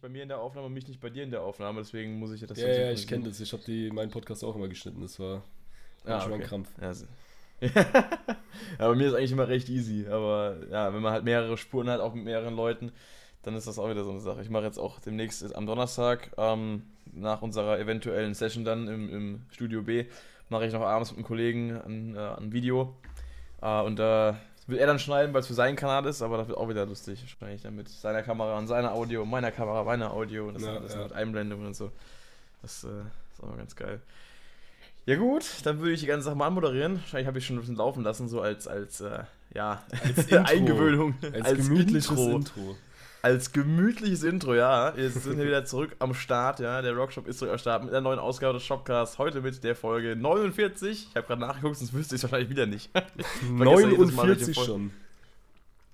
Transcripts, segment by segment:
dich bei mir in der Aufnahme und mich nicht bei dir in der Aufnahme, deswegen muss ich das Ja, ja, ich kenne das. Ich habe meinen Podcast auch immer geschnitten. Das war, schon okay. ein Krampf. Ja, ja, bei mir ist eigentlich immer recht easy. Aber ja, wenn man halt mehrere Spuren hat, auch mit mehreren Leuten, dann ist das auch wieder so eine Sache. Ich mache jetzt auch demnächst am Donnerstag, ähm, nach unserer eventuellen Session dann im, im Studio B, mache ich noch abends mit einem Kollegen ein, äh, ein Video. Äh, und da will er dann schneiden, weil es für seinen Kanal ist, aber das wird auch wieder lustig. Wahrscheinlich dann mit seiner Kamera und seiner Audio, meiner Kamera, meiner Audio und das ja, alles ja. mit Einblendungen und so. Das äh, ist auch ganz geil. Ja gut, dann würde ich die ganze Sache mal anmoderieren. Wahrscheinlich habe ich schon ein bisschen laufen lassen, so als, als äh, ja, als Eingewöhnung. Als, als gemütliches Intro. Intro als gemütliches Intro, ja. Jetzt sind wir wieder zurück am Start, ja. Der Rockshop ist zurück am Start mit der neuen Ausgabe des Shopcasts. Heute mit der Folge 49. Ich habe gerade nachgeguckt, sonst wüsste ich es wahrscheinlich wieder nicht. 49 schon.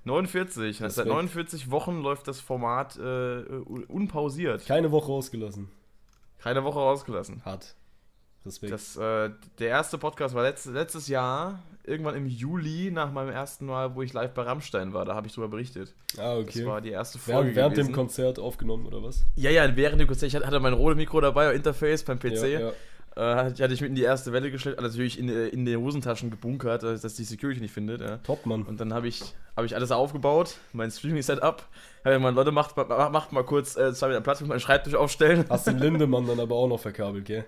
49. Das Seit 49 Wochen läuft das Format äh, unpausiert. Keine Woche ausgelassen. Keine Woche ausgelassen. Hart. Respekt. Das, äh, der erste Podcast war letzt, letztes Jahr, irgendwann im Juli, nach meinem ersten Mal, wo ich live bei Rammstein war. Da habe ich darüber berichtet. Ah, okay. Das war die erste Folge. Während, während dem Konzert aufgenommen, oder was? Ja, ja, während dem Konzert. Ich hatte mein Rode-Mikro dabei, Interface beim PC. Ja, ja. Äh, hatte ich mit in die erste Welle gestellt, also natürlich in, in den Hosentaschen gebunkert, dass die Security nicht findet. Ja. Top, Mann. Und dann habe ich, hab ich alles aufgebaut, mein Streaming-Setup. Habe ja, Leute, macht, macht mal kurz äh, zwei Meter Platz mit meinem Schreibtisch aufstellen. Hast den Lindemann dann aber auch noch verkabelt, gell?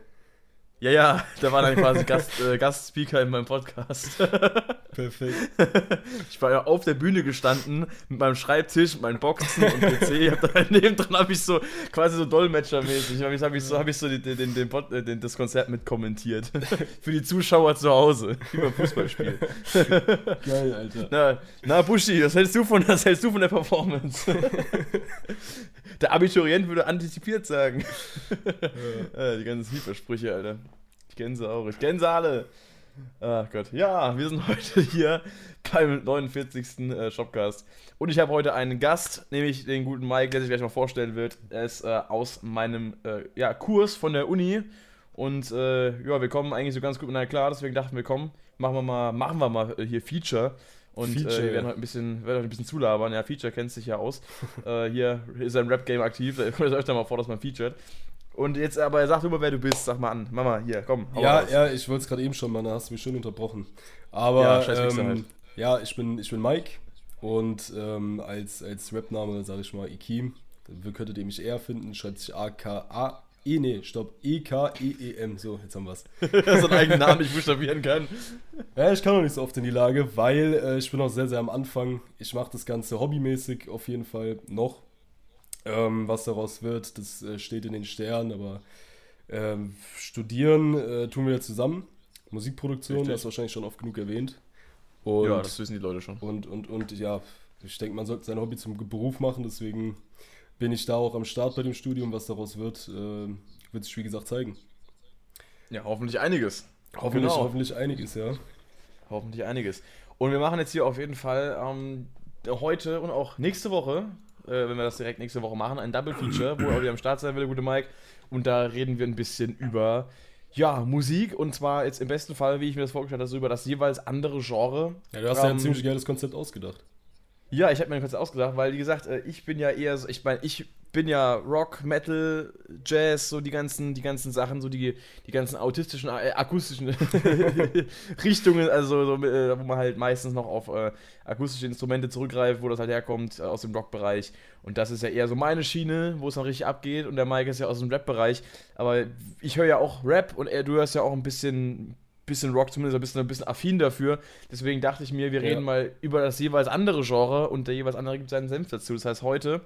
Ja, ja, da war dann quasi Gast, äh, Gastspeaker in meinem Podcast. Perfekt. Ich war ja auf der Bühne gestanden mit meinem Schreibtisch, mit meinen Boxen und PC. Hab da nebendran habe ich so quasi so Dolmetschermäßig, habe ich, hab ich so, hab ich so den, den, den, äh, den, das Konzert mit kommentiert. Für die Zuschauer zu Hause, wie beim Fußballspiel. Geil, Alter. Na, na Buschi, was hältst du von, was hältst du von der Performance? Der Abiturient würde antizipiert sagen. Ja. die ganzen Hilfersprüche, Alter. Ich kenne sie auch. Ich kenne sie alle. Ach Gott. Ja, wir sind heute hier beim 49. Äh, Shopcast. Und ich habe heute einen Gast, nämlich den guten Mike, der sich gleich mal vorstellen wird. Er ist äh, aus meinem äh, ja, Kurs von der Uni. Und äh, ja, wir kommen eigentlich so ganz gut miteinander klar, deswegen dachten wir, komm, machen wir mal, machen wir mal hier Feature. Und äh, Feature, äh, wir werden heute ein bisschen, werden heute ein bisschen zulabern. Ja, Feature kennt sich ja aus. äh, hier ist ein Rap-Game aktiv. Da kommt es öfter mal vor, dass man featured. Und jetzt aber sag du mal, wer du bist. Sag mal an. Mama, hier, komm. Ja, raus. ja, ich wollte es gerade eben schon mal, da hast du mich schön unterbrochen. Aber ja, ähm, halt. ja ich, bin, ich bin Mike und ähm, als, als Rap-Name sage ich mal Ikim. Da könntet ihr mich eher finden, schreibt sich A-K-A E, nee, stopp. E-K-E-E-M. So, jetzt haben wir es. das ist ein eigener Namen, ich buchstabieren kann. Ja, ich kann noch nicht so oft in die Lage, weil äh, ich bin auch sehr, sehr am Anfang. Ich mache das Ganze hobbymäßig auf jeden Fall noch. Ähm, was daraus wird, das äh, steht in den Sternen, aber ähm, studieren äh, tun wir zusammen. Musikproduktion, Richtig. das ist wahrscheinlich schon oft genug erwähnt. Und, ja, das wissen die Leute schon. Und, und, und ja, ich denke, man sollte sein Hobby zum Beruf machen, deswegen bin ich da auch am Start bei dem Studium. Was daraus wird, äh, wird sich wie gesagt zeigen. Ja, hoffentlich einiges. Hoffentlich, genau. hoffentlich einiges, ja. Hoffentlich einiges. Und wir machen jetzt hier auf jeden Fall ähm, heute und auch nächste Woche, äh, wenn wir das direkt nächste Woche machen, ein Double Feature, wo er wieder am Start sein will, der gute Mike. Und da reden wir ein bisschen über ja, Musik und zwar jetzt im besten Fall, wie ich mir das vorgestellt habe, über das jeweils andere Genre. Ja, du hast ähm, ja ein ähm, ziemlich geiles Konzept ausgedacht. Ja, ich habe mir Konzept ausgedacht, weil, wie gesagt, äh, ich bin ja eher so, ich meine, ich bin ja Rock, Metal, Jazz, so die ganzen, die ganzen Sachen, so die, die ganzen autistischen, äh, akustischen Richtungen, also so, äh, wo man halt meistens noch auf äh, akustische Instrumente zurückgreift, wo das halt herkommt, äh, aus dem Rock-Bereich. Und das ist ja eher so meine Schiene, wo es dann richtig abgeht. Und der Mike ist ja aus dem Rap-Bereich. Aber ich höre ja auch Rap und du hörst ja auch ein bisschen bisschen Rock zumindest ein bisschen, ein bisschen affin dafür. Deswegen dachte ich mir, wir reden ja. mal über das jeweils andere Genre und der jeweils andere gibt seinen Senf dazu. Das heißt, heute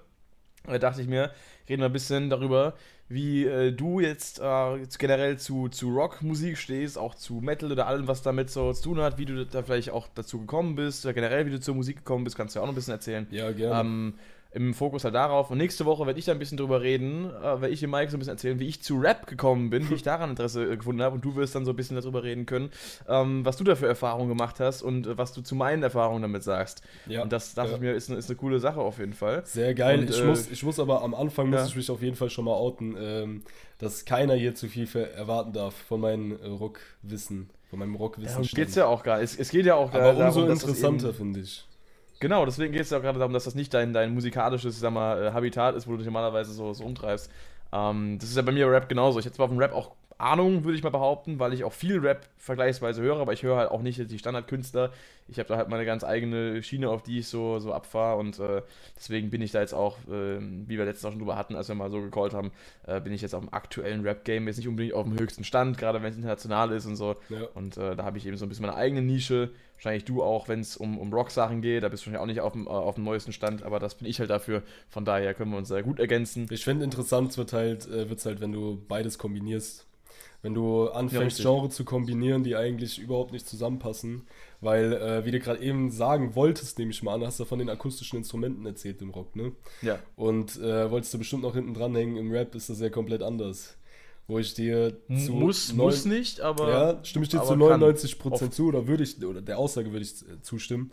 äh, dachte ich mir, reden wir ein bisschen darüber, wie äh, du jetzt, äh, jetzt, generell zu, zu Rockmusik stehst, auch zu Metal oder allem, was damit so zu tun hat, wie du da vielleicht auch dazu gekommen bist, oder generell, wie du zur Musik gekommen bist, kannst du ja auch noch ein bisschen erzählen. Ja, gerne. Ähm, im Fokus halt darauf. Und nächste Woche werde ich da ein bisschen drüber reden, äh, werde ich dem Mike so ein bisschen erzählen, wie ich zu Rap gekommen bin, wie ich daran Interesse äh, gefunden habe. Und du wirst dann so ein bisschen darüber reden können, ähm, was du da für Erfahrungen gemacht hast und äh, was du zu meinen Erfahrungen damit sagst. Ja, und das dachte ja. ich mir, ist eine, ist eine coole Sache auf jeden Fall. Sehr geil. Und, ich, äh, muss, ich muss aber am Anfang muss ich mich auf jeden Fall schon mal outen, ähm, dass keiner hier zu viel erwarten darf von meinem äh, Rockwissen. Von meinem Rockwissen. Ja, geht's ja auch gar. Es, es geht ja auch aber umso interessanter, finde ich. Genau, deswegen geht es ja auch gerade darum, dass das nicht dein, dein musikalisches, sag mal, äh, Habitat ist, wo du dich normalerweise so, so umtreibst. Ähm, das ist ja bei mir Rap genauso. Ich hätte zwar auf dem Rap auch Ahnung, würde ich mal behaupten, weil ich auch viel Rap vergleichsweise höre, aber ich höre halt auch nicht die Standardkünstler. Ich habe da halt meine ganz eigene Schiene, auf die ich so, so abfahre und äh, deswegen bin ich da jetzt auch, äh, wie wir letztens auch schon drüber hatten, als wir mal so gecallt haben, äh, bin ich jetzt auf dem aktuellen Rap-Game, jetzt nicht unbedingt auf dem höchsten Stand, gerade wenn es international ist und so. Ja. Und äh, da habe ich eben so ein bisschen meine eigene Nische. Wahrscheinlich du auch, wenn es um, um Rock-Sachen geht, da bist du wahrscheinlich auch nicht auf dem, äh, auf dem neuesten Stand, aber das bin ich halt dafür. Von daher können wir uns sehr gut ergänzen. Ich finde interessant wird halt, äh, wird's halt, wenn du beides kombinierst wenn du anfängst, ja, Genre zu kombinieren, die eigentlich überhaupt nicht zusammenpassen. Weil, äh, wie du gerade eben sagen wolltest, nehme ich mal an, hast du von den akustischen Instrumenten erzählt im Rock, ne? Ja. Und äh, wolltest du bestimmt noch hinten dranhängen, im Rap ist das ja komplett anders. Wo ich dir zu. Muss, muss nicht, aber. Ja, stimme ich dir zu 99% zu, oder würde ich, oder der Aussage würde ich äh, zustimmen.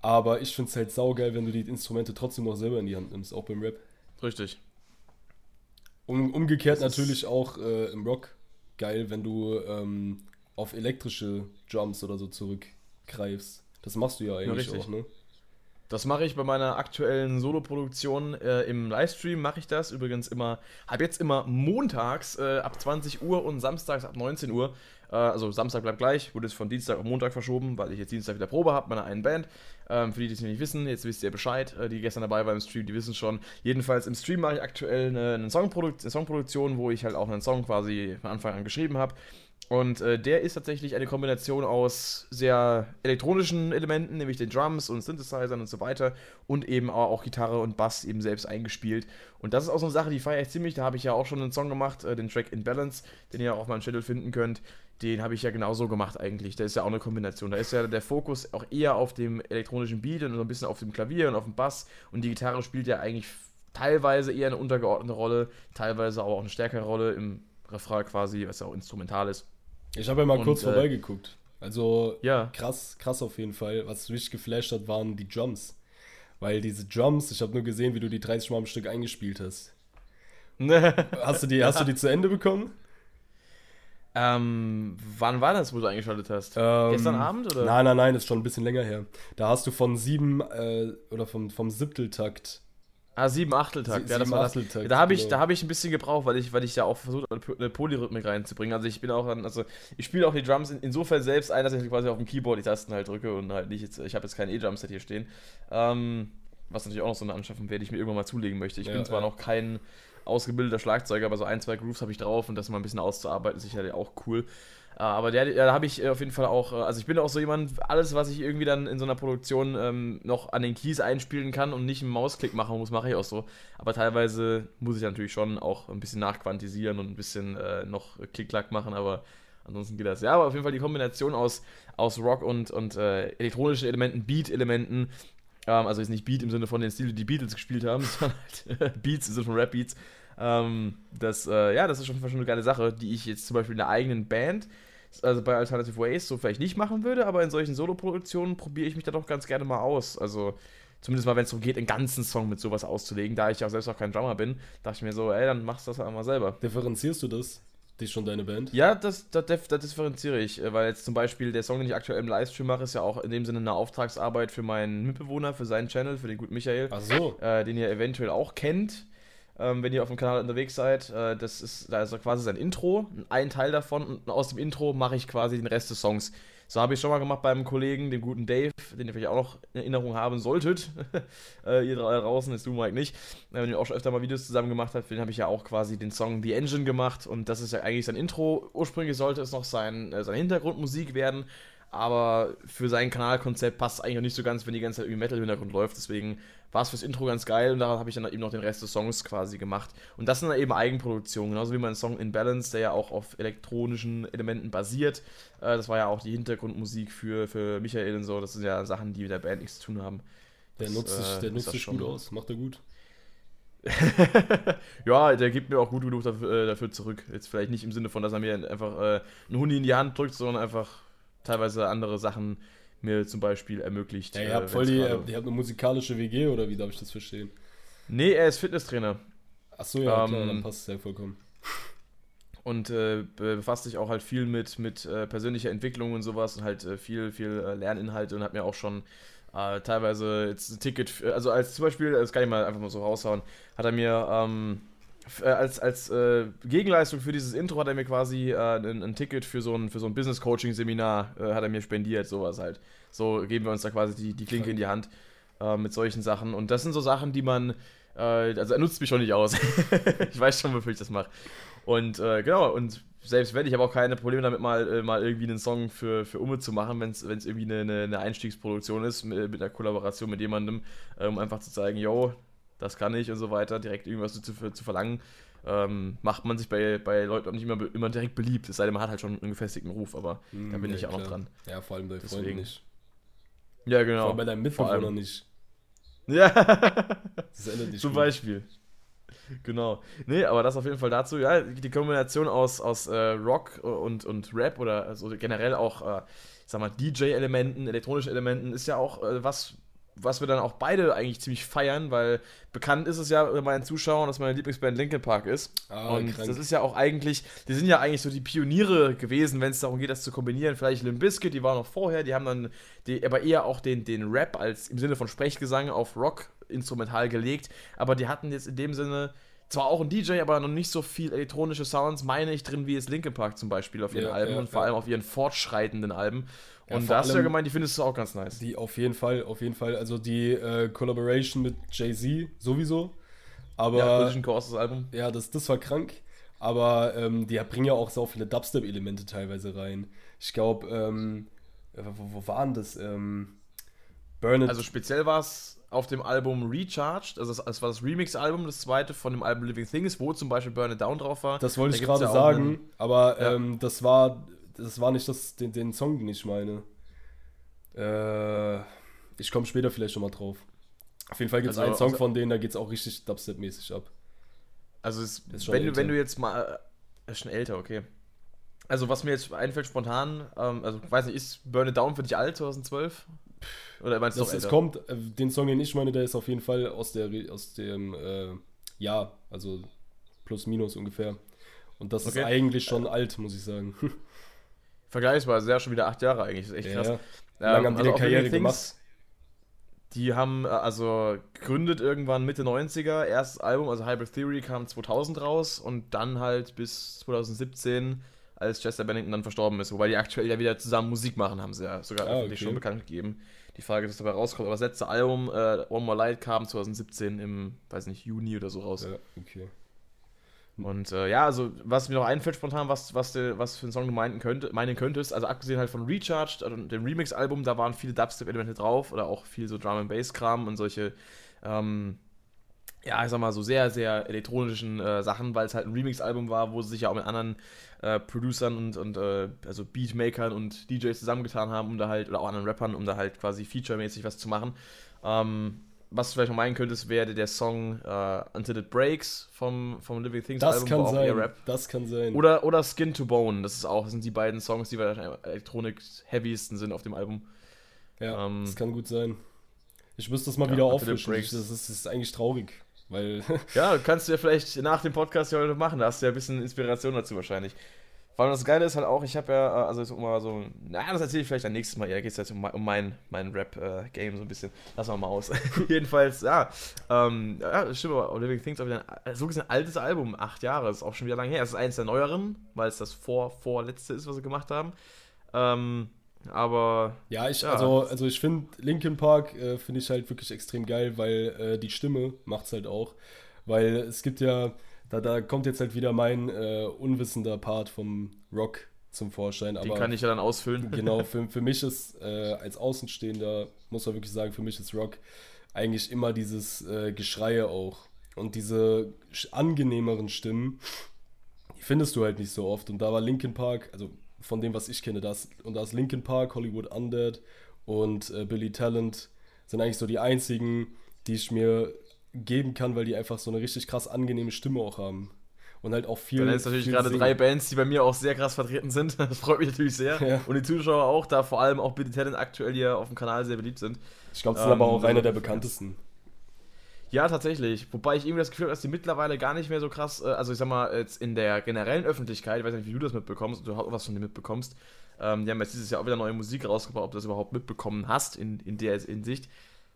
Aber ich finde es halt saugeil, wenn du die Instrumente trotzdem noch selber in die Hand nimmst, auch beim Rap. Richtig. Um, umgekehrt natürlich auch äh, im Rock geil, wenn du ähm, auf elektrische Drums oder so zurückgreifst. Das machst du ja eigentlich ja, auch, ne? Das mache ich bei meiner aktuellen Soloproduktion äh, im Livestream. Mache ich das übrigens immer, habe jetzt immer montags äh, ab 20 Uhr und samstags ab 19 Uhr. Äh, also Samstag bleibt gleich, wurde jetzt von Dienstag auf Montag verschoben, weil ich jetzt Dienstag wieder Probe habe, meiner einen Band. Ähm, für die, die es nicht wissen, jetzt wisst ihr Bescheid. Äh, die gestern dabei waren im Stream, die wissen schon. Jedenfalls im Stream mache ich aktuell eine, eine, Songprodukt eine Songproduktion, wo ich halt auch einen Song quasi von Anfang an geschrieben habe. Und äh, der ist tatsächlich eine Kombination aus sehr elektronischen Elementen, nämlich den Drums und Synthesizern und so weiter, und eben auch Gitarre und Bass eben selbst eingespielt. Und das ist auch so eine Sache, die feiere ich ziemlich. Da habe ich ja auch schon einen Song gemacht, äh, den Track In Balance, den ihr auch auf meinem Channel finden könnt. Den habe ich ja genauso gemacht eigentlich. Da ist ja auch eine Kombination. Da ist ja der Fokus auch eher auf dem elektronischen Beat und so ein bisschen auf dem Klavier und auf dem Bass. Und die Gitarre spielt ja eigentlich teilweise eher eine untergeordnete Rolle, teilweise aber auch eine stärkere Rolle im Refrain quasi, was ja auch instrumental ist. Ich habe ja mal und, kurz äh, vorbeigeguckt. Also ja. krass, krass auf jeden Fall. Was mich geflasht hat, waren die Drums. Weil diese Drums, ich habe nur gesehen, wie du die 30 Mal am Stück eingespielt hast. hast, du die, hast du die zu Ende bekommen? Ähm, wann war das, wo du eingeschaltet hast? Ähm, Gestern Abend oder? Nein, nein, nein, das ist schon ein bisschen länger her. Da hast du von sieben äh, oder vom, vom Siebteltakt Ah, sieben Achteltakt. Sie, ja, das war das. Da habe ich, genau. hab ich ein bisschen gebraucht, weil ich, weil ich ja auch versucht habe, eine Polyrhythmik reinzubringen. Also ich bin auch an, also ich spiele auch die Drums in, insofern selbst ein, dass ich quasi auf dem Keyboard die Tasten halt drücke und halt nicht jetzt, ich habe jetzt kein E-Drumset hier stehen. Ähm, was natürlich auch noch so eine Anschaffung wäre, die ich mir irgendwann mal zulegen möchte. Ich ja, bin zwar ja. noch kein ausgebildeter Schlagzeuger, aber so ein, zwei Grooves habe ich drauf und das mal ein bisschen auszuarbeiten, ist sicherlich auch cool. Äh, aber der, da habe ich äh, auf jeden Fall auch, äh, also ich bin auch so jemand, alles, was ich irgendwie dann in so einer Produktion ähm, noch an den Keys einspielen kann und nicht einen Mausklick machen muss, mache ich auch so. Aber teilweise muss ich natürlich schon auch ein bisschen nachquantisieren und ein bisschen äh, noch Klick-Klack machen, aber ansonsten geht das. Ja, aber auf jeden Fall die Kombination aus, aus Rock und, und äh, elektronischen Elementen, Beat-Elementen, ähm, also ist nicht Beat im Sinne von den Stil, die die Beatles gespielt haben, sondern halt Beats im Sinne von Rap-Beats. Ähm, das, äh, ja, das ist schon, schon eine geile Sache, die ich jetzt zum Beispiel in der eigenen Band, also bei Alternative Ways, so vielleicht nicht machen würde, aber in solchen Solo-Produktionen probiere ich mich da doch ganz gerne mal aus. Also zumindest mal, wenn es darum geht, einen ganzen Song mit sowas auszulegen, da ich ja selbst auch kein Drummer bin, dachte ich mir so, ey, dann machst du das halt mal selber. Differenzierst du das? Die ist schon deine Band? Ja, das, das, das, differenziere ich, äh, weil jetzt zum Beispiel der Song, den ich aktuell im Livestream mache, ist ja auch in dem Sinne eine Auftragsarbeit für meinen Mitbewohner, für seinen Channel, für den guten Michael. Ach so. Äh, den ihr eventuell auch kennt ähm, wenn ihr auf dem Kanal unterwegs seid. Äh, das ist da ist quasi sein Intro, ein Teil davon und aus dem Intro mache ich quasi den Rest des Songs. So habe ich schon mal gemacht beim Kollegen, dem guten Dave, den ihr vielleicht auch noch in Erinnerung haben solltet. äh, ihr draußen, jetzt du, Mike, nicht. Äh, wenn ihr auch schon öfter mal Videos zusammen gemacht habt, den habe ich ja auch quasi den Song The Engine gemacht und das ist ja eigentlich sein Intro. Ursprünglich sollte es noch sein, äh, seine Hintergrundmusik werden, aber für sein Kanalkonzept passt es eigentlich noch nicht so ganz, wenn die ganze Zeit irgendwie Metal im Hintergrund läuft. Deswegen war es fürs Intro ganz geil und daran habe ich dann eben noch den Rest des Songs quasi gemacht. Und das sind dann eben Eigenproduktionen, genauso wie mein Song In Balance, der ja auch auf elektronischen Elementen basiert. Äh, das war ja auch die Hintergrundmusik für, für Michael und so. Das sind ja Sachen, die mit der Band nichts zu tun haben. Der das, nutzt sich, der nutzt sich gut aus, macht er gut. ja, der gibt mir auch gut genug dafür, äh, dafür, zurück. Jetzt vielleicht nicht im Sinne von, dass er mir einfach äh, einen Huni in die Hand drückt, sondern einfach teilweise andere Sachen mir zum Beispiel ermöglicht. Ja, ihr habt äh, voll die, ihr habt eine musikalische WG oder wie darf ich das verstehen? Nee, er ist Fitnesstrainer. Achso, ja, ähm, klar, dann passt es ja vollkommen. Und äh, befasst sich auch halt viel mit, mit äh, persönlicher Entwicklung und sowas und halt äh, viel, viel äh, Lerninhalte und hat mir auch schon äh, teilweise jetzt ein Ticket, für, also als zum Beispiel, das kann ich mal einfach mal so raushauen, hat er mir ähm, äh, als, als äh, Gegenleistung für dieses Intro hat er mir quasi äh, ein, ein, Ticket für so ein, für so ein Business Coaching Seminar äh, hat er mir spendiert, sowas halt. So geben wir uns da quasi die, die Klinke in die Hand äh, mit solchen Sachen. Und das sind so Sachen, die man, äh, also er nutzt mich schon nicht aus. ich weiß schon, wofür ich das mache. Und genau, und selbst wenn, ich habe auch keine Probleme damit, mal, mal irgendwie einen Song für, für Umme zu machen, wenn es irgendwie eine, eine, Einstiegsproduktion ist, mit, mit einer Kollaboration mit jemandem, um einfach zu zeigen, yo, das kann ich und so weiter, direkt irgendwas zu, zu verlangen, ähm, macht man sich bei, bei Leuten auch nicht immer, immer direkt beliebt. Es sei denn, man hat halt schon einen gefestigten Ruf, aber mm, da bin ja, ich auch noch dran. Ja, vor allem bei Deswegen. Freunden nicht. Ja, genau. Vor allem bei deinem Mitbewohner nicht. Ja. das ändert nicht. Zum gut. Beispiel. Genau. Nee, aber das auf jeden Fall dazu. Ja, die Kombination aus, aus äh, Rock und, und Rap oder also generell auch, äh, ich sag mal, DJ-Elementen, elektronischen Elementen ist ja auch äh, was, was wir dann auch beide eigentlich ziemlich feiern, weil bekannt ist es ja bei meinen Zuschauern, dass meine Lieblingsband Linkin Park ist. Ah, und krank. das ist ja auch eigentlich, die sind ja eigentlich so die Pioniere gewesen, wenn es darum geht, das zu kombinieren. Vielleicht Limp Bizkit, die waren noch vorher, die haben dann die, aber eher auch den, den Rap als im Sinne von Sprechgesang auf Rock instrumental gelegt, aber die hatten jetzt in dem Sinne zwar auch ein DJ, aber noch nicht so viel elektronische Sounds, meine ich, drin wie es Linkin Park zum Beispiel auf ihren ja, Alben ja, und vor ja. allem auf ihren fortschreitenden Alben. Und da hast du ja gemeint, die findest du auch ganz nice. Die auf jeden Fall, auf jeden Fall. Also die äh, Collaboration mit Jay-Z sowieso. Aber. Ja, Collision Course, das Album. Ja, das, das war krank. Aber ähm, die bringen ja auch so viele Dubstep-Elemente teilweise rein. Ich glaube, ähm, wo, wo waren das? Ähm, Burn It. Also speziell war es auf dem Album Recharged, also das, das war das Remix-Album, das zweite von dem Album Living Things, wo zum Beispiel Burn It Down drauf war. Das wollte da ich gerade ja sagen, einen, aber ja. ähm, das war das war nicht das, den, den Song, den ich meine. Äh, ich komme später vielleicht schon mal drauf. Auf jeden Fall gibt es also, einen Song also, von denen, da geht es auch richtig Dubstep-mäßig ab. Also, es, wenn, du, wenn du jetzt mal. Äh, ist schon älter, okay. Also, was mir jetzt einfällt spontan, ähm, also, weiß nicht, ist Burn It Down für dich alt, 2012? Oder meinst du das, Es kommt, äh, den Song, den ich meine, der ist auf jeden Fall aus, der, aus dem äh, Jahr, also plus minus ungefähr. Und das okay. ist eigentlich schon alt, muss ich sagen. vergleichsweise, ja, schon wieder acht Jahre eigentlich, das ist echt krass. Ja. Lange ähm, haben die also Karriere gemacht. Die haben äh, also gegründet irgendwann Mitte 90er, erstes Album, also Hybrid Theory kam 2000 raus und dann halt bis 2017, als Chester Bennington dann verstorben ist, wobei die aktuell ja wieder zusammen Musik machen, haben sie ja sogar ah, okay. schon bekannt gegeben. Die Frage ist, was dabei rauskommt, aber das letzte Album, äh, One More Light, kam 2017 im, weiß nicht, Juni oder so raus. Ja, okay. Und äh, ja, also was mir noch einfällt spontan, was, was, de, was für einen Song du meinen, könnte, meinen könntest, also abgesehen halt von Recharged, also dem Remix-Album, da waren viele Dubstep-Elemente drauf oder auch viel so Drum and Bass-Kram und solche, ähm, ja, ich sag mal, so sehr, sehr elektronischen äh, Sachen, weil es halt ein Remix-Album war, wo sie sich ja auch mit anderen äh, Producern und, und äh, also Beatmakern und DJs zusammengetan haben, um da halt, oder auch anderen Rappern, um da halt quasi featuremäßig was zu machen. Ähm, was du vielleicht noch meinen könntest, wäre der Song uh, Until It Breaks vom, vom Living Things das Album, kann sein. Rap. Das kann sein. Oder, oder Skin to Bone, das ist auch, das sind die beiden Songs, die wahrscheinlich Elektronik-heaviesten sind auf dem Album. Ja, ähm, das kann gut sein. Ich müsste das mal ja, wieder auffrischen. Das ist, das ist eigentlich traurig, weil. ja, kannst du ja vielleicht nach dem Podcast ja heute machen. Da hast du ja ein bisschen Inspiration dazu wahrscheinlich. Vor allem das Geile ist halt auch, ich habe ja, äh, also so mal so, na, das erzähle ich vielleicht dann nächstes Mal. Ja, geht es jetzt um, um mein, mein Rap-Game äh, so ein bisschen. Lassen wir mal aus. Jedenfalls, ja, ähm, ja, stimmt, aber Living Things auch wieder ein, so gesehen altes Album, acht Jahre, ist auch schon wieder lange her. Es ist eins der neueren, weil es das vor, vorletzte ist, was sie gemacht haben. Ähm, aber. Ja, ich, ja. also, also ich finde Linkin Park äh, finde ich halt wirklich extrem geil, weil äh, die Stimme macht es halt auch. Weil es gibt ja da, da kommt jetzt halt wieder mein äh, unwissender Part vom Rock zum Vorschein. Den kann ich ja dann ausfüllen. Genau, für, für mich ist äh, als Außenstehender, muss man wirklich sagen, für mich ist Rock eigentlich immer dieses äh, Geschreie auch. Und diese angenehmeren Stimmen, die findest du halt nicht so oft. Und da war Linkin Park, also von dem, was ich kenne, das, und da ist Linkin Park, Hollywood Undead und äh, Billy Talent sind eigentlich so die einzigen, die ich mir geben kann, weil die einfach so eine richtig krass angenehme Stimme auch haben. Und halt auch viel. Da ist natürlich gerade singen. drei Bands, die bei mir auch sehr krass vertreten sind. Das freut mich natürlich sehr. Ja. Und die Zuschauer auch, da vor allem auch Billy Talent aktuell hier auf dem Kanal sehr beliebt sind. Ich glaube, sind ähm, aber auch einer der bekanntesten. Ja, tatsächlich. Wobei ich irgendwie das Gefühl habe, dass die mittlerweile gar nicht mehr so krass, äh, also ich sag mal, jetzt in der generellen Öffentlichkeit, ich weiß nicht, wie du das mitbekommst, du hast was von dem mitbekommst, Ähm, die haben jetzt dieses Jahr auch wieder neue Musik rausgebracht, ob du das überhaupt mitbekommen hast in, in der Hinsicht.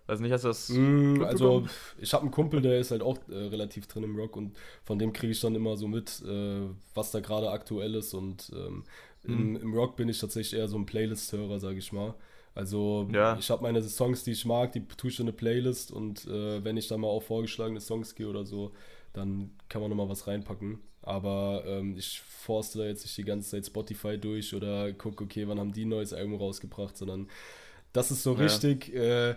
Weiß nicht, hast du das. Mm, also, ich habe einen Kumpel, der ist halt auch äh, relativ drin im Rock und von dem kriege ich dann immer so mit, äh, was da gerade aktuell ist. Und ähm, mm. im, im, Rock bin ich tatsächlich eher so ein Playlist-Hörer, sage ich mal. Also, ja. ich habe meine Songs, die ich mag, die tue ich in eine Playlist und äh, wenn ich dann mal auf vorgeschlagene Songs gehe oder so, dann kann man nochmal was reinpacken. Aber ähm, ich forste da jetzt nicht die ganze Zeit Spotify durch oder gucke, okay, wann haben die ein neues Album rausgebracht, sondern das ist so ja. richtig. Äh,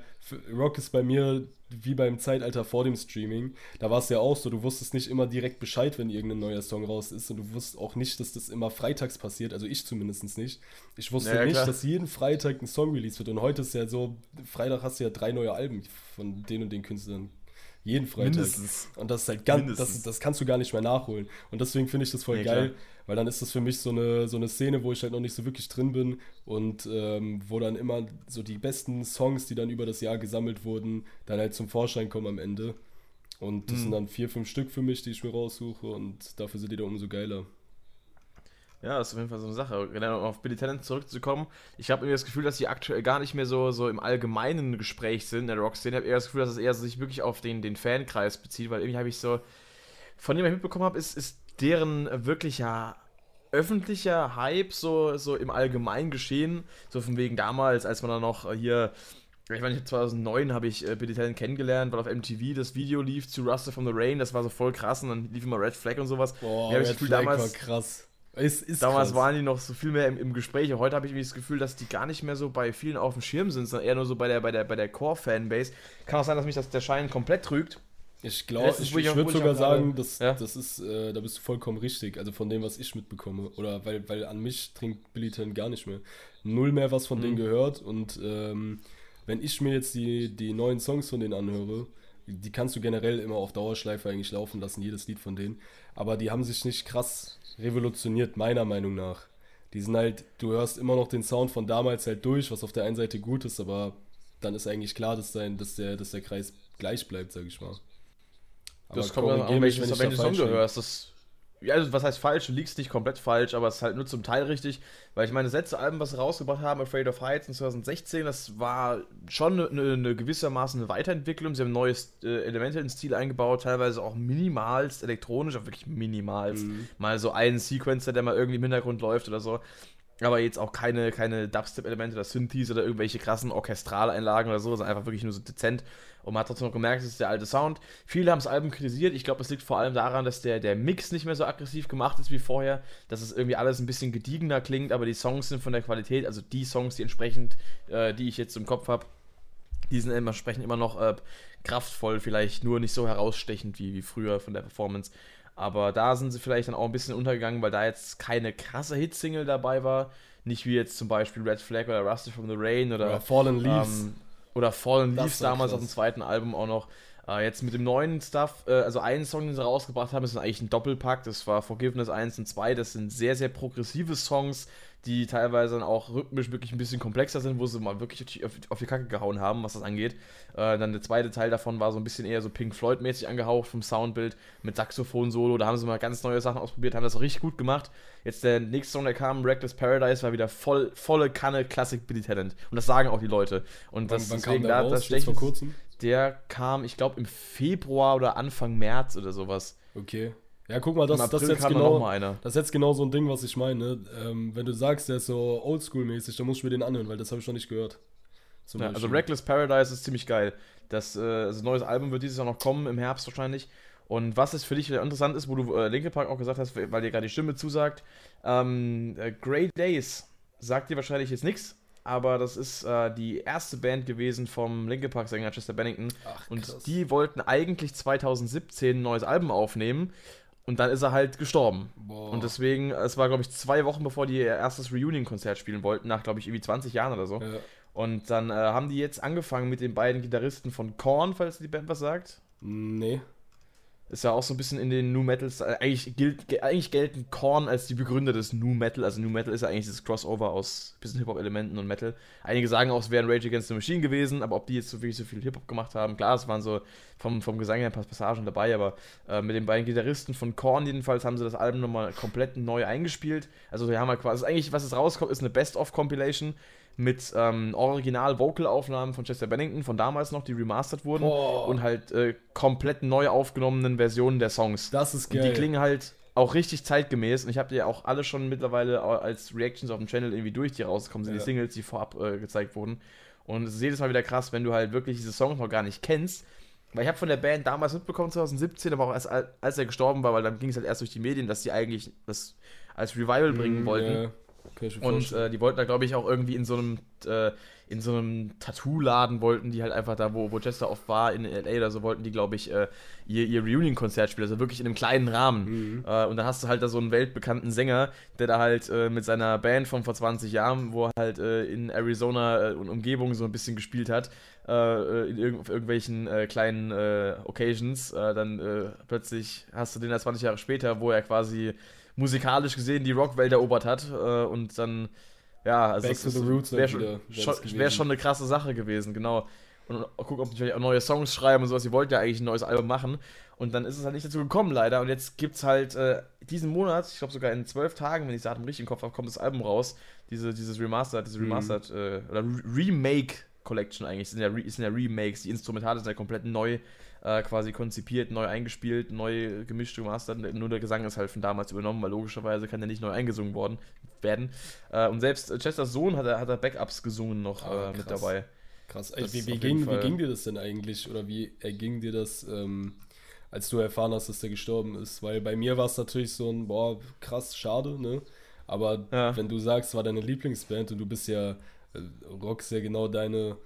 Rock ist bei mir wie beim Zeitalter vor dem Streaming. Da war es ja auch so, du wusstest nicht immer direkt Bescheid, wenn irgendein neuer Song raus ist. Und du wusstest auch nicht, dass das immer freitags passiert. Also ich zumindest nicht. Ich wusste ja, nicht, klar. dass jeden Freitag ein Song released wird. Und heute ist ja so, Freitag hast du ja drei neue Alben von den und den Künstlern. Jeden Freitag. Mindestens. Und das ist halt ganz, das, das kannst du gar nicht mehr nachholen. Und deswegen finde ich das voll nee, geil, klar. weil dann ist das für mich so eine, so eine Szene, wo ich halt noch nicht so wirklich drin bin und ähm, wo dann immer so die besten Songs, die dann über das Jahr gesammelt wurden, dann halt zum Vorschein kommen am Ende. Und das mhm. sind dann vier, fünf Stück für mich, die ich mir raussuche und dafür sind die dann umso geiler. Ja, das ist auf jeden Fall so eine Sache. Genau, um auf Billy Talent zurückzukommen, ich habe irgendwie das Gefühl, dass die aktuell gar nicht mehr so, so im allgemeinen Gespräch sind in der Rock-Szene. Ich habe eher das Gefühl, dass es eher sich wirklich auf den, den Fankreis bezieht, weil irgendwie habe ich so, von dem ich mitbekommen habe, ist, ist deren wirklicher öffentlicher Hype so, so im allgemeinen geschehen. So von wegen damals, als man dann noch hier ich meine, 2009 habe ich äh, Billy Talent kennengelernt, weil auf MTV das Video lief zu Rusted from the Rain, das war so voll krass und dann lief immer Red Flag und sowas. Boah, Red Flag damals, war krass. Es ist Damals krass. waren die noch so viel mehr im, im Gespräch. Heute habe ich das Gefühl, dass die gar nicht mehr so bei vielen auf dem Schirm sind, sondern eher nur so bei der, bei der, bei der Core-Fanbase. Kann auch sein, dass mich das, der Schein komplett trügt. Ich glaube, ich, ich würde sogar sagen, dass, ja? das ist, äh, da bist du vollkommen richtig. Also von dem, was ich mitbekomme. Oder weil, weil an mich trinkt Billy Ten gar nicht mehr. Null mehr was von mhm. denen gehört. Und ähm, wenn ich mir jetzt die, die neuen Songs von denen anhöre, die kannst du generell immer auf Dauerschleife eigentlich laufen lassen, jedes Lied von denen. Aber die haben sich nicht krass revolutioniert, meiner Meinung nach. Die sind halt, du hörst immer noch den Sound von damals halt durch, was auf der einen Seite gut ist, aber dann ist eigentlich klar, dass, dein, dass, der, dass der Kreis gleich bleibt, sag ich mal. Aber das kommt dann auch, welchen, welchen Song du hörst. Das also was heißt falsch? Du liegst nicht komplett falsch, aber es ist halt nur zum Teil richtig. Weil ich meine, das letzte Album, was sie rausgebracht haben, Afraid of Heights in 2016, das war schon eine, eine gewissermaßen eine Weiterentwicklung. Sie haben neues äh, Elemente ins Stil eingebaut, teilweise auch minimalst elektronisch, aber wirklich minimalst. Mhm. Mal so einen Sequencer, der mal irgendwie im Hintergrund läuft oder so. Aber jetzt auch keine, keine Dubstep-Elemente oder Synthes oder irgendwelche krassen Orchestraleinlagen oder so, sondern einfach wirklich nur so dezent. Und man hat trotzdem noch gemerkt, es ist der alte Sound. Viele haben das Album kritisiert. Ich glaube, es liegt vor allem daran, dass der, der Mix nicht mehr so aggressiv gemacht ist wie vorher. Dass es irgendwie alles ein bisschen gediegener klingt, aber die Songs sind von der Qualität, also die Songs, die entsprechend, äh, die ich jetzt im Kopf habe, die sind entsprechend immer noch äh, kraftvoll, vielleicht nur nicht so herausstechend wie, wie früher von der Performance. Aber da sind sie vielleicht dann auch ein bisschen untergegangen, weil da jetzt keine krasse Hitsingle dabei war. Nicht wie jetzt zum Beispiel Red Flag oder Rusty from the Rain oder, oder Fallen Leaves. Ähm, oder Fallen Leaves damals auf dem zweiten Album auch noch. Äh, jetzt mit dem neuen Stuff, äh, also einen Song, den sie rausgebracht haben, ist eigentlich ein Doppelpack. Das war Forgiveness 1 und 2. Das sind sehr, sehr progressive Songs, die teilweise dann auch rhythmisch wirklich ein bisschen komplexer sind, wo sie mal wirklich auf, auf die Kacke gehauen haben, was das angeht. Äh, dann der zweite Teil davon war so ein bisschen eher so Pink Floyd-mäßig angehaucht vom Soundbild mit Saxophon-Solo. Da haben sie mal ganz neue Sachen ausprobiert, haben das richtig gut gemacht. Jetzt der nächste Song, der kam, Reckless Paradise, war wieder voll, volle Kanne Classic Billy Talent. Und das sagen auch die Leute. Und das, wann, wann deswegen kam der da, raus? Das vor kurzem? Der kam, ich glaube, im Februar oder Anfang März oder sowas. Okay. Ja, guck mal, das, das, ist jetzt genau, das ist jetzt genau so ein Ding, was ich meine. Ähm, wenn du sagst, der ist so oldschool-mäßig, dann musst du mir den anhören, weil das habe ich schon nicht gehört. Ja, also Reckless Paradise ist ziemlich geil. Das, äh, also neues Album wird dieses Jahr noch kommen, im Herbst wahrscheinlich. Und was es für dich interessant ist, wo du äh, Linkin Park auch gesagt hast, weil dir gerade die Stimme zusagt, ähm, äh, Great Days sagt dir wahrscheinlich jetzt nichts, aber das ist äh, die erste Band gewesen vom Linkin Park Sänger Chester Bennington. Ach, und die wollten eigentlich 2017 ein neues Album aufnehmen. Und dann ist er halt gestorben. Boah. Und deswegen, es war, glaube ich, zwei Wochen bevor die ihr erstes Reunion-Konzert spielen wollten, nach, glaube ich, irgendwie 20 Jahren oder so. Ja. Und dann äh, haben die jetzt angefangen mit den beiden Gitarristen von Korn, falls die Band was sagt. Nee. Ist ja auch so ein bisschen in den New Metals. Äh, eigentlich, gilt, eigentlich gelten Korn als die Begründer des New Metal. Also New Metal ist ja eigentlich das Crossover aus bisschen Hip-Hop-Elementen und Metal. Einige sagen auch, es wären Rage Against the Machine gewesen, aber ob die jetzt so wirklich so viel Hip-Hop gemacht haben, klar, es waren so vom, vom Gesang her ein paar Passagen dabei, aber äh, mit den beiden Gitarristen von Korn jedenfalls haben sie das Album nochmal komplett neu eingespielt. Also wir haben halt quasi, eigentlich, was es rauskommt, ist eine Best-of-Compilation mit ähm, Original-Vocal-Aufnahmen von Chester Bennington von damals noch, die remastered wurden Boah. und halt äh, komplett neu aufgenommenen Versionen der Songs. Das ist Und geil. die klingen halt auch richtig zeitgemäß und ich habe die ja auch alle schon mittlerweile als Reactions auf dem Channel irgendwie durch, die rausgekommen sind, Ja. die Singles, die vorab äh, gezeigt wurden. Und es ist jedes Mal wieder krass, wenn du halt wirklich diese Songs noch gar nicht kennst. Weil ich habe von der Band damals mitbekommen, 2017, aber auch erst al- als er gestorben war, weil dann ging es halt erst durch die Medien, dass die eigentlich das als Revival bringen Mm, wollten. Ja, Und äh, die wollten da, glaube ich, auch irgendwie in so einem, äh, in so einem Tattoo-Laden wollten die halt einfach da, wo, wo Chester oft war, in LA oder so, wollten die, glaube ich, äh, ihr, ihr Reunion-Konzert spielen, also wirklich in einem kleinen Rahmen. Mhm. Äh, und dann hast du halt da so einen weltbekannten Sänger, der da halt äh, mit seiner Band von vor 20 Jahren, wo er halt äh, in Arizona und Umgebung so ein bisschen gespielt hat, in irgend, auf irgendwelchen kleinen Occasions, dann äh, plötzlich hast du den da 20 Jahre später, wo er quasi musikalisch gesehen die Rockwelt erobert hat äh, und dann ja, also Back das wäre wär schon, wär schon eine krasse Sache gewesen, genau. Und gucken, ob die vielleicht auch neue Songs schreiben und sowas. Die wollten ja eigentlich ein neues Album machen. Und dann ist es halt nicht dazu gekommen, leider. Und jetzt gibt es halt äh, diesen Monat, ich glaube sogar in zwölf Tagen, wenn ich das Datum richtig im Kopf habe, kommt das Album raus. Diese, dieses Remastered, diese Mhm. Remastered, äh, oder Re- Remake Collection eigentlich. Es sind ja, Re sind ja Remakes. Die Instrumentale sind ja komplett neu äh, quasi konzipiert, neu eingespielt, neu gemischt, gemastert. Nur der Gesang ist halt von damals übernommen, weil logischerweise kann der nicht neu eingesungen worden werden. Äh, und selbst äh, Chesters Sohn hat er, hat er Backups gesungen noch Ah, äh, mit dabei. Krass. Ey, wie, wie, ging, wie ging dir das denn eigentlich? Oder wie erging dir das, ähm, als du erfahren hast, dass der gestorben ist? Weil bei mir war es natürlich so ein, boah, krass, schade, ne? Aber Ja. wenn du sagst, war deine Lieblingsband und du bist ja, äh, Rock ist ja genau deine,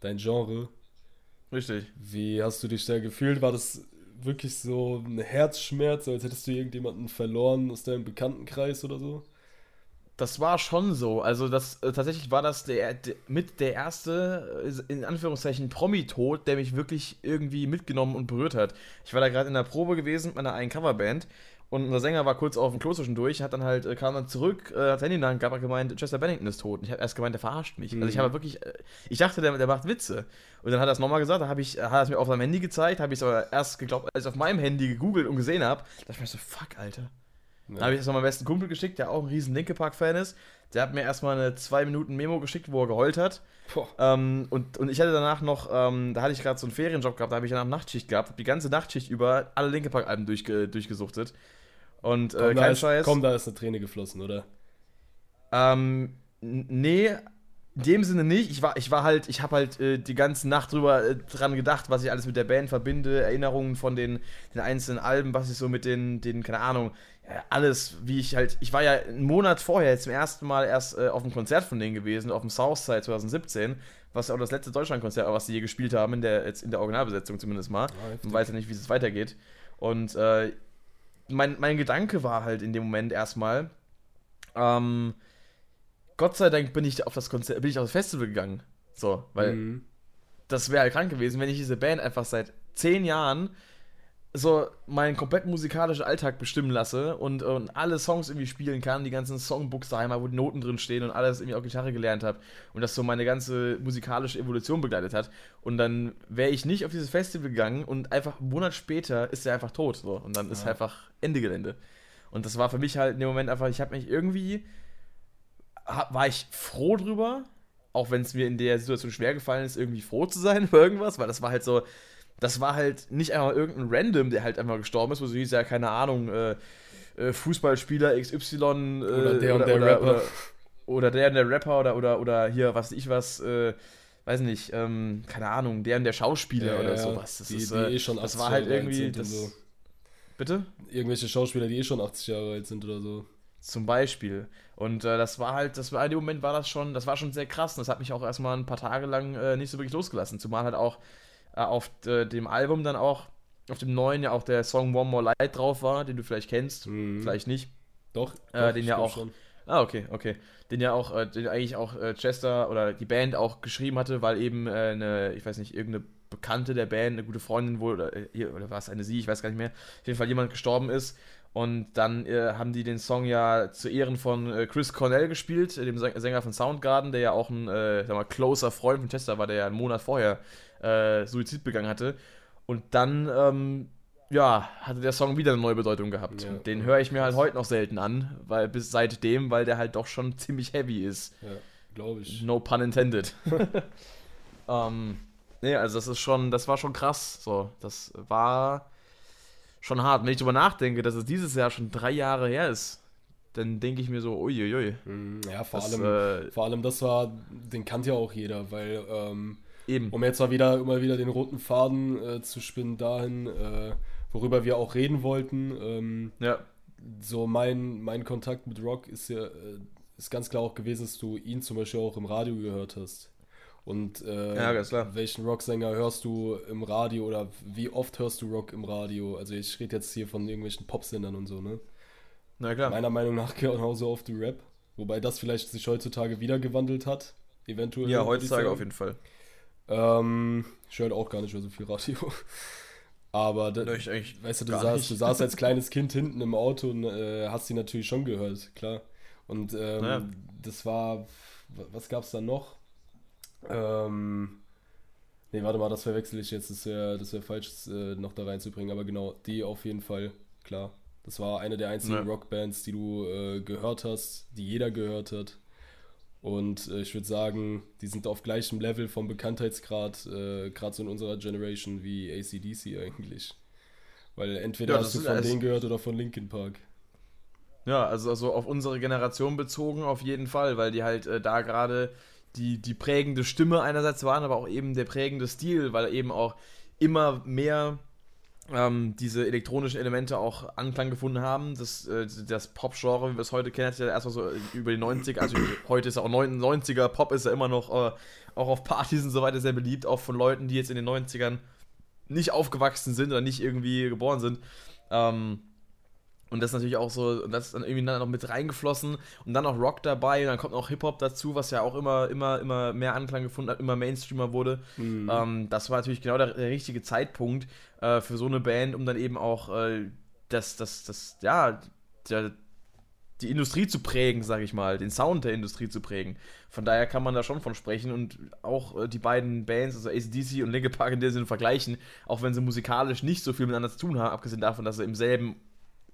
dein Genre, Richtig. wie hast du dich da gefühlt? War das wirklich so ein Herzschmerz, als hättest du irgendjemanden verloren aus deinem Bekanntenkreis oder so? Das war schon so. Also das äh, tatsächlich war das der, der mit der erste äh, in Anführungszeichen Promi-Tod, der mich wirklich irgendwie mitgenommen und berührt hat. Ich war da gerade in der Probe gewesen mit meiner einen Coverband und unser Sänger war kurz auf dem Klo zwischendurch, hat dann halt äh, kam dann zurück, äh, hat das Handy in der Hand gehabt, hat gemeint, Chester Bennington ist tot. Und ich habe erst gemeint, der verarscht mich. Also ich Mhm. habe wirklich, äh, ich dachte, der, der macht Witze. Und dann hat er es nochmal gesagt, da habe ich, hat er es mir auf seinem Handy gezeigt, habe ich es aber erst geglaubt, als ich auf meinem Handy gegoogelt und gesehen habe, dachte ich mir so, fuck, Alter. Ja. Da habe ich das noch meinem besten Kumpel geschickt, der auch ein riesen Linke Park-Fan ist. Der hat mir erstmal eine 2 Minuten Memo geschickt, wo er geheult hat. Ähm, und, und ich hatte danach noch, ähm, da hatte ich gerade so einen Ferienjob gehabt, da habe ich danach Nachtschicht gehabt, hab die ganze Nachtschicht über alle Linke Park-Alben durchge durchgesuchtet. Und äh, Komm, da kein ist, Scheiß. komm, da ist eine Träne geflossen, oder? Ähm, nee, in dem Sinne nicht. Ich war, ich war halt, ich habe halt äh, die ganze Nacht drüber äh, dran gedacht, was ich alles mit der Band verbinde, Erinnerungen von den, den einzelnen Alben, was ich so mit den, den, keine Ahnung, ja, alles, wie ich halt, ich war ja einen Monat vorher zum ersten Mal erst äh, auf einem Konzert von denen gewesen, auf dem Southside 2017, was auch das letzte Deutschlandkonzert war, was sie je gespielt haben, in der, jetzt in der Originalbesetzung zumindest mal. heftig. Man weiß ja nicht, wie es weitergeht. Und äh, mein, mein Gedanke war halt in dem Moment erstmal, ähm, Gott sei Dank bin ich auf das Konzert, bin ich auf das Festival gegangen. So, weil Mhm. das wäre halt krank gewesen, wenn ich diese Band einfach seit zehn Jahren so meinen kompletten musikalischen Alltag bestimmen lasse und, und alle Songs irgendwie spielen kann, die ganzen Songbooks daheim, wo die Noten drin stehen und alles irgendwie auch Gitarre gelernt habe und das so meine ganze musikalische Evolution begleitet hat. Und dann wäre ich nicht auf dieses Festival gegangen und einfach einen Monat später ist er einfach tot. So. Und dann ist Ja. einfach Ende Gelände. Und das war für mich halt in dem Moment einfach, ich habe mich irgendwie, hab, war ich froh drüber, auch wenn es mir in der Situation schwer gefallen ist, irgendwie froh zu sein über irgendwas, weil das war halt so, das war halt nicht einfach irgendein Random, der halt einfach gestorben ist, wo so hieß ja, keine Ahnung, äh, äh, Fußballspieler XY äh, Oder der und der Rapper. Oder, oder der und der Rapper oder, oder, oder hier, was ich was, äh, weiß nicht, ähm, keine Ahnung, der und der Schauspieler Ja, oder ja, sowas. Das die, ist, die äh, eh schon das 80 war halt irgendwie, das, so. bitte? Irgendwelche Schauspieler, die eh schon 80 Jahre alt sind oder so. Zum Beispiel. Und äh, das war halt, das war in dem Moment war das schon, das war schon sehr krass. Und das hat mich auch erstmal ein paar Tage lang äh, nicht so wirklich losgelassen. Zumal halt auch äh, auf äh, dem Album dann auch, auf dem neuen ja auch der Song One More Light drauf war, den du vielleicht kennst, Mhm. vielleicht nicht. Doch, Äh, doch, den ja auch- Schon. Ah, okay, okay. Den ja auch, äh, den eigentlich auch äh, Chester oder die Band auch geschrieben hatte, weil eben eine, ich weiß nicht, irgendeine Bekannte der Band, eine gute Freundin wohl, oder, oder war es eine sie, ich weiß gar nicht mehr, auf jeden Fall jemand gestorben ist. Und dann äh, haben die den Song ja zu Ehren von äh, Chris Cornell gespielt, dem Sänger von Soundgarden, der ja auch ein, äh, sag mal, closer Freund von Chester war, der ja einen Monat vorher äh, Suizid begangen hatte. Und dann, ähm, ja, hatte der Song wieder eine neue Bedeutung gehabt. Ja, den höre ich mir halt heute noch selten an, weil bis seitdem, weil der halt doch schon ziemlich heavy ist. Ja, glaube ich. No pun intended. ähm, nee, also das ist schon, das war schon krass. So, das war schon hart. Wenn ich darüber nachdenke, dass es dieses Jahr schon drei Jahre her ist, dann denke ich mir so, uiuiui. Mhm, ja, vor, das, allem, äh, vor allem, das war, den kannte ja auch jeder, weil, ähm, eben. um jetzt mal wieder, immer wieder den roten Faden äh, zu spinnen dahin, äh, worüber wir auch reden wollten. Ähm, ja. So mein, mein Kontakt mit Rock ist ja, äh, ist ganz klar auch gewesen, dass du ihn zum Beispiel auch im Radio gehört hast. Und äh, ja, welchen Rocksänger hörst du im Radio oder wie oft hörst du Rock im Radio? Also ich rede jetzt hier von irgendwelchen Popsendern und so, ne? Na klar. Meiner Meinung nach genauso oft du Rap. Wobei das vielleicht sich heutzutage wieder gewandelt hat. Eventuell. Ja, heutzutage auf jeden Fall. Ähm, ich höre halt auch gar nicht mehr so viel Radio. Aber da, weißt du, du saßt, du saßt als kleines Kind hinten im Auto und äh, hast sie natürlich schon gehört, klar. Und ähm, ja. das war, was gab es da noch? Ähm, ne, warte mal, das verwechsel ich jetzt. Das wäre das wär falsch, äh, noch da reinzubringen. Aber genau, die auf jeden Fall, klar. Das war eine der einzigen ja. Rockbands, die du äh, gehört hast, die jeder gehört hat. Und äh, ich würde sagen, die sind auf gleichem Level vom Bekanntheitsgrad, äh, gerade so in unserer Generation wie ACDC eigentlich. Weil entweder ja, hast du von denen gehört oder von Linkin Park. Ja, also, also auf unsere Generation bezogen auf jeden Fall, weil die halt äh, da gerade die, die prägende Stimme einerseits waren, aber auch eben der prägende Stil, weil eben auch immer mehr ähm, diese elektronischen Elemente auch Anklang gefunden haben. Das, äh, das Pop-Genre, wie wir es heute kennen, hat ja erstmal so über die 90er, also heute ist ja auch 90er, Pop ist ja immer noch äh, auch auf Partys und so weiter sehr beliebt, auch von Leuten, die jetzt in den 90ern nicht aufgewachsen sind oder nicht irgendwie geboren sind. Ähm, und das ist natürlich auch so, das ist dann irgendwie dann noch mit reingeflossen und dann noch Rock dabei und dann kommt noch Hip-Hop dazu, was ja auch immer, immer, immer mehr Anklang gefunden hat, immer Mainstreamer wurde. Mhm. Ähm, das war natürlich genau der, der richtige Zeitpunkt äh, für so eine Band, um dann eben auch äh, das, das, das, ja, der, die Industrie zu prägen, sage ich mal, den Sound der Industrie zu prägen. Von daher kann man da schon von sprechen und auch äh, die beiden Bands, also ACDC und Linkin Park in der Sinne vergleichen, auch wenn sie musikalisch nicht so viel miteinander zu tun haben, abgesehen davon, dass sie im selben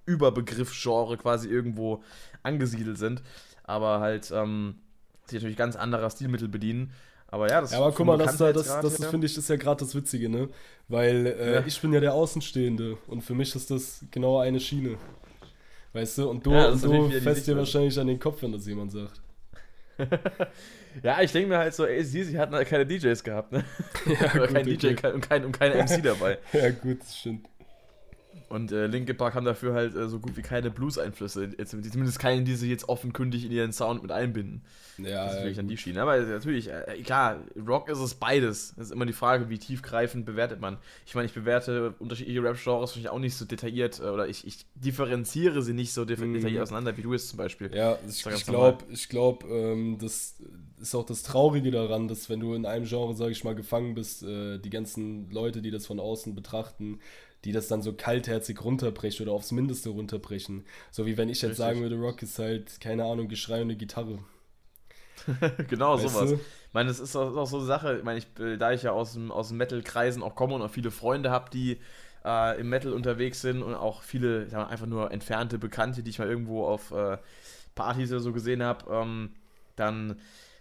Überbegriff-Genre quasi irgendwo angesiedelt sind. Aber halt ähm, sich natürlich ganz anderer Stilmittel bedienen. Aber ja, das ja, aber guck mal, das, das, das, das finde ich ist ja gerade das Witzige, ne? Weil äh, ja. ich bin ja der Außenstehende und für mich ist das genau eine Schiene. Weißt du? Und du, ja, und du fährst dir wahrscheinlich an den Kopf, wenn das jemand sagt. ja, ich denke mir halt so, ey, sie, sie hatten halt keine DJs gehabt, ne? Ja, Oder gut, kein DJ und kein, und kein MC dabei. ja, gut, das stimmt. Und äh, Linkin Park haben dafür halt äh, so gut wie keine Blues-Einflüsse. Zumindest keine, die sie jetzt offenkundig in ihren Sound mit einbinden. Ja, das ist natürlich ja, an die Schiene. Aber natürlich, äh, klar, Rock ist es beides. Das ist immer die Frage, wie tiefgreifend bewertet man. Ich meine, ich bewerte unterschiedliche Rap-Genres wahrscheinlich auch nicht so detailliert äh, oder ich, ich differenziere sie nicht so mhm. detailliert auseinander, wie du es zum Beispiel. Ja, ich, ich glaube, ich glaub, ähm, das ist auch das Traurige daran, dass wenn du in einem Genre, sage ich mal, gefangen bist, äh, die ganzen Leute, die das von außen betrachten, die das dann so kaltherzig runterbrechen oder aufs Mindeste runterbrechen. So wie wenn ich jetzt Richtig. sagen würde, Rock ist halt, keine Ahnung, Geschrei und eine Gitarre. genau, weißt sowas. Du? Ich meine, das ist auch, auch, so eine Sache, ich meine, ich, äh, da ich ja aus dem, aus dem Metal-Kreisen auch komme und auch viele Freunde habe, die äh, im Metal unterwegs sind und auch viele, ich sag mal, einfach nur entfernte Bekannte, die ich mal irgendwo auf äh, Partys oder so gesehen habe, ähm, dann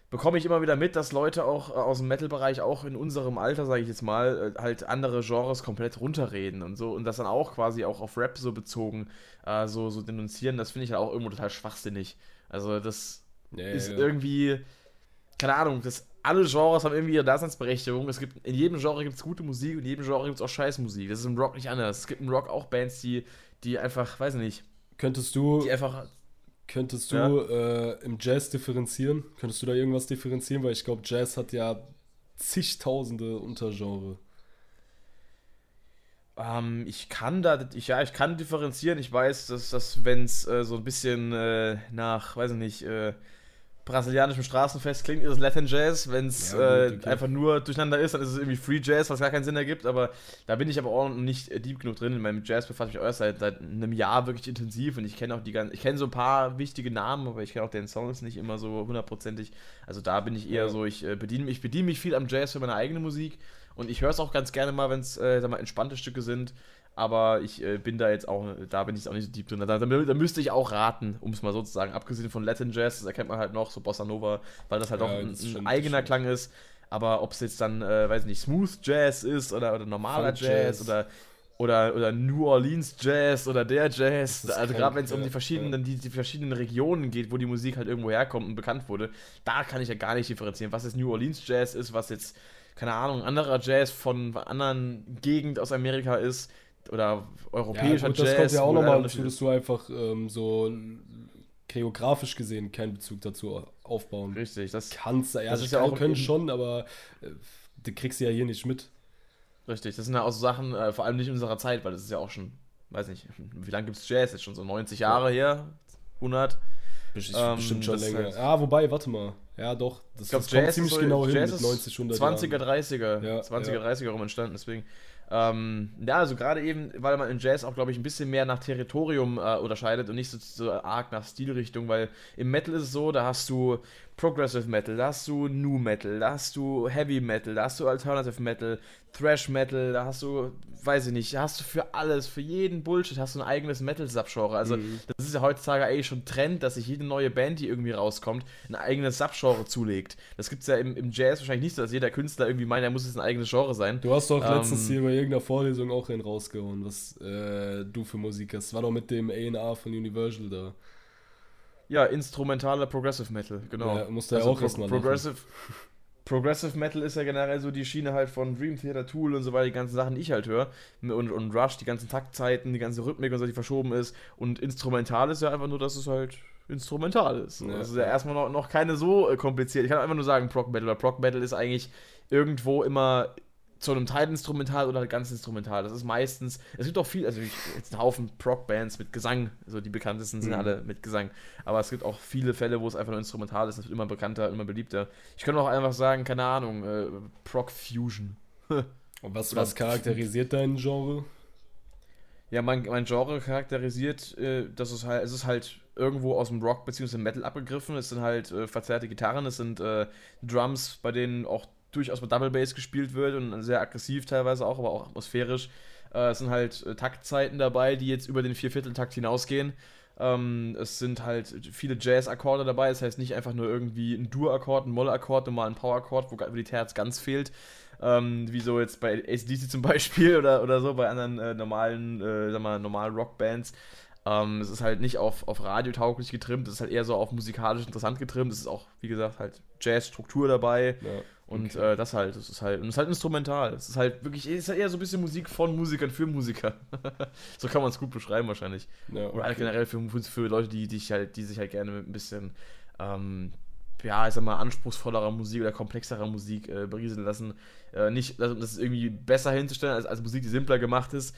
bekomme ich immer wieder mit, dass Leute auch äh, aus dem Metal-Bereich auch in unserem Alter, sage ich jetzt mal, äh, halt andere Genres komplett runterreden und so und das dann auch quasi auch auf Rap so bezogen äh, so, so denunzieren, das finde ich halt auch irgendwo total schwachsinnig. Also das ja, ist ja. irgendwie, keine Ahnung, das, alle Genres haben irgendwie ihre Daseinsberechtigung. Es gibt, in jedem Genre gibt es gute Musik und in jedem Genre gibt es auch Scheißmusik. Das ist im Rock nicht anders. Es gibt im Rock auch Bands, die, die einfach, weiß ich nicht. Könntest du. Die einfach Könntest du ja. äh, im Jazz differenzieren? Könntest du da irgendwas differenzieren? Weil ich glaube, Jazz hat ja zigtausende Untergenre. Ähm, ich kann da, ich, ja, ich kann differenzieren. Ich weiß, dass, dass wenn es äh, so ein bisschen äh, nach, weiß ich nicht, äh, brasilianischem Straßenfest klingt, ist es Latin Jazz. Wenn es ja, äh, einfach nur durcheinander ist, dann ist es irgendwie Free Jazz, was gar keinen Sinn ergibt. Aber da bin ich aber auch nicht deep genug drin. In meinem Jazz befasse ich mich auch erst seit, seit einem Jahr wirklich intensiv und ich kenne auch die ganzen, ich kenne so ein paar wichtige Namen, aber ich kenne auch den Songs nicht immer so hundertprozentig. Also da bin ich eher ja. so, ich äh, bediene mich, bediene mich viel am Jazz für meine eigene Musik und ich höre es auch ganz gerne mal, wenn es äh, entspannte Stücke sind aber ich äh, bin da jetzt auch, da bin ich auch nicht so deep drin. Da, da, da müsste ich auch raten, um es mal so zu sagen. Abgesehen von Latin Jazz, das erkennt man halt noch, so Bossa Nova, weil das halt ja, auch ein, ein eigener Klang ist. Aber ob es jetzt dann, äh, weiß nicht, Smooth Jazz ist oder, oder normaler Jazz, Jazz, oder oder, oder New Orleans Jazz oder der Jazz, also gerade wenn es um die verschiedenen, die, die verschiedenen Regionen geht, wo die Musik halt irgendwo herkommt und bekannt wurde, da kann ich ja gar nicht differenzieren, was jetzt New Orleans Jazz ist, was jetzt, keine Ahnung, anderer Jazz von anderen Gegend aus Amerika ist oder europäischer ja, gut, Jazz. Das kommt ja auch nochmal dazu, dass du einfach ähm, so geografisch gesehen keinen Bezug dazu aufbauen Richtig, das kannst du. Ja, das ist ja auch können schon, aber äh, du kriegst ja hier nicht mit. Richtig, das sind ja auch so Sachen, äh, vor allem nicht in unserer Zeit, weil das ist ja auch schon, weiß nicht, wie lange gibt es Jazz? Jetzt schon so 90 Jahre her? 100? Bestimmt, ähm, bestimmt schon länger. Heißt, ja, wobei, warte mal. Ja, doch. Das, glaub, das kommt ziemlich so, genau Jazz hin mit 90, 100 20er, 30er. Ja, 20er, ja. 30er rum entstanden, deswegen. Ähm, ja, also gerade eben, weil man im Jazz auch, glaube ich, ein bisschen mehr nach Territorium äh, unterscheidet und nicht so, so, arg nach Stilrichtung, weil im Metal ist es so, da hast du Progressive Metal, da hast du New Metal, da hast du Heavy Metal, da hast du Alternative Metal, Thrash Metal, da hast du, weiß ich nicht, da hast du für alles, für jeden Bullshit hast du ein eigenes Metal-Subgenre. Also, mhm. das ist ja heutzutage eigentlich schon Trend, dass sich jede neue Band, die irgendwie rauskommt, ein eigenes Subgenre zulegt. Das gibt es ja im, im, Jazz wahrscheinlich nicht so, dass jeder Künstler irgendwie meint, er muss jetzt ein eigenes Genre sein. Du hast doch ähm, letztens hier bei irgendeiner Vorlesung auch einen rausgehauen, was äh, du für Musik hast. War doch mit dem A&R von Universal da. Ja, instrumentaler Progressive Metal, genau. Ja, musste also ja auch erstmal Progressive, Progressive Metal ist ja generell so die Schiene halt von Dream Theater, Tool und so weiter, die ganzen Sachen, die ich halt höre. Und, und Rush, die ganzen Taktzeiten, die ganze Rhythmik und so, die verschoben ist. Und instrumental ist ja einfach nur, dass es halt instrumental ist. Ja. Das ist ja erstmal noch, noch keine so äh, kompliziert. Ich kann einfach nur sagen Prog Metal, weil Prog Metal ist eigentlich irgendwo immer zu einem Teil instrumental oder ganz instrumental. Das ist meistens, es gibt auch viel, also jetzt ein Haufen Prog-Bands mit Gesang, also die bekanntesten sind mhm. alle mit Gesang, aber es gibt auch viele Fälle, wo es einfach nur instrumental ist, das wird immer bekannter, immer beliebter. Ich könnte auch einfach sagen, keine Ahnung, äh, Prog-Fusion. Und was, was charakterisiert dein Genre? Ja, mein, mein Genre charakterisiert, äh, dass es halt, es ist halt irgendwo aus dem Rock bzw. Metal abgegriffen. Es sind halt äh, verzerrte Gitarren, es sind äh, Drums, bei denen auch durchaus mit Double Bass gespielt wird und sehr aggressiv teilweise auch, aber auch atmosphärisch. Äh, es sind halt äh, Taktzeiten dabei, die jetzt über den Viervierteltakt hinausgehen. Ähm, es sind halt viele Jazz-Akkorde dabei, das heißt nicht einfach nur irgendwie ein Dur-Akkord, ein Moll-Akkord, normal ein Power-Akkord, wo, wo die Terz ganz fehlt. Ähm, wie so jetzt bei ACDC zum Beispiel oder, oder so, bei anderen äh, normalen, äh, sag mal, normalen Rockbands. Ähm, es ist halt nicht auf, auf radiotauglich getrimmt, es ist halt eher so auf musikalisch interessant getrimmt. Es ist auch, wie gesagt, halt Jazz-Struktur dabei. Ja. Und okay. äh, das halt, das ist halt, und es ist halt instrumental. Es ist halt wirklich, es ist halt eher so ein bisschen Musik von Musikern für Musiker. so kann man es gut beschreiben wahrscheinlich. Ja, okay. Oder halt generell für, für Leute, die, die, halt, die sich halt gerne mit ein bisschen, ähm, ja, ich sag mal, anspruchsvollerer Musik oder komplexerer Musik äh, berieseln lassen. Äh, nicht, also, das ist irgendwie besser hinzustellen als, als Musik, die simpler gemacht ist.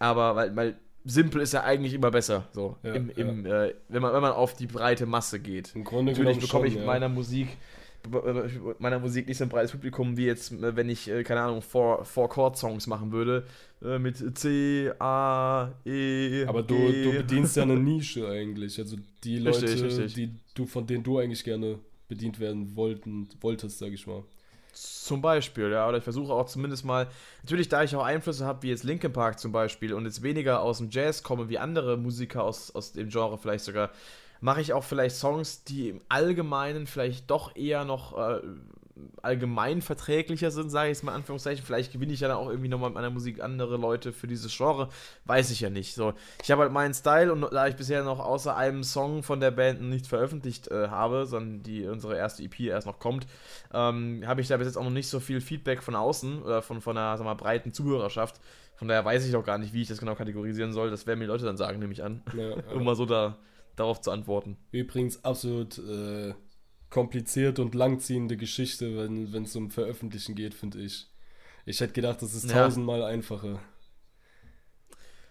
Aber weil, weil simpel ist ja eigentlich immer besser. So, ja, im, im, ja. Äh, wenn, man, wenn man auf die breite Masse geht. Im Grunde Natürlich bekomme ich ja. meiner Musik meiner Musik nicht so ein breites Publikum wie jetzt, äh, wenn ich, äh, keine Ahnung, Four-Chord-Songs machen würde. Äh, mit C, A, E. Aber du, G. du bedienst ja eine Nische eigentlich. Also die Leute, richtig, richtig. Die du, von denen du eigentlich gerne bedient werden wollten, wolltest, sag ich mal. Zum Beispiel, ja, oder ich versuche auch zumindest mal, natürlich da ich auch Einflüsse habe, wie jetzt Linkin Park zum Beispiel und jetzt weniger aus dem Jazz komme, wie andere Musiker aus, aus dem Genre vielleicht sogar, mache ich auch vielleicht Songs, die im Allgemeinen vielleicht doch eher noch äh, allgemein verträglicher sind, sage ich es mal in Anführungszeichen. Vielleicht gewinne ich ja dann auch irgendwie nochmal mit meiner Musik andere Leute für dieses Genre. Weiß ich ja nicht. So, ich habe halt meinen Style und da ich bisher noch außer einem Song von der Band nicht veröffentlicht äh, habe, sondern die unsere erste EP erst noch kommt, ähm, habe ich da bis jetzt auch noch nicht so viel Feedback von außen oder von, von einer mal, breiten Zuhörerschaft. Von daher weiß ich auch gar nicht, wie ich das genau kategorisieren soll. Das werden mir Leute dann sagen, nehme ich an. Ja, ja. um mal so da darauf zu antworten. Übrigens absolut äh, komplizierte und langziehende Geschichte, wenn es um Veröffentlichen geht, finde ich. Ich hätte gedacht, das ist ja. tausendmal einfacher.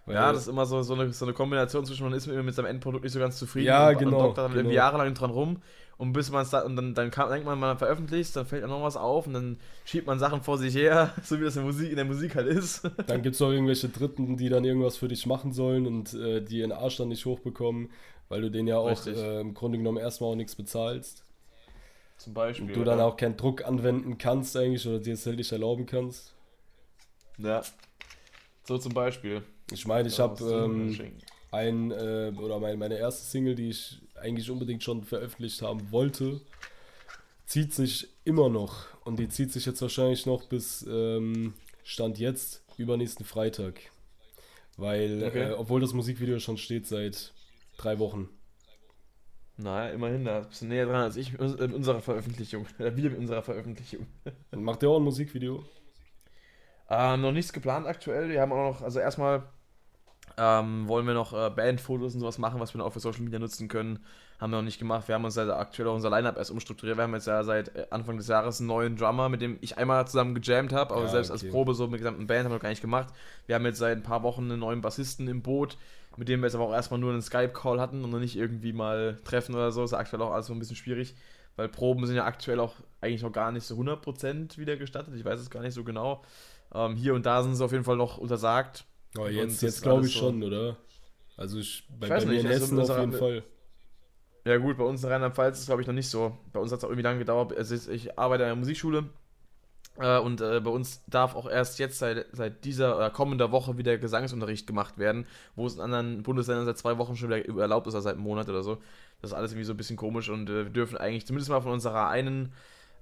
Weil ja, das ist immer so, so, eine, so eine Kombination zwischen, man ist mit, mit seinem Endprodukt nicht so ganz zufrieden ja, und, genau, und dockt dann genau. irgendwie jahrelang dran rum und bis man es da, und dann, dann kann, denkt man, man veröffentlicht, dann fällt auch noch was auf und dann schiebt man Sachen vor sich her, so wie das in der Musik, in der Musik halt ist. Dann gibt es auch irgendwelche Dritten, die dann irgendwas für dich machen sollen und äh, die ihren Arsch dann nicht hochbekommen, weil du denen ja auch äh, im Grunde genommen erstmal auch nichts bezahlst. Zum Beispiel. Und du dann auch keinen Druck anwenden kannst eigentlich oder dir es halt nicht erlauben kannst. Ja. So zum Beispiel. Ich meine, ich habe ähm, ein äh, oder mein, meine erste Single, die ich eigentlich unbedingt schon veröffentlicht haben wollte, zieht sich immer noch und die zieht sich jetzt wahrscheinlich noch bis ähm, Stand jetzt übernächsten Freitag, weil okay. äh, obwohl das Musikvideo schon steht seit drei Wochen. Naja, immerhin, da bist du näher dran als ich in unserer Veröffentlichung. Wir mit unserer Veröffentlichung. Und macht ihr auch ein Musikvideo? Ähm, noch nichts geplant aktuell. Wir haben auch noch, also erstmal ähm, wollen wir noch äh, Bandfotos und sowas machen, was wir dann auch für Social Media nutzen können. Haben wir noch nicht gemacht. Wir haben uns ja aktuell auch unser Line-Up erst umstrukturiert. Wir haben jetzt ja seit äh, Anfang des Jahres einen neuen Drummer, mit dem ich einmal zusammen gejammt habe, aber ja, selbst okay. als Probe so mit der gesamten Band haben wir noch gar nicht gemacht. Wir haben jetzt seit ein paar Wochen einen neuen Bassisten im Boot, mit dem wir jetzt aber auch erstmal nur einen Skype-Call hatten und noch nicht irgendwie mal treffen oder so. Ist aktuell auch alles so ein bisschen schwierig, weil Proben sind ja aktuell auch eigentlich noch gar nicht so 100% wieder gestattet. Ich weiß es gar nicht so genau. Ähm, hier und da sind sie auf jeden Fall noch untersagt. Oh, jetzt jetzt glaube ich so schon, oder? Also ich, bei, ich bei mir in Hessen auf jeden Fall. Ja gut, bei uns in Rheinland-Pfalz ist es glaube ich noch nicht so. Bei uns hat es auch irgendwie lange gedauert. Also ich arbeite in der Musikschule äh, und äh, bei uns darf auch erst jetzt seit, seit dieser oder kommender Woche wieder Gesangsunterricht gemacht werden, wo es in anderen Bundesländern seit zwei Wochen schon wieder erlaubt ist, oder seit einem Monat oder so. Das ist alles irgendwie so ein bisschen komisch und äh, wir dürfen eigentlich zumindest mal von unserer einen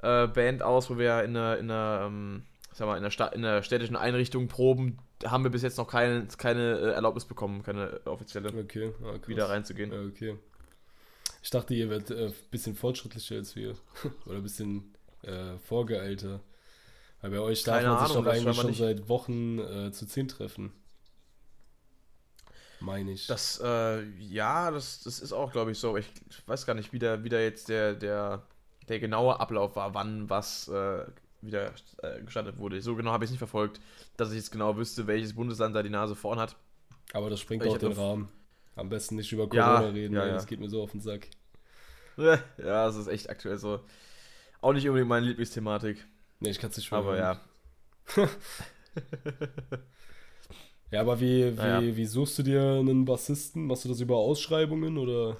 äh, Band aus, wo wir in einer, in einer ähm, sag mal, in Stadt, in der städtischen Einrichtung proben, haben wir bis jetzt noch keine, keine äh, Erlaubnis bekommen, keine offizielle, okay. ah, wieder reinzugehen. okay. Ich dachte, ihr werdet ein äh, bisschen fortschrittlicher als wir. Oder ein bisschen äh, vorgeeilter. Weil bei euch darf man sich doch eigentlich schon nicht. seit Wochen äh, zu zehn treffen. Meine ich. Das, äh, ja, das, das ist auch, glaube ich, so. Ich weiß gar nicht, wie da, wie da jetzt der, der, der genaue Ablauf war, wann was äh, wieder äh, gestattet wurde. So genau habe ich es nicht verfolgt, dass ich jetzt genau wüsste, welches Bundesland da die Nase vorn hat. Aber das springt auch den Rahmen. Am besten nicht über Corona ja, reden, ja, ja. das geht mir so auf den Sack. Ja, das ist echt aktuell so. Auch nicht unbedingt meine Lieblingsthematik. Nee, ich kann es nicht schwören. Aber ja. ja, aber wie, wie, naja. wie suchst du dir einen Bassisten? Machst du das über Ausschreibungen oder?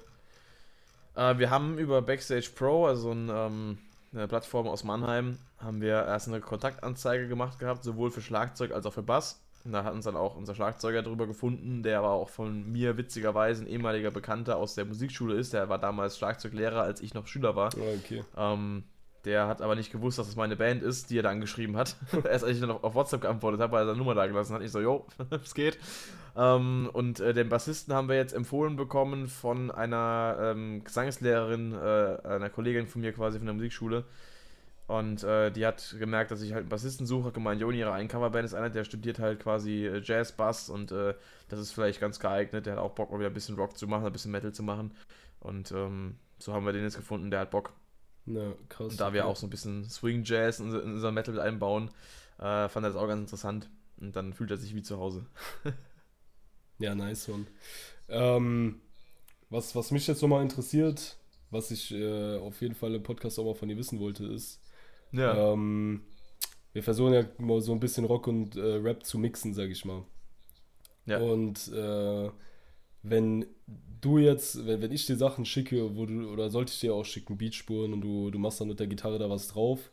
Äh, wir haben über Backstage Pro, also ein, ähm, eine Plattform aus Mannheim, haben wir erst eine Kontaktanzeige gemacht gehabt, sowohl für Schlagzeug als auch für Bass. Und da hat uns dann auch unser Schlagzeuger drüber gefunden, der aber auch von mir witzigerweise ein ehemaliger Bekannter aus der Musikschule ist. Der war damals Schlagzeuglehrer, als ich noch Schüler war. Ah, okay. Ähm, der hat aber nicht gewusst, dass es meine Band ist, die er da angeschrieben hat. Erst als ich dann auf WhatsApp geantwortet habe, weil er seine Nummer da gelassen hat, ich so, jo, es geht. Ähm, und äh, den Bassisten haben wir jetzt empfohlen bekommen von einer ähm, Gesangslehrerin, äh, einer Kollegin von mir quasi von der Musikschule. Und äh, die hat gemerkt, dass ich halt einen Bassisten suche, hat gemeint, Joni, ihre Eincoverband ist einer, der studiert halt quasi äh, Jazz, Bass und äh, das ist vielleicht ganz geeignet. Der hat auch Bock, mal wieder ein bisschen Rock zu machen, ein bisschen Metal zu machen. Und ähm, so haben wir den jetzt gefunden, der hat Bock. Ja, krass. Und da wir auch so ein bisschen Swing Jazz in, in unser Metal mit einbauen, äh, fand er das auch ganz interessant. Und dann fühlt er sich wie zu Hause. ja, nice one. Ähm, was, was mich jetzt nochmal interessiert, was ich äh, auf jeden Fall im Podcast auch mal von dir wissen wollte, ist, ja. ähm, wir versuchen ja mal so ein bisschen Rock und äh, Rap zu mixen, sag ich mal. Ja. Und äh, wenn du jetzt, wenn, wenn ich dir Sachen schicke, wo du, oder sollte ich dir auch schicken, Beatspuren und du, du machst dann mit der Gitarre da was drauf,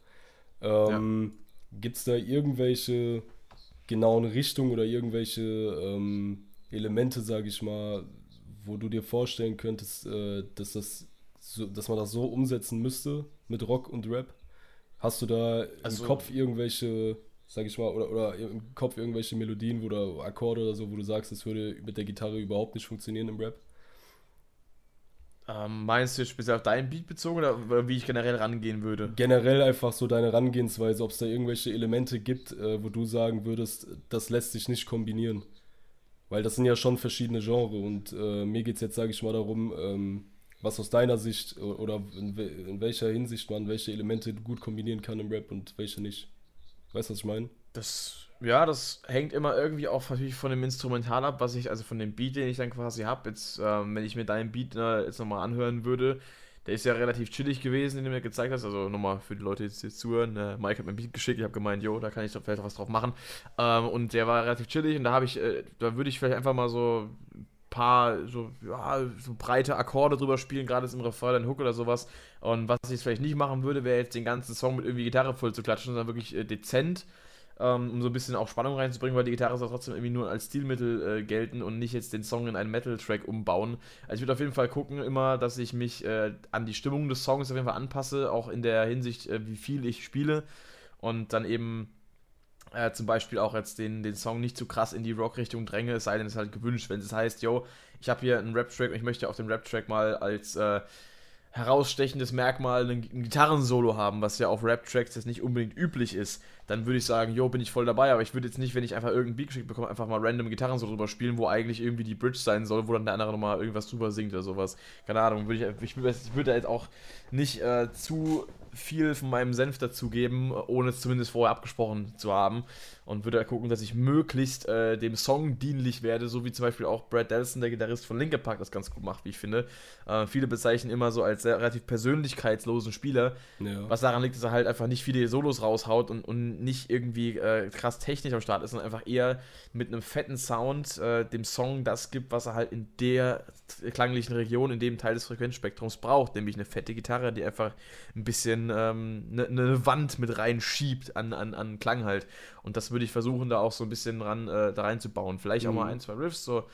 ähm, ja. gibt es da irgendwelche genauen Richtungen oder irgendwelche ähm, Elemente, sage ich mal, wo du dir vorstellen könntest, äh, dass, das so, dass man das so umsetzen müsste mit Rock und Rap? Hast du da also, im Kopf irgendwelche sag ich mal, oder, oder im Kopf irgendwelche Melodien oder Akkorde oder so, wo du sagst, es würde mit der Gitarre überhaupt nicht funktionieren im Rap? Ähm, meinst du speziell auf deinen Beat bezogen oder wie ich generell rangehen würde? Generell einfach so deine Herangehensweise, ob es da irgendwelche Elemente gibt, äh, wo du sagen würdest, das lässt sich nicht kombinieren. Weil das sind ja schon verschiedene Genres und äh, mir geht es jetzt, sage ich mal, darum, ähm, was aus deiner Sicht oder in, in welcher Hinsicht man welche Elemente gut kombinieren kann im Rap und welche nicht. Weißt du, was ich meine? Das, ja, das hängt immer irgendwie auch natürlich von dem Instrumental ab, was ich, also von dem Beat, den ich dann quasi habe. Jetzt, ähm, wenn ich mir deinen Beat äh, jetzt nochmal anhören würde, der ist ja relativ chillig gewesen, den du mir gezeigt hast. Also nochmal für die Leute, die jetzt zuhören. Äh, Mike hat mir ein Beat geschickt, ich habe gemeint, jo, da kann ich doch vielleicht was drauf machen. Ähm, und der war relativ chillig und da habe ich, äh, da würde ich vielleicht einfach mal so paar so, ja, so breite Akkorde drüber spielen, gerade im Refrain, ein Hook oder sowas. Und was ich vielleicht nicht machen würde, wäre jetzt den ganzen Song mit irgendwie Gitarre voll zu klatschen, sondern wirklich äh, dezent ähm, um so ein bisschen auch Spannung reinzubringen, weil die Gitarre soll trotzdem irgendwie nur als Stilmittel äh, gelten und nicht jetzt den Song in einen Metal-Track umbauen. Also ich würde auf jeden Fall gucken immer, dass ich mich äh, an die Stimmung des Songs auf jeden Fall anpasse, auch in der Hinsicht, äh, wie viel ich spiele und dann eben äh, zum Beispiel auch jetzt den, den Song nicht zu krass in die Rock-Richtung dränge, es sei denn, es ist halt gewünscht, wenn es heißt, yo, ich habe hier einen Rap-Track und ich möchte auf dem Rap-Track mal als äh, herausstechendes Merkmal ein, ein Gitarrensolo haben, was ja auf Rap-Tracks jetzt nicht unbedingt üblich ist, dann würde ich sagen, jo, bin ich voll dabei, aber ich würde jetzt nicht, wenn ich einfach irgendein Beat geschickt bekomme, einfach mal random Gitarrensolo drüber spielen, wo eigentlich irgendwie die Bridge sein soll, wo dann der andere nochmal irgendwas drüber singt oder sowas. Keine Ahnung, würde ich, ich, ich würde jetzt auch nicht äh, zu viel von meinem Senf dazugeben, ohne es zumindest vorher abgesprochen zu haben. Und würde gucken, dass ich möglichst äh, dem Song dienlich werde, so wie zum Beispiel auch Brad Delson, der Gitarrist von Linkin Park, das ganz gut macht, wie ich finde. Äh, viele bezeichnen immer so als sehr, relativ persönlichkeitslosen Spieler, ja. was daran liegt, dass er halt einfach nicht viele Solos raushaut und, und nicht irgendwie äh, krass technisch am Start ist, sondern einfach eher mit einem fetten Sound äh, dem Song das gibt, was er halt in der klanglichen Region, in dem Teil des Frequenzspektrums braucht, nämlich eine fette Gitarre, die einfach ein bisschen eine ähm, ne, ne Wand mit reinschiebt an, an, an Klang halt. Und das würde ich versuchen, da auch so ein bisschen ran, äh, da reinzubauen. Vielleicht auch mal mhm. ein, zwei Riffs, so,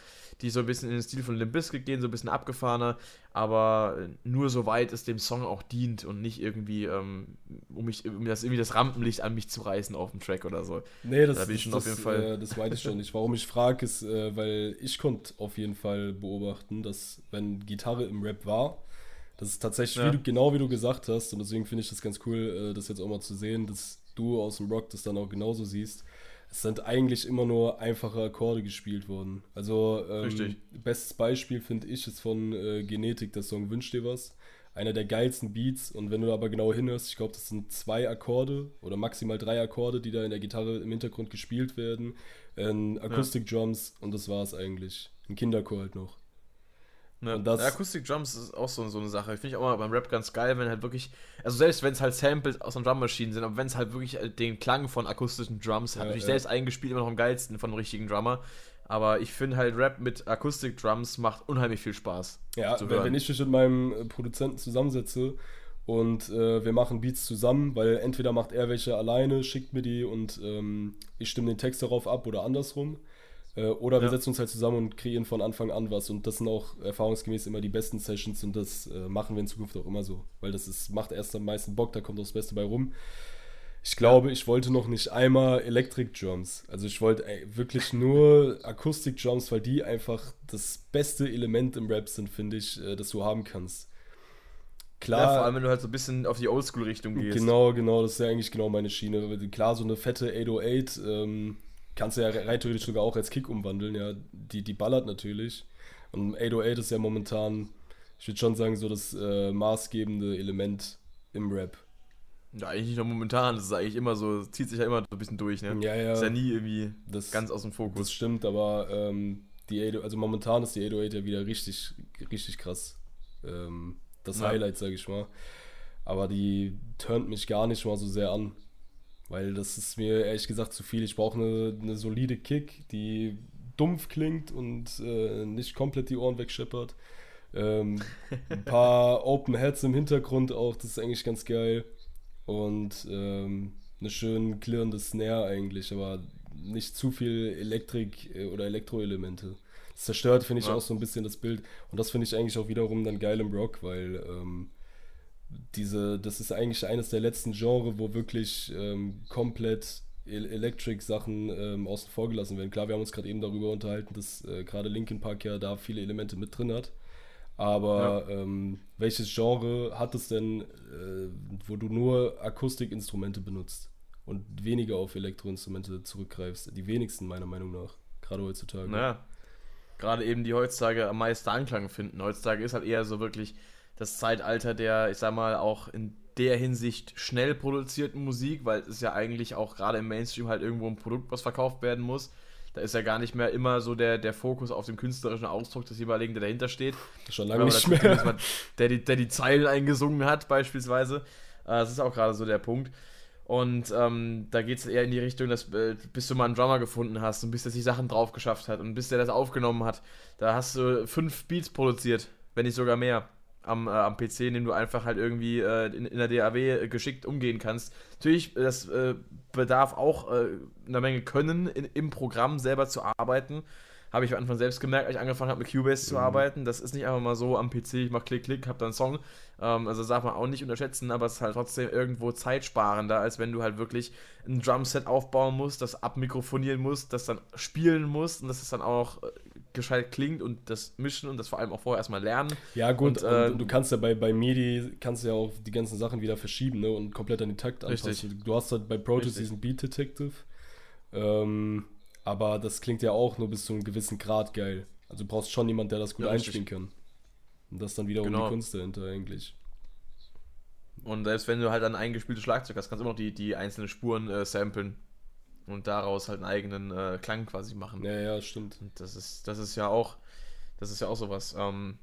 die so ein bisschen in den Stil von Limp Bizkit gehen, so ein bisschen abgefahrener, aber nur so weit es dem Song auch dient und nicht irgendwie, ähm, um mich, um das, irgendwie das Rampenlicht an mich zu reißen auf dem Track oder so. Nee, das, da bin ich schon das, auf jeden Fall. Äh, das meine ich schon nicht. Warum ich frage, ist, äh, weil ich konnte auf jeden Fall beobachten, dass wenn Gitarre im Rap war, das ist tatsächlich ja. wie du, genau wie du gesagt hast und deswegen finde ich das ganz cool, äh, das jetzt auch mal zu sehen, dass du aus dem Rock das dann auch genauso siehst. Es sind eigentlich immer nur einfache Akkorde gespielt worden. Also ähm, bestes Beispiel finde ich ist von äh, Genetik, der Song Wünsch dir was. Einer der geilsten Beats und wenn du aber genau hinhörst, ich glaube, das sind zwei Akkorde oder maximal drei Akkorde, die da in der Gitarre im Hintergrund gespielt werden. Ähm, Akustik-Drums und das war es eigentlich. Ein Kinderchor halt noch. Ne? Das Akustik Drums ist auch so, so eine Sache. Finde ich auch mal beim Rap ganz geil, wenn halt wirklich, also selbst wenn es halt Samples aus einer Drummaschine sind, aber wenn es halt wirklich äh, den Klang von akustischen Drums hat, ja, natürlich ja. selbst eingespielt immer noch am geilsten von einem richtigen Drummer. Aber ich finde halt Rap mit Akustik-Drums macht unheimlich viel Spaß. Ja, wenn ich mich mit meinem äh, Produzenten zusammensetze und äh, wir machen Beats zusammen, weil entweder macht er welche alleine, schickt mir die und ähm, ich stimme den Text darauf ab oder andersrum. Äh, oder wir ja. setzen uns halt zusammen und kreieren von Anfang an was. Und das sind auch erfahrungsgemäß immer die besten Sessions und das äh, machen wir in Zukunft auch immer so. Weil das ist, macht erst am meisten Bock, da kommt auch das Beste bei rum. Ich glaube, ich wollte noch nicht einmal Electric Drums. Also ich wollte wirklich nur Akustik Drums, weil die einfach das beste Element im Rap sind, finde ich, äh, das du haben kannst. Klar. Ja, vor allem, wenn du halt so ein bisschen auf die Oldschool-Richtung gehst. Genau, genau, das ist ja eigentlich genau meine Schiene. Klar, so eine fette 808, ähm, kannst du ja rein theoretisch sogar auch als Kick umwandeln, ja. Die, die ballert natürlich. Und 808 ist ja momentan, ich würde schon sagen, so das äh, maßgebende Element im Rap. Ja, eigentlich nicht nur momentan, das ist eigentlich immer so, zieht sich ja immer so ein bisschen durch, ne? Ja, ja. Ist ja nie irgendwie das, ganz aus dem Fokus. Das stimmt, aber ähm, die 808, also momentan ist die 808 ja wieder richtig, richtig krass. Ähm, das ja. Highlight, sag ich mal. Aber die turnt mich gar nicht mal so sehr an. Weil das ist mir ehrlich gesagt zu viel. Ich brauche eine, eine solide Kick, die dumpf klingt und äh, nicht komplett die Ohren wegscheppert. Ähm, ein paar Open Heads im Hintergrund auch, das ist eigentlich ganz geil. Und ähm, eine schön klirrende Snare eigentlich, aber nicht zu viel Elektrik äh, oder Elektroelemente. Das zerstört, finde ich, ja. auch so ein bisschen das Bild. Und das finde ich eigentlich auch wiederum dann geil im Rock, weil ähm, diese, das ist eigentlich eines der letzten Genres, wo wirklich ähm, komplett Electric-Sachen ähm, außen vor gelassen werden. Klar, wir haben uns gerade eben darüber unterhalten, dass äh, gerade Linkin Park ja da viele Elemente mit drin hat. Aber ja. ähm, welches Genre hat es denn, äh, wo du nur Akustikinstrumente benutzt und weniger auf Elektroinstrumente zurückgreifst? Die wenigsten, meiner Meinung nach, gerade heutzutage. Naja, gerade eben die heutzutage am meisten Anklang finden. Heutzutage ist halt eher so wirklich das Zeitalter der, ich sag mal, auch in der Hinsicht schnell produzierten Musik, weil es ist ja eigentlich auch gerade im Mainstream halt irgendwo ein Produkt, was verkauft werden muss. Da ist ja gar nicht mehr immer so der, der Fokus auf dem künstlerischen Ausdruck des jeweiligen, der dahinter steht. Schon lange nicht mehr. Man, der, die, der die Zeilen eingesungen hat, beispielsweise. Äh, das ist auch gerade so der Punkt. Und ähm, da geht es eher in die Richtung, dass äh, bis du mal einen Drummer gefunden hast und bis der sich Sachen drauf geschafft hat und bis der das aufgenommen hat, da hast du fünf Beats produziert, wenn nicht sogar mehr am, äh, am PC, in dem du einfach halt irgendwie äh, in, in, der DAW geschickt umgehen kannst. Natürlich, das äh, bedarf auch äh, einer Menge Können in, im Programm selber zu arbeiten. Habe ich am Anfang selbst gemerkt, als ich angefangen habe mit Cubase mhm. zu arbeiten. Das ist nicht einfach mal so am PC, ich mache Klick, Klick, habe dann einen Song. Ähm, also das darf man auch nicht unterschätzen, aber es ist halt trotzdem irgendwo zeitsparender, als wenn du halt wirklich ein Drumset aufbauen musst, das abmikrofonieren musst, das dann spielen musst und das ist dann auch äh, gescheit klingt und das Mischen und das vor allem auch vorher erstmal lernen. Ja, gut, und, äh, du kannst ja bei, bei MIDI kannst ja auch die ganzen Sachen wieder verschieben ne, und komplett an den Takt anpassen. Richtig. Du hast halt bei Pro Tools diesen Beat Detective, ähm, aber das klingt ja auch nur bis zu einem gewissen Grad geil. Also du brauchst schon jemanden, der das gut ja, einspielen kann. Und das dann wiederum genau. die Kunst dahinter eigentlich. Und selbst wenn du halt ein eingespieltes Schlagzeug hast, kannst du immer noch die, die einzelnen Spuren äh, samplen und daraus halt einen eigenen äh, Klang quasi machen. Ja, ja, stimmt. Und das ist, das ist ja auch, das ist ja auch sowas. Ähm,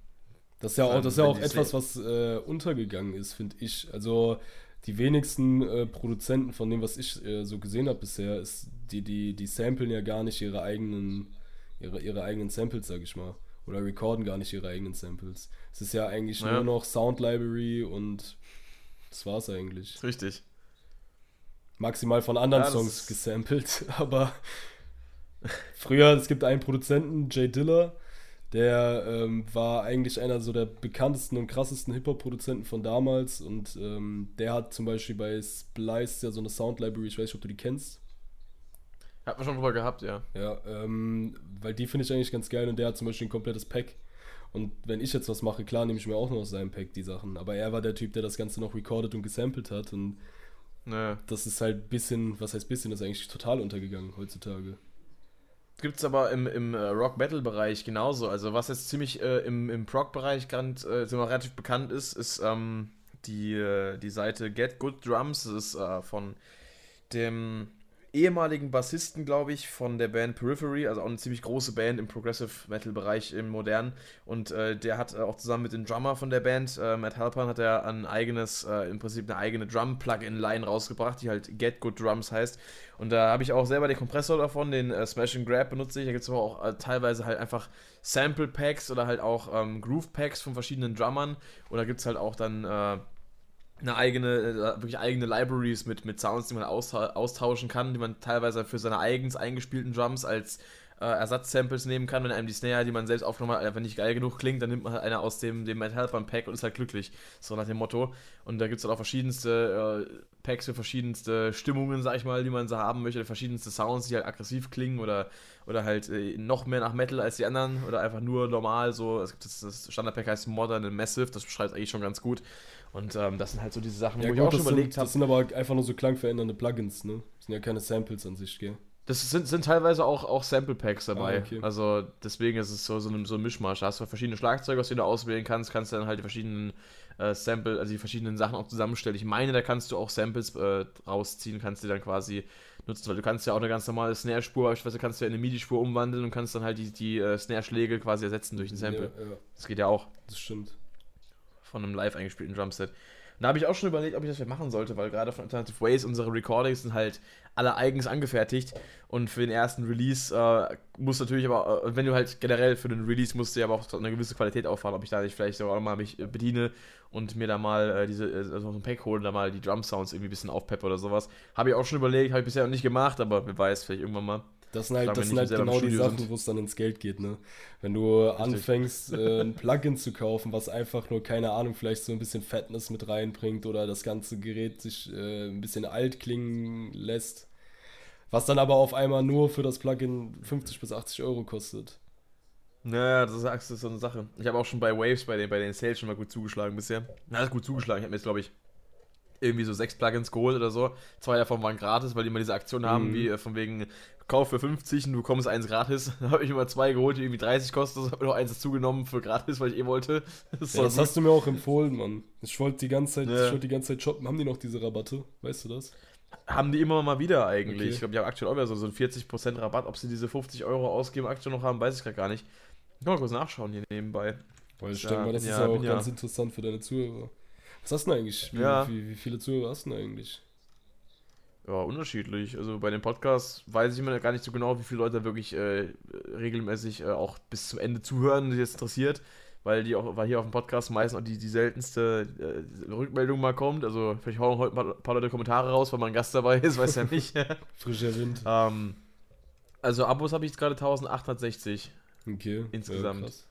das ist ja auch, das ist ja auch etwas, was äh, untergegangen ist, finde ich. Also die wenigsten äh, Produzenten von dem, was ich äh, so gesehen habe bisher, ist, die, die, die samplen ja gar nicht ihre eigenen, ihre, ihre eigenen Samples, sag ich mal. Oder recorden gar nicht ihre eigenen Samples. Es ist ja eigentlich ja. nur noch Sound Library und das war's eigentlich. Richtig maximal von anderen ja, Songs gesampelt, aber früher, es gibt einen Produzenten, Jay Diller, der ähm, war eigentlich einer so der bekanntesten und krassesten Hip-Hop-Produzenten von damals und ähm, der hat zum Beispiel bei Splice ja so eine Sound-Library, ich weiß nicht, ob du die kennst. Hat man schon drüber gehabt, ja. Ja, ähm, weil die finde ich eigentlich ganz geil und der hat zum Beispiel ein komplettes Pack. Und wenn ich jetzt was mache, klar nehme ich mir auch noch aus seinem Pack die Sachen. Aber er war der Typ, der das Ganze noch recorded und gesampelt hat und naja. Das ist halt ein bisschen, was heißt bisschen, das ist eigentlich total untergegangen heutzutage. Gibt es aber im, im äh, Rock-Battle-Bereich genauso. Also, was jetzt ziemlich äh, im, im Prog-Bereich ganz äh, relativ bekannt ist, ist ähm, die, äh, die Seite Get Good Drums. Das ist äh, von dem ehemaligen Bassisten, glaube ich, von der Band Periphery, also auch eine ziemlich große Band im Progressive Metal Bereich im Modernen. Und äh, der hat äh, auch zusammen mit dem Drummer von der Band, äh, Matt Halpern, hat er ein eigenes, äh, im Prinzip eine eigene Drum-Plugin-Line rausgebracht, die halt Get Good Drums heißt. Und da habe ich auch selber den Kompressor davon, den äh, Smash and Grab benutze ich. Da gibt es aber auch äh, teilweise halt einfach Sample Packs oder halt auch ähm, Groove Packs von verschiedenen Drummern. Oder gibt es halt auch dann eine eigene, äh, wirklich eigene Libraries mit, mit Sounds, die man austauschen kann, die man teilweise für seine eigens eingespielten Drums als äh, Ersatzsamples nehmen kann, wenn einem die Snare, die man selbst aufgenommen hat, einfach nicht geil genug klingt, dann nimmt man halt eine aus dem, dem Matt Helpern Pack und ist halt glücklich. So nach dem Motto. Und da gibt es halt auch verschiedenste äh, Packs für verschiedenste Stimmungen, sag ich mal, die man so haben möchte, verschiedenste Sounds, die halt aggressiv klingen oder, oder halt äh, noch mehr nach Metal als die anderen oder einfach nur normal so. Es gibt das, das Standard-Pack heißt Modern and Massive, das beschreibt eigentlich schon ganz gut. Und ähm, das sind halt so diese Sachen, ja, wo gut, ich auch schon überlegt habe. Das sind aber einfach nur so klangverändernde Plugins, ne? Das sind ja keine Samples an sich, gell? Das sind, sind teilweise auch, auch Sample Packs dabei. Ah, okay. Also deswegen ist es so, so, ein, so ein Mischmasch. Da hast du verschiedene Schlagzeuge, aus denen du auswählen kannst, kannst du dann halt die verschiedenen äh, Sample, also die verschiedenen Sachen auch zusammenstellen. Ich meine, da kannst du auch Samples äh, rausziehen, kannst die dann quasi nutzen, weil du kannst ja auch eine ganz normale Snare-Spur, beispielsweise kannst du ja in eine MIDI-Spur umwandeln und kannst dann halt die, die äh, Snare-Schläge quasi ersetzen durch ein Sample. Ja, ja. Das geht ja auch. Das stimmt. Von einem live eingespielten Drumset da habe ich auch schon überlegt, ob ich das vielleicht machen sollte, weil gerade von Alternative Ways unsere Recordings sind halt alle eigens angefertigt und für den ersten Release äh, muss natürlich aber, äh, wenn du halt generell für den Release musst du ja aber auch eine gewisse Qualität auffahren, ob ich da nicht vielleicht auch mal mich äh, bediene und mir da mal äh, diese, äh, also ein Pack holen, da mal die Drum Sounds irgendwie ein bisschen aufpeppe oder sowas. Habe ich auch schon überlegt, habe ich bisher noch nicht gemacht, aber wer weiß, vielleicht irgendwann mal. Das sind halt, das sind halt genau die Sachen, wo es dann ins Geld geht, ne? Wenn du Richtig. anfängst, äh, ein Plugin zu kaufen, was einfach nur, keine Ahnung, vielleicht so ein bisschen Fatness mit reinbringt oder das ganze Gerät sich äh, ein bisschen alt klingen lässt, was dann aber auf einmal nur für das Plugin 50 bis 80 Euro kostet. Naja, das ist so eine Sache. Ich habe auch schon bei Waves bei den, bei den Sales schon mal gut zugeschlagen bisher. Na, ist gut zugeschlagen. Ich habe mir jetzt, glaube ich, irgendwie so sechs Plugins geholt oder so. Zwei davon waren gratis, weil die immer diese Aktion haben, mhm. wie äh, von wegen kauf für 50 und du bekommst eins gratis. Dann habe ich immer zwei geholt, die irgendwie 30 kosten. habe noch eins dazugenommen für gratis, weil ich eh wollte. Das, ja, das hast du mir auch empfohlen, Mann. Ich wollte die ganze Zeit, ja. ich wollte die ganze Zeit shoppen. Haben die noch diese Rabatte? Weißt du das? Haben die immer mal wieder eigentlich. Okay. Ich glaube, die haben aktuell auch wieder so, so einen 40% Rabatt. Ob sie diese 50 Euro ausgeben aktuell noch haben, weiß ich gerade gar nicht. Ich kann mal kurz nachschauen hier nebenbei. Weil ich ja, denke mal, das ist ja auch ganz interessant für deine Zuhörer. Was hast du denn eigentlich? Wie, ja. wie, wie viele Zuhörer hast du denn eigentlich? Ja, unterschiedlich. Also bei den Podcasts weiß ich immer gar nicht so genau, wie viele Leute wirklich äh, regelmäßig äh, auch bis zum Ende zuhören, die jetzt interessiert, weil die auch, weil hier auf dem Podcast meistens auch die, die seltenste äh, Rückmeldung mal kommt. Also vielleicht hauen heute ein paar, Leute Kommentare raus, weil mal ein Gast dabei ist, weiß ja nicht. Frischer Wind. Ähm, also Abos habe ich jetzt gerade 1860. Okay. Insgesamt.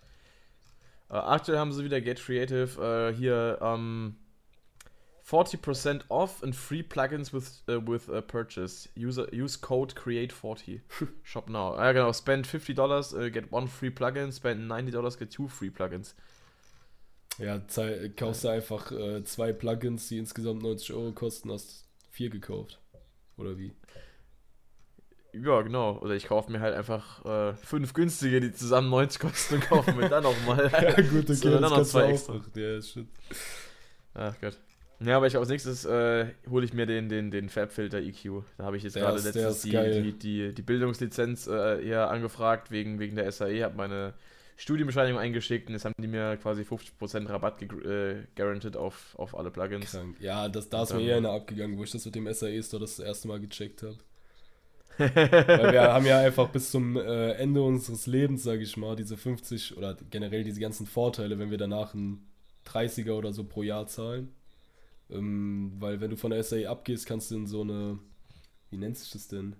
Ja, aktuell haben sie wieder Get Creative äh, hier ähm, 40% off and free plugins with, uh, with a purchase. User, use code create40. Shop now. Ja, genau. Spend $50, uh, get one free plugin. Spend $90, get two free plugins. Ja, kaufst du einfach äh, zwei Plugins, die insgesamt 90 Euro kosten, hast vier gekauft. Oder wie? Ja, genau. Oder ich kaufe mir halt einfach äh, fünf günstige, die zusammen 90 kosten und kaufe mir dann nochmal. ja, gut, okay, so, dann noch zwei extra. Auch. Ja, shit. Ach Gott. Ja, aber ich als nächstes äh, hole ich mir den, den, den Fab-Filter EQ. Da habe ich jetzt gerade letztens die, die, die, die, Bildungslizenz äh, eher angefragt wegen, wegen der SAE, habe meine Studienbescheinigung eingeschickt und jetzt haben die mir quasi 50% Rabatt äh, guaranteed auf, auf alle Plugins. Krank. Ja, das, da ist mir eher eine abgegangen, wo ich das mit dem SAE Store das, das erste Mal gecheckt habe. Weil wir haben ja einfach bis zum äh, Ende unseres Lebens, sage ich mal, diese 50 oder generell diese ganzen Vorteile, wenn wir danach einen 30er oder so pro Jahr zahlen. Ähm, weil wenn du von der SA abgehst, kannst du in so eine, wie nennt sich das denn?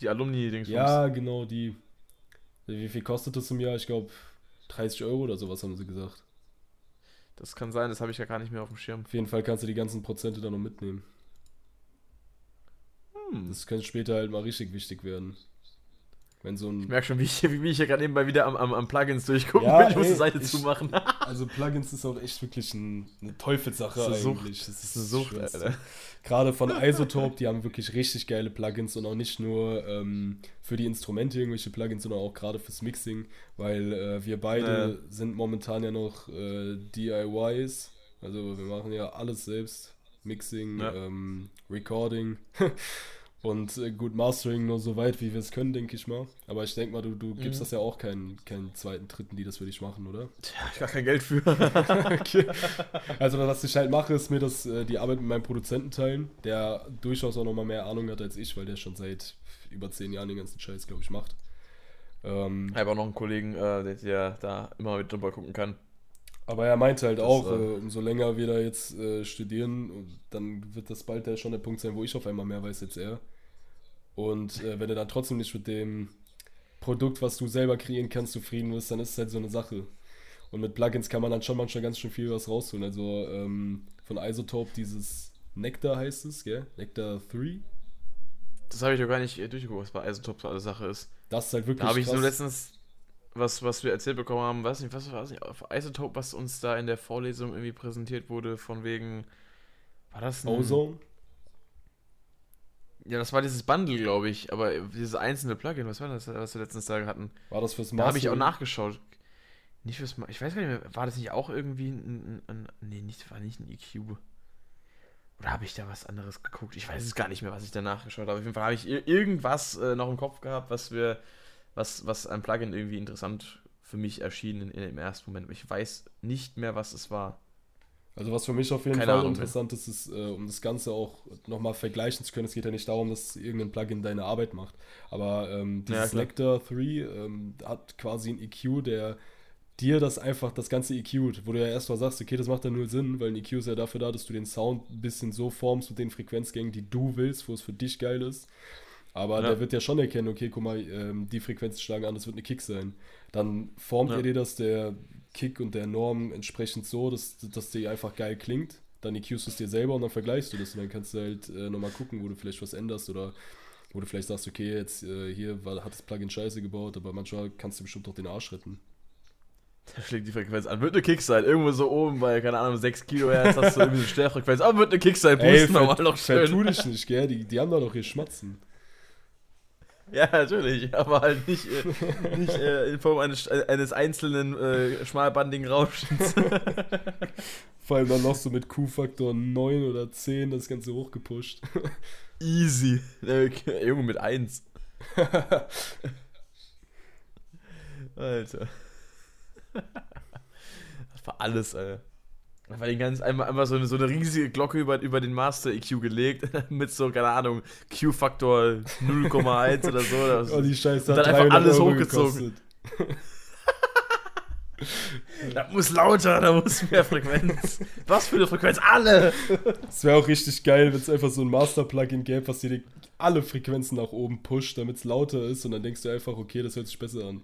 Die Alumni-Dings. Ja, genau, die. Wie viel kostet das im Jahr? Ich glaube 30 Euro oder sowas haben sie gesagt. Das kann sein, das habe ich ja gar nicht mehr auf dem Schirm. Auf jeden Fall kannst du die ganzen Prozente dann noch mitnehmen. Hm. Das könnte später halt mal richtig wichtig werden. Wenn so ein ich merke schon, wie ich, wie ich hier gerade nebenbei wieder am, am, am Plugins durchgucken ja, Ich muss die Seite ich, zumachen. also Plugins ist auch echt wirklich ein, eine Teufelssache das ist eigentlich. Sucht. Das ist eine Sucht, Alter. Gerade von Isotope, die haben wirklich richtig geile Plugins und auch nicht nur ähm, für die Instrumente irgendwelche Plugins, sondern auch gerade fürs Mixing, weil äh, wir beide ja. sind momentan ja noch äh, DIYs. Also wir machen ja alles selbst. Mixing, ja. ähm, Recording. Und äh, gut, Mastering nur so weit, wie wir es können, denke ich mal. Aber ich denke mal, du, du gibst mhm. das ja auch keinen, keinen zweiten, dritten, die das für dich machen, oder? Tja, ich gar kein Geld für. okay. Also, was ich halt mache, ist mir das, äh, die Arbeit mit meinem Produzenten teilen, der durchaus auch nochmal mehr Ahnung hat als ich, weil der schon seit über zehn Jahren den ganzen Scheiß, glaube ich, macht. Ähm, ich habe auch noch einen Kollegen, äh, der da immer mit drüber gucken kann. Aber er meinte halt das, auch, äh, äh, umso länger wir da jetzt äh, studieren, dann wird das bald ja schon der Punkt sein, wo ich auf einmal mehr weiß als er. Und äh, wenn du dann trotzdem nicht mit dem Produkt, was du selber kreieren kannst, zufrieden bist, dann ist es halt so eine Sache. Und mit Plugins kann man dann schon manchmal ganz schön viel was rausholen. Also ähm, von Isotope dieses Nectar heißt es, gell? Nectar 3. Das habe ich doch gar nicht durchgeguckt, was bei Isotope so eine Sache ist. Das ist halt wirklich Da habe ich so letztens was, was wir erzählt bekommen haben, weiß nicht, was war das auf Isotope, was uns da in der Vorlesung irgendwie präsentiert wurde, von wegen, war das ein... Ozone? Ja, das war dieses Bundle, glaube ich, aber dieses einzelne Plugin, was war das, was wir letztens da hatten? War das fürs Master? Da habe ich auch nachgeschaut. Nicht fürs Ma Ich weiß gar nicht mehr, war das nicht auch irgendwie ein, ein, ein nee, nicht, war nicht ein EQ. Oder habe ich da was anderes geguckt? Ich weiß es gar nicht mehr, was ich da nachgeschaut habe. Auf jeden Fall habe ich irgendwas äh, noch im Kopf gehabt, was wir, was, was ein Plugin irgendwie interessant für mich erschien in, in, im ersten Moment. Ich weiß nicht mehr, was es war. Also was für mich auf jeden Keine Fall Ahnung, interessant ist, ist, äh, um das Ganze auch nochmal vergleichen zu können, es geht ja nicht darum, dass irgendein Plugin deine Arbeit macht, aber ähm, dieses ja, Lector 3 ähm, hat quasi ein EQ, der dir das einfach, das ganze EQ, wo du ja erstmal sagst, okay, das macht ja null Sinn, weil ein EQ ist ja dafür da, dass du den Sound ein bisschen so formst mit den Frequenzgängen, die du willst, wo es für dich geil ist. Aber ja. der wird ja schon erkennen, okay, guck mal, ähm, die Frequenz schlagen an, das wird eine Kick sein. Dann formt ja. er dir das der Kick und der Norm entsprechend so, dass, dass die einfach geil klingt. Dann EQst du es dir selber und dann vergleichst du das und dann kannst du halt äh, nochmal gucken, wo du vielleicht was änderst oder wo du vielleicht sagst, okay, jetzt äh, hier war, hat das Plugin scheiße gebaut, aber manchmal kannst du bestimmt auch den Arsch retten. Da schlägt die Frequenz an. Wird eine Kick sein. Irgendwo so oben bei, keine Ahnung, 6 Kilohertz hast du irgendwie so eine Stärfrequenz. Aber wird eine Kick sein. Boosten Ey, mal noch schön. Tu dich nicht, gell? Die, die haben da doch hier Schmatzen. Ja, natürlich, aber halt nicht, äh, nicht äh, in Form eines, eines einzelnen äh, schmalbandigen Rauschens. Vor allem dann noch so mit Q-Faktor 9 oder 10 das Ganze hochgepusht. Easy. Junge mit 1. Alter. Das war alles, Alter. Einfach den ganz einmal, einmal so, eine, so eine riesige Glocke über, über den Master EQ gelegt, mit so, keine Ahnung, Q-Faktor 0,1 oder so. oh, die Scheiße hat dann einfach alles Euro hochgezogen. da muss lauter, da muss mehr Frequenz. Was für eine Frequenz? Alle! Es wäre auch richtig geil, wenn es einfach so ein Master-Plugin gäbe, was dir alle Frequenzen nach oben pusht, damit es lauter ist und dann denkst du einfach, okay, das hört sich besser an.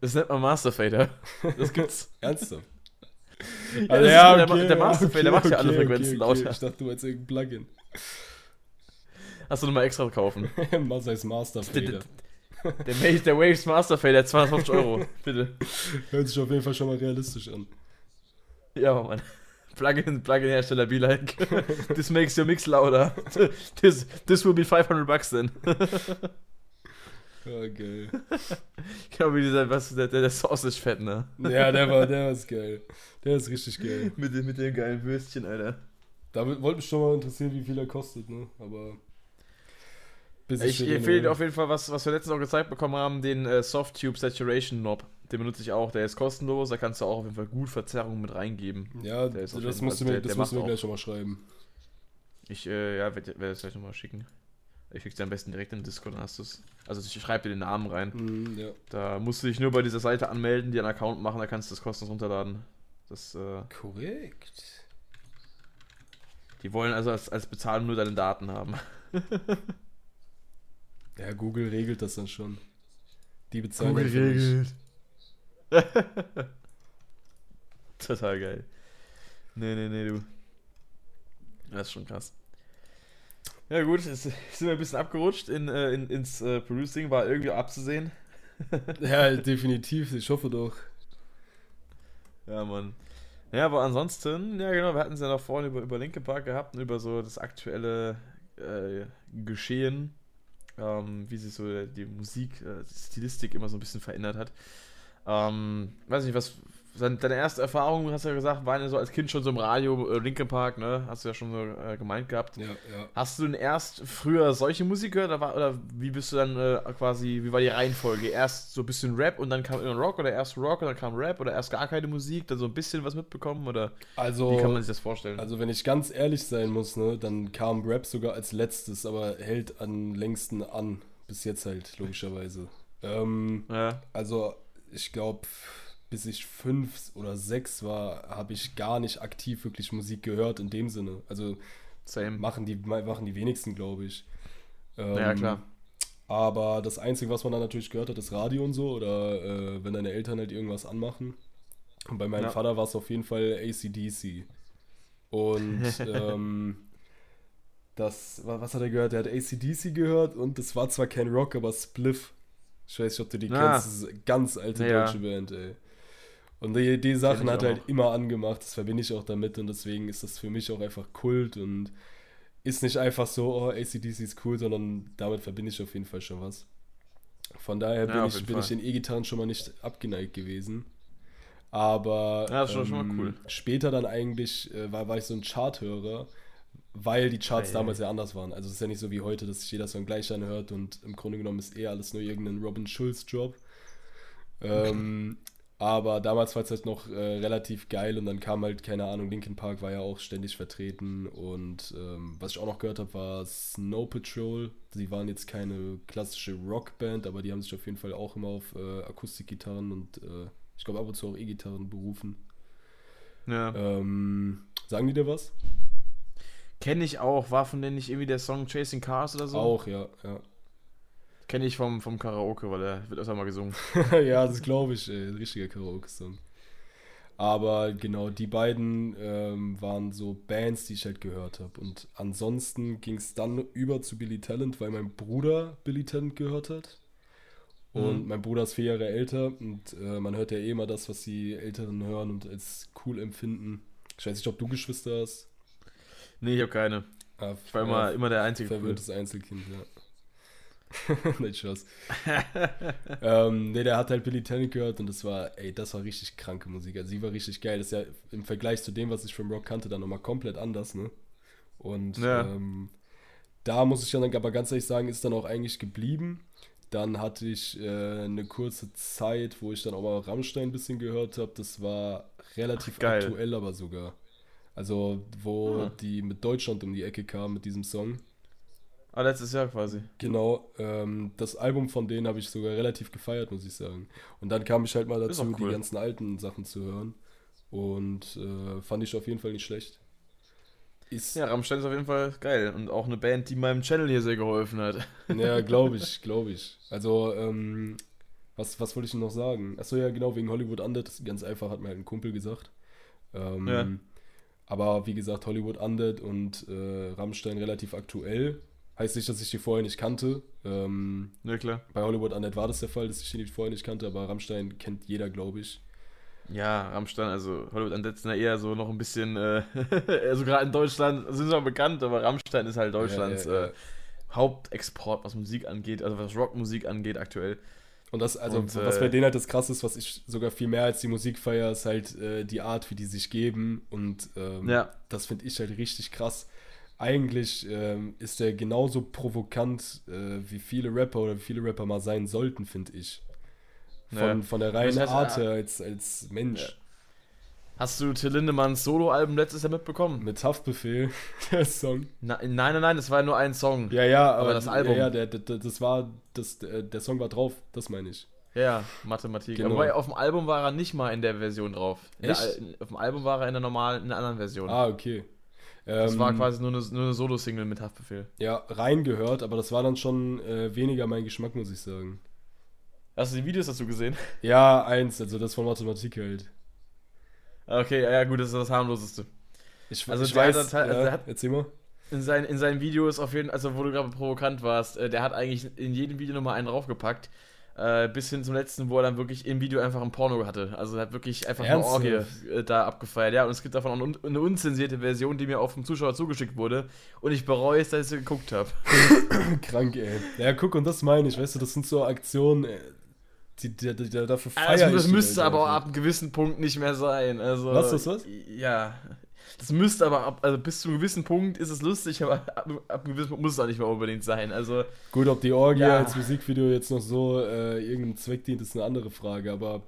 Das nennt man Master Fader. Das gibt's. Ernsthaft? Ja, also ja okay, der, der Masterfader okay, der macht ja alle Frequenzen lauter. Ich dachte, du meinst irgendein Plugin. Hast du nochmal extra kaufen? Was heißt Masterfader? Der, der, der Waves Masterfader, 250 Euro, bitte. Hört sich auf jeden Fall schon mal realistisch an. Ja, Mann. Plugin, Plugin-Hersteller be like, this makes your mix louder. This, this will be 500 bucks then. Ja, geil. genau wie dieser, was, der, der, der Sausage-Fett, ne? Ja, der war, der ist geil. Der ist richtig geil. mit, dem, mit dem geilen Würstchen, Alter. Da wollte mich schon mal interessieren, wie viel er kostet, ne? Aber. Bis ich ich empfehle dir auf jeden Fall, was, was wir letztens auch gezeigt bekommen haben, den äh, Soft-Tube Saturation Knob. Den benutze ich auch. Der ist kostenlos, da kannst du auch auf jeden Fall gut Verzerrungen mit reingeben. Ja, das musst du mir, das musst du mir gleich schon mal schreiben. Ich, äh, ja, werde werd das gleich nochmal schicken. Ich schick's dir am besten direkt im Discord, dann hast du es. Also ich schreibe dir den Namen rein. Mm, ja. Da musst du dich nur bei dieser Seite anmelden, dir einen Account machen, da kannst du das kostenlos runterladen. Das, äh, Korrekt. Die wollen also als, als Bezahlung nur deine Daten haben. ja, Google regelt das dann schon. Die bezahlen Google regelt. Total geil. Nee, nee, nee, du. Das ist schon krass. Ja gut, jetzt sind wir ein bisschen abgerutscht in, äh, in, ins äh, Producing, war irgendwie abzusehen. ja, definitiv, ich hoffe doch. Ja, Mann. Ja, aber ansonsten, ja genau, wir hatten es ja noch vorhin über, über Linke Park gehabt und über so das aktuelle äh, Geschehen, ähm, wie sich so die Musik, äh, die Stilistik immer so ein bisschen verändert hat. Ähm, weiß nicht, was, Deine erste Erfahrung, hast du ja gesagt, waren ja so als Kind schon so im Radio, äh, Linkin Park, ne? Hast du ja schon so äh, gemeint gehabt. Ja, ja. Hast du denn erst früher solche Musik gehört oder, oder wie bist du dann äh, quasi, wie war die Reihenfolge? Erst so ein bisschen Rap und dann kam Rock oder erst Rock und dann kam Rap oder erst gar keine Musik, dann so ein bisschen was mitbekommen oder also, wie kann man sich das vorstellen? Also wenn ich ganz ehrlich sein muss, ne, dann kam Rap sogar als letztes, aber hält am längsten an, bis jetzt halt, logischerweise. Ähm, ja. Also ich glaube bis ich fünf oder sechs war, habe ich gar nicht aktiv wirklich Musik gehört in dem Sinne. Also Same. machen die machen die wenigsten, glaube ich. Ähm, ja klar. Aber das Einzige, was man dann natürlich gehört hat, ist Radio und so oder äh, wenn deine Eltern halt irgendwas anmachen. Und bei meinem ja. Vater war es auf jeden Fall ACDC. Und ähm, das, was hat er gehört? Er hat ACDC gehört und das war zwar kein Rock, aber Spliff. Ich weiß nicht, ob du die ah. kennst. Das ist eine ganz alte ja. deutsche Band, ey. Und die, die Sachen hat er halt immer angemacht, das verbinde ich auch damit und deswegen ist das für mich auch einfach Kult und ist nicht einfach so, oh, ACDC ist cool, sondern damit verbinde ich auf jeden Fall schon was. Von daher bin, ja, ich, bin ich den E-Gitarren schon mal nicht abgeneigt gewesen. Aber ja, ähm, schon mal cool. später dann eigentlich äh, war, war ich so ein Charthörer, weil die Charts hey, damals ja anders waren. Also es ist ja nicht so wie heute, dass sich jeder Song gleich anhört und im Grunde genommen ist eh alles nur irgendein Robin Schulz-Job. Ähm, aber damals war es halt noch äh, relativ geil und dann kam halt, keine Ahnung, Linkin Park war ja auch ständig vertreten und ähm, was ich auch noch gehört habe, war Snow Patrol. Sie waren jetzt keine klassische Rockband, aber die haben sich auf jeden Fall auch immer auf äh, Akustikgitarren und äh, ich glaube ab und zu auch E-Gitarren berufen. Ja. Ähm, sagen die dir was? Kenne ich auch, war von denen nicht irgendwie der Song Chasing Cars oder so? Auch, ja, ja. Kenne ich vom, vom Karaoke, weil der wird öfter mal gesungen. ja, das glaube ich, ey. Richtiger Karaoke-Song. Aber genau, die beiden ähm, waren so Bands, die ich halt gehört habe. Und ansonsten ging es dann über zu Billy Talent, weil mein Bruder Billy Talent gehört hat. Und mhm. mein Bruder ist vier Jahre älter und äh, man hört ja eh immer das, was die Älteren hören und als cool empfinden. Ich weiß nicht, ob du Geschwister hast. Nee, ich habe keine. Ah, ich war immer, immer der einzige. Verwirrtes Einzelkind, ja. Nein, Spaß. ähm, ne, der hat halt Billy Talent gehört und das war, ey, das war richtig kranke Musik. Also sie war richtig geil. Das ist ja im Vergleich zu dem, was ich vom Rock kannte, dann nochmal komplett anders, ne? Und ja. ähm, da muss ich dann aber ganz ehrlich sagen, ist dann auch eigentlich geblieben. Dann hatte ich äh, eine kurze Zeit, wo ich dann auch mal Rammstein ein bisschen gehört habe. Das war relativ Ach, aktuell aber sogar. Also, wo ah. die mit Deutschland um die Ecke kamen mit diesem Song. Ah, letztes Jahr quasi. Genau, ähm, das Album von denen habe ich sogar relativ gefeiert, muss ich sagen. Und dann kam ich halt mal dazu, cool. die ganzen alten Sachen zu hören. Und äh, fand ich auf jeden Fall nicht schlecht. Ist ja, Rammstein ist auf jeden Fall geil. Und auch eine Band, die meinem Channel hier sehr geholfen hat. Ja, glaube ich, glaube ich. Also, ähm, was, was wollte ich denn noch sagen? Achso, ja, genau, wegen Hollywood Undead. Ganz einfach, hat mir halt ein Kumpel gesagt. Ähm, ja. Aber wie gesagt, Hollywood Undead und äh, Rammstein relativ aktuell. Heißt nicht, dass ich die vorher nicht kannte. Ähm, ja, klar. Bei Hollywood Undead war das der Fall, dass ich die vorher nicht kannte, aber Rammstein kennt jeder, glaube ich. Ja, Rammstein, also Hollywood Undead sind ja eher so noch ein bisschen, äh, also gerade in Deutschland sind sie auch bekannt, aber Rammstein ist halt Deutschlands ja, ja, äh, Hauptexport, was Musik angeht, also was Rockmusik angeht aktuell. Und das, also, und, was bei denen halt das krass ist, was ich sogar viel mehr als die Musik feiere, ist halt äh, die Art, wie die sich geben. Und ähm, ja. das finde ich halt richtig krass eigentlich ähm, ist er genauso provokant, äh, wie viele Rapper oder wie viele Rapper mal sein sollten, finde ich. Von, ja. von der reinen Art her als, als Mensch. Ja. Hast du Till Lindemanns Soloalbum letztes Jahr mitbekommen? Mit Haftbefehl, der Song. Na, nein, nein, nein, das war nur ein Song. Ja, ja, aber, aber das Album. Ja, ja der, der, das war, das, der Song war drauf, das meine ich. Ja, Mathematik. Genau. Aber auf dem Album war er nicht mal in der Version drauf. Echt? Der, auf dem Album war er in der normalen, in der anderen Version. Ah, okay. Das war ähm, quasi nur eine, nur eine Solo-Single mit Haftbefehl. Ja, reingehört, aber das war dann schon äh, weniger mein Geschmack, muss ich sagen. Hast du die Videos dazu gesehen? Ja, eins, also das von Mathematik halt. Okay, ja gut, das ist das harmloseste. Ich, also ich weiß, hat, also ja, hat, erzähl mal. In, sein, in seinen Videos auf jeden Fall, also wo du gerade provokant warst, äh, der hat eigentlich in jedem Video nochmal einen draufgepackt. Äh, bis hin zum letzten, wo er dann wirklich im Video einfach ein Porno hatte. Also er hat wirklich einfach Ernsthaft? eine Orgie äh, da abgefeiert. Ja, und es gibt davon auch eine, eine, unzensierte Version, die mir auch vom Zuschauer zugeschickt wurde. Und ich bereue es, dass ich sie geguckt habe. Krank, ey. Ja, guck, und das meine ich, weißt du, das sind so Aktionen, äh, die, die, die, die dafür feiern. Also, das müsste aber auch ab einem gewissen Punkt nicht mehr sein. Also, was ist das? Ja. Das müsste aber, ab, also bis zu einem gewissen Punkt ist es lustig, aber ab, ab einem gewissen Punkt muss es auch nicht mehr unbedingt sein. Also, Gut, ob die Orgie ja. als Musikvideo jetzt noch so äh, irgendeinem Zweck dient, ist eine andere Frage, aber.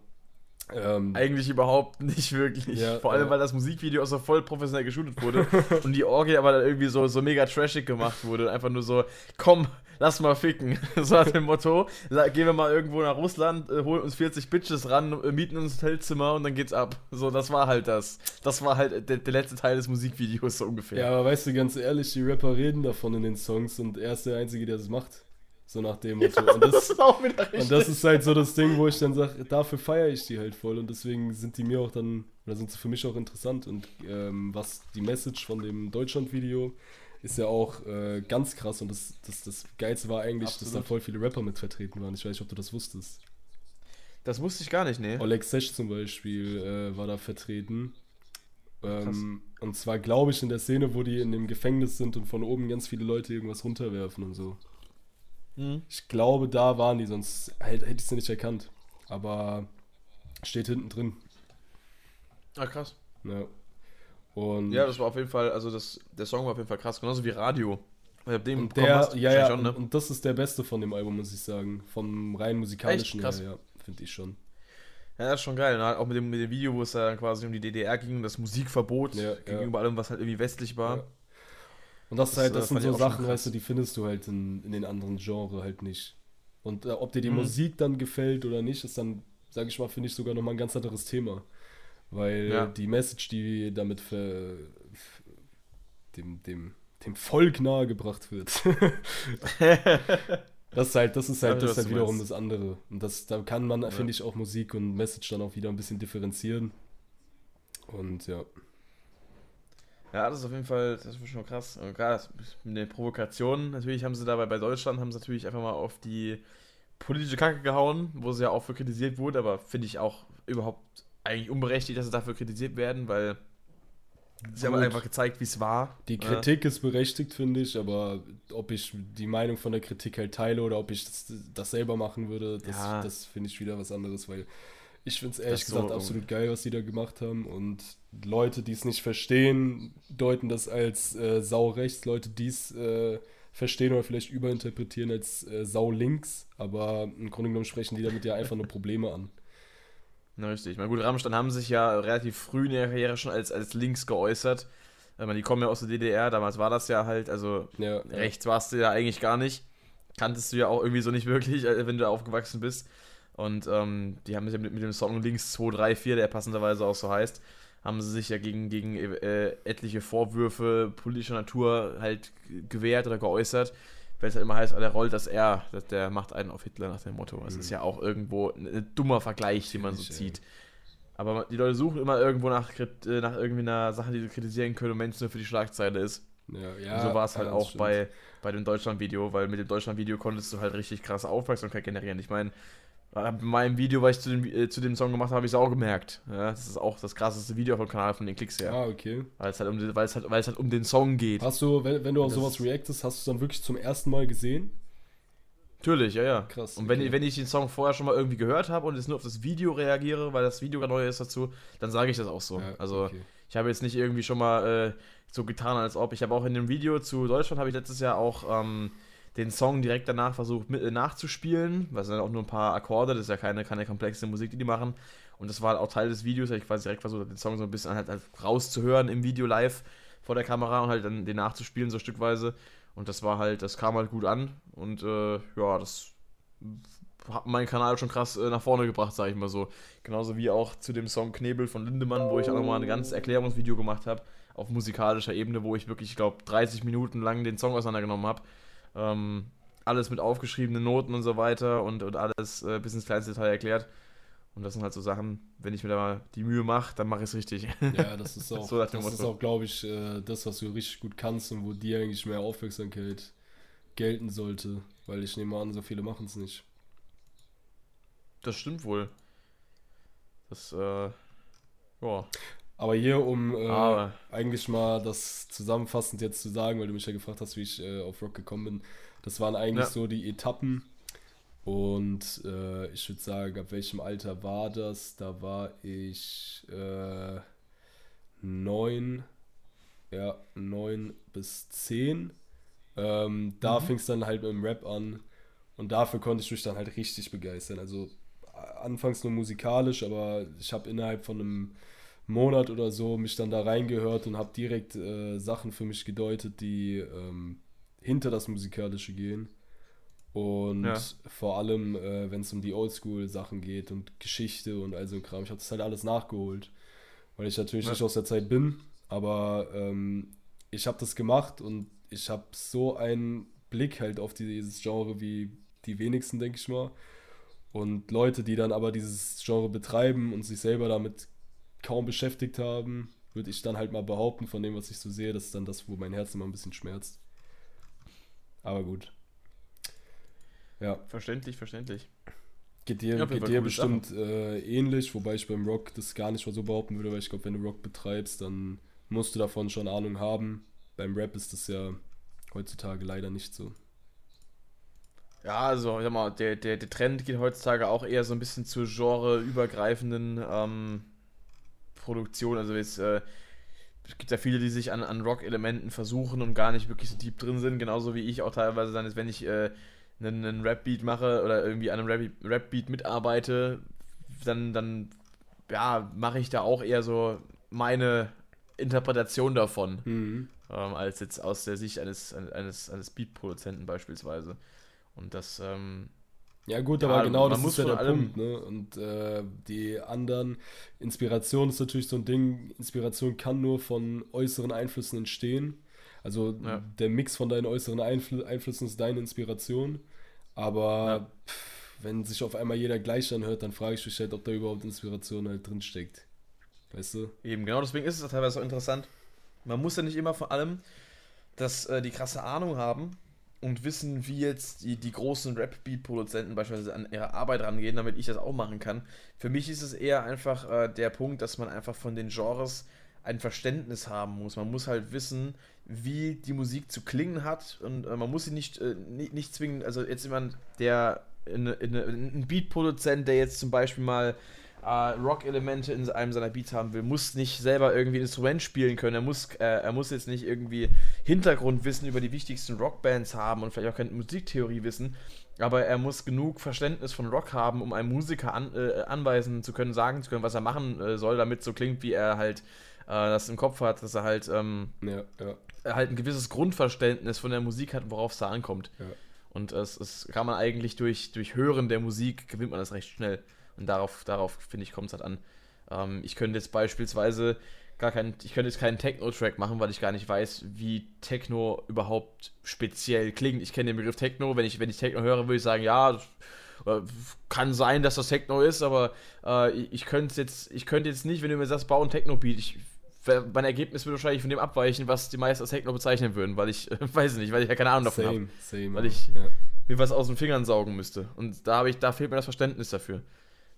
Ähm, Eigentlich überhaupt nicht wirklich. Ja, Vor allem, ja. weil das Musikvideo auch so voll professionell geshootet wurde und die Orgie aber dann irgendwie so, so mega trashig gemacht wurde. Einfach nur so, komm, lass mal ficken. So hat dem Motto, gehen wir mal irgendwo nach Russland, äh, holen uns 40 Bitches ran, äh, mieten uns ein Hotelzimmer und dann geht's ab. So, das war halt das. Das war halt der, der, letzte Teil des Musikvideos so ungefähr. Ja, aber weißt du, ganz ehrlich, die Rapper reden davon in den Songs und er ist der Einzige, der das macht. So nach dem Motto. Ja, und, das, das ist auch wieder richtig. und das ist halt so das Ding, wo ich dann sage, dafür feiere ich die halt voll und deswegen sind die mir auch dann, oder sind sie für mich auch interessant und ähm, was die Message von dem Deutschland-Video ist ja auch äh, ganz krass und das, das, das Geilste war eigentlich, Absolut. dass da voll viele Rapper mit vertreten waren. Ich weiß nicht, ob du das wusstest. Das wusste ich gar nicht, ne? Oleg Sesh zum Beispiel äh, war da vertreten. Ähm, und zwar, glaube ich, in der Szene, wo die in dem Gefängnis sind und von oben ganz viele Leute irgendwas runterwerfen und so. Mhm. Ich glaube, da waren die, sonst hätte ich sie nicht erkannt. Aber steht hinten drin. Ah, krass. Ja. Und ja, das war auf jeden Fall, also das, der Song war auf jeden Fall krass, genauso wie Radio. Dem und der, hast, ja, ja, schon, ne? und das ist der beste von dem Album, muss ich sagen. Vom rein musikalischen her, ja, finde ich schon. Ja, das ist schon geil. Ne? Auch mit dem, mit dem Video, wo es dann quasi um die DDR ging, das Musikverbot ja, gegenüber ja. allem, was halt irgendwie westlich war. Und das, das, halt, das äh, sind so Sachen, weißt du, die findest du halt in, in den anderen Genres halt nicht. Und äh, ob dir die mhm. Musik dann gefällt oder nicht, ist dann, sag ich mal, finde ich sogar nochmal ein ganz anderes Thema. Weil ja. die Message, die damit für, dem, dem, dem Volk nahegebracht wird, das ist halt, das ist halt, das ist halt wiederum das andere. Und das, da kann man, ja. finde ich, auch Musik und Message dann auch wieder ein bisschen differenzieren. Und ja. Ja, das ist auf jeden Fall, das ist schon krass. Und gerade mit den Provokationen, natürlich haben sie dabei bei Deutschland, haben sie natürlich einfach mal auf die politische Kacke gehauen, wo sie ja auch für kritisiert wurde, aber finde ich auch überhaupt eigentlich unberechtigt, dass sie dafür kritisiert werden, weil Sie haben einfach gezeigt, wie es war. Die Kritik ja. ist berechtigt, finde ich, aber ob ich die Meinung von der Kritik halt teile oder ob ich das, das selber machen würde, das, ja. das finde ich wieder was anderes, weil ich finde es ehrlich das gesagt so absolut geil, was die da gemacht haben. Und Leute, die es nicht verstehen, deuten das als äh, Sau rechts. Leute, die es äh, verstehen oder vielleicht überinterpretieren als äh, Sau links. Aber im Grunde genommen sprechen die damit ja einfach nur Probleme an. Na, richtig. Na gut, Rammstein haben sich ja relativ früh in der Karriere schon als, als links geäußert. Meine, die kommen ja aus der DDR, damals war das ja halt, also ja, rechts warst du ja eigentlich gar nicht. Kanntest du ja auch irgendwie so nicht wirklich, äh, wenn du aufgewachsen bist. Und ähm, die haben sich mit, mit dem Song Links 234, der passenderweise auch so heißt, haben sie sich ja gegen, gegen äh, etliche Vorwürfe politischer Natur halt gewehrt oder geäußert, weil es halt immer heißt, der rollt das R, der macht einen auf Hitler nach dem Motto. Das mhm. ist ja auch irgendwo ein, dummer Vergleich, den man so zieht. Aber die Leute suchen immer irgendwo nach, äh, nach irgendwie einer Sache, die sie kritisieren können und wenn es nur für die Schlagzeile ist. Ja, ja, und so war es halt auch bei, bei dem Deutschland-Video, weil mit dem Deutschland-Video konntest du halt richtig krasse Aufmerksamkeit generieren. Ich meine, bei meinem Video, was ich zu dem, äh, zu dem Song gemacht habe, habe ich es auch gemerkt. Ja, das ist auch das krasseste Video vom Kanal von den Klicks her. Ah, okay. Weil es halt um, weil es halt, weil es halt um den Song geht. Hast du, wenn, wenn du auf sowas reactest, hast du es dann wirklich zum ersten Mal gesehen? Natürlich, ja, ja. Krass. Und wenn, okay. wenn ich den Song vorher schon mal irgendwie gehört habe und jetzt nur auf das Video reagiere, weil das Video gerade neu ist dazu, dann sage ich das auch so. Ja, also okay. ich habe jetzt nicht irgendwie schon mal äh, so getan, als ob. Ich habe auch in dem Video zu Deutschland, habe ich letztes Jahr auch ähm, den Song direkt danach versucht mit, äh, nachzuspielen, was sind auch nur ein paar Akkorde, das ist ja keine, keine komplexe Musik, die die machen. Und das war halt auch Teil des Videos, ich quasi direkt versucht, den Song so ein bisschen halt, halt rauszuhören im Video live vor der Kamera und halt dann den nachzuspielen, so stückweise. Und das war halt, das kam halt gut an und äh, ja, das hat meinen Kanal schon krass äh, nach vorne gebracht, sag ich mal so. Genauso wie auch zu dem Song Knebel von Lindemann, wo ich auch nochmal ein ganzes Erklärungsvideo gemacht habe, auf musikalischer Ebene, wo ich wirklich, ich glaube, 30 Minuten lang den Song auseinandergenommen habe ähm, alles mit aufgeschriebenen Noten und so weiter und, und alles äh, bis ins kleinste Detail erklärt. Und das sind halt so Sachen, wenn ich mir da mal die Mühe mache, dann mache ich es richtig. Ja, das ist auch, so das ist auch glaube ich, äh, das, was du richtig gut kannst und wo dir eigentlich mehr Aufmerksamkeit gelten sollte. Weil ich nehme an, so viele machen es nicht. Das stimmt wohl. Das, äh, ja. Aber hier, um äh, eigentlich mal das zusammenfassend jetzt zu sagen, weil du mich ja gefragt hast, wie ich äh, auf Rock gekommen bin, das waren eigentlich ja. so die Etappen. Und äh, ich würde sagen, ab welchem Alter war das? Da war ich äh, neun, ja, neun bis zehn. Ähm, da mhm. fing es dann halt mit dem Rap an. Und dafür konnte ich mich dann halt richtig begeistern. Also anfangs nur musikalisch, aber ich habe innerhalb von einem Monat oder so mich dann da reingehört und habe direkt äh, Sachen für mich gedeutet, die ähm, hinter das Musikalische gehen. Und ja. vor allem, äh, wenn es um die Oldschool-Sachen geht und Geschichte und all so ein Kram, ich habe das halt alles nachgeholt. Weil ich natürlich ja. nicht aus der Zeit bin, aber ähm, ich habe das gemacht und ich habe so einen Blick halt auf dieses Genre wie die wenigsten, denke ich mal. Und Leute, die dann aber dieses Genre betreiben und sich selber damit kaum beschäftigt haben, würde ich dann halt mal behaupten, von dem, was ich so sehe, das ist dann das, wo mein Herz immer ein bisschen schmerzt. Aber gut. Ja. Verständlich, verständlich. Geht dir, ja, geht dir bestimmt äh, ähnlich, wobei ich beim Rock das gar nicht mal so behaupten würde, weil ich glaube, wenn du Rock betreibst, dann musst du davon schon Ahnung haben. Beim Rap ist das ja heutzutage leider nicht so. Ja, also ich sag mal, der, der, der Trend geht heutzutage auch eher so ein bisschen zu genreübergreifenden ähm, Produktion. Also es, äh, es gibt ja viele, die sich an, an Rock-Elementen versuchen und gar nicht wirklich so deep drin sind, genauso wie ich auch teilweise dann ist, wenn ich äh, einen, einen Rap-Beat mache oder irgendwie an einem Rap-Beat mitarbeite, dann, dann ja, mache ich da auch eher so meine Interpretation davon, mhm. ähm, als jetzt aus der Sicht eines, eines, eines Beat-Produzenten beispielsweise. Und das, ähm, ja, gut, aber ja, genau das ist ja der Punkt. Ne? Und äh, die anderen, Inspiration ist natürlich so ein Ding, Inspiration kann nur von äußeren Einflüssen entstehen. Also ja. der Mix von deinen äußeren Einfl Einflüssen ist deine Inspiration. Aber ja. pff, wenn sich auf einmal jeder gleich anhört, dann frage ich mich halt, ob da überhaupt Inspiration halt drin steckt. Weißt du? Eben, genau deswegen ist es teilweise so interessant. Man muss ja nicht immer vor allem das, äh, die krasse Ahnung haben, und wissen, wie jetzt die, die großen Rap-Beat-Produzenten beispielsweise an ihre Arbeit rangehen, damit ich das auch machen kann. Für mich ist es eher einfach äh, der Punkt, dass man einfach von den Genres ein Verständnis haben muss. Man muss halt wissen, wie die Musik zu klingen hat und äh, man muss sie nicht, äh, nicht, nicht zwingen, also jetzt jemand, der in, in, in, ein Beatproduzent, der jetzt zum Beispiel mal äh, Rock-Elemente in einem seiner Beats haben will, muss nicht selber irgendwie ein Instrument spielen können. Er muss, äh, er muss jetzt nicht irgendwie Hintergrundwissen über die wichtigsten Rockbands haben und vielleicht auch keine Musiktheorie wissen. Aber er muss genug Verständnis von Rock haben, um einem Musiker an, äh, anweisen zu können, sagen zu können, was er machen äh, soll, damit so klingt, wie er halt äh, das im Kopf hat, dass er halt, ähm, ja, ja. halt ein gewisses Grundverständnis von der Musik hat, worauf es da ankommt. Ja. Und es, es kann man eigentlich durch, durch Hören der Musik gewinnt man das recht schnell. Und darauf, darauf finde ich, kommt es halt an. Ähm, ich könnte jetzt beispielsweise gar keinen, ich könnte jetzt keinen Techno-Track machen, weil ich gar nicht weiß, wie Techno überhaupt speziell klingt. Ich kenne den Begriff Techno, wenn ich, wenn ich Techno höre, würde ich sagen, ja, kann sein, dass das Techno ist, aber äh, ich könnte jetzt, ich könnte jetzt nicht, wenn du mir sagst, bau ein Techno-Beat, ich mein Ergebnis würde wahrscheinlich von dem abweichen, was die meisten als Techno bezeichnen würden, weil ich, äh, weiß nicht, weil ich ja keine Ahnung davon habe. Weil ich ja. mir was aus den Fingern saugen müsste. Und da habe ich, da fehlt mir das Verständnis dafür.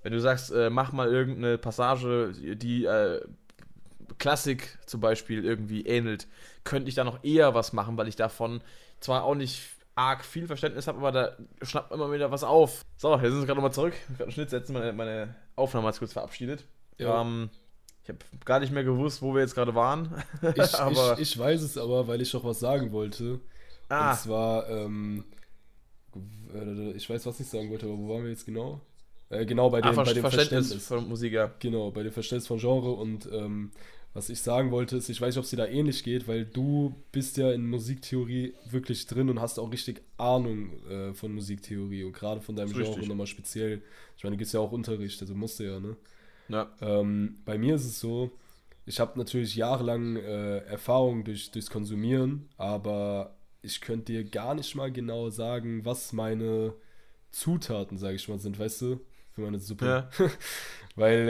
Wenn du sagst, äh, mach mal irgendeine Passage, die äh, Klassik zum Beispiel irgendwie ähnelt, könnte ich da noch eher was machen, weil ich davon zwar auch nicht arg viel Verständnis habe, aber da schnappt immer wieder was auf. So, jetzt sind wir gerade nochmal zurück. Ich gerade einen Schnitt setzen, meine, meine Aufnahme hat kurz verabschiedet. Ja. Ähm, ich habe gar nicht mehr gewusst, wo wir jetzt gerade waren. ich, aber ich, ich, weiß es aber, weil ich noch was sagen wollte. Ah. Und zwar, ähm, äh, ich weiß, was ich sagen wollte, aber wo waren wir jetzt genau? Äh, genau, bei, dem, ah, bei dem Verständnis, Verständnis von Musik, ja. Genau, bei dem Verständnis von Genre und ähm, was ich sagen wollte, ist, ich weiß nicht, ob es dir da ähnlich geht, weil du bist ja in Musiktheorie wirklich drin und hast auch richtig Ahnung äh, von Musiktheorie und gerade von deinem Genre nochmal speziell. Ich meine, du gibst ja auch Unterricht, also musst du ja, ne? Ja. Ähm, bei mir ist es so, ich habe natürlich jahrelang äh, Erfahrung durch, durchs Konsumieren, aber ich könnte dir gar nicht mal genau sagen, was meine Zutaten, sage ich mal, sind, weißt du, für meine Suppe. Ja. Weil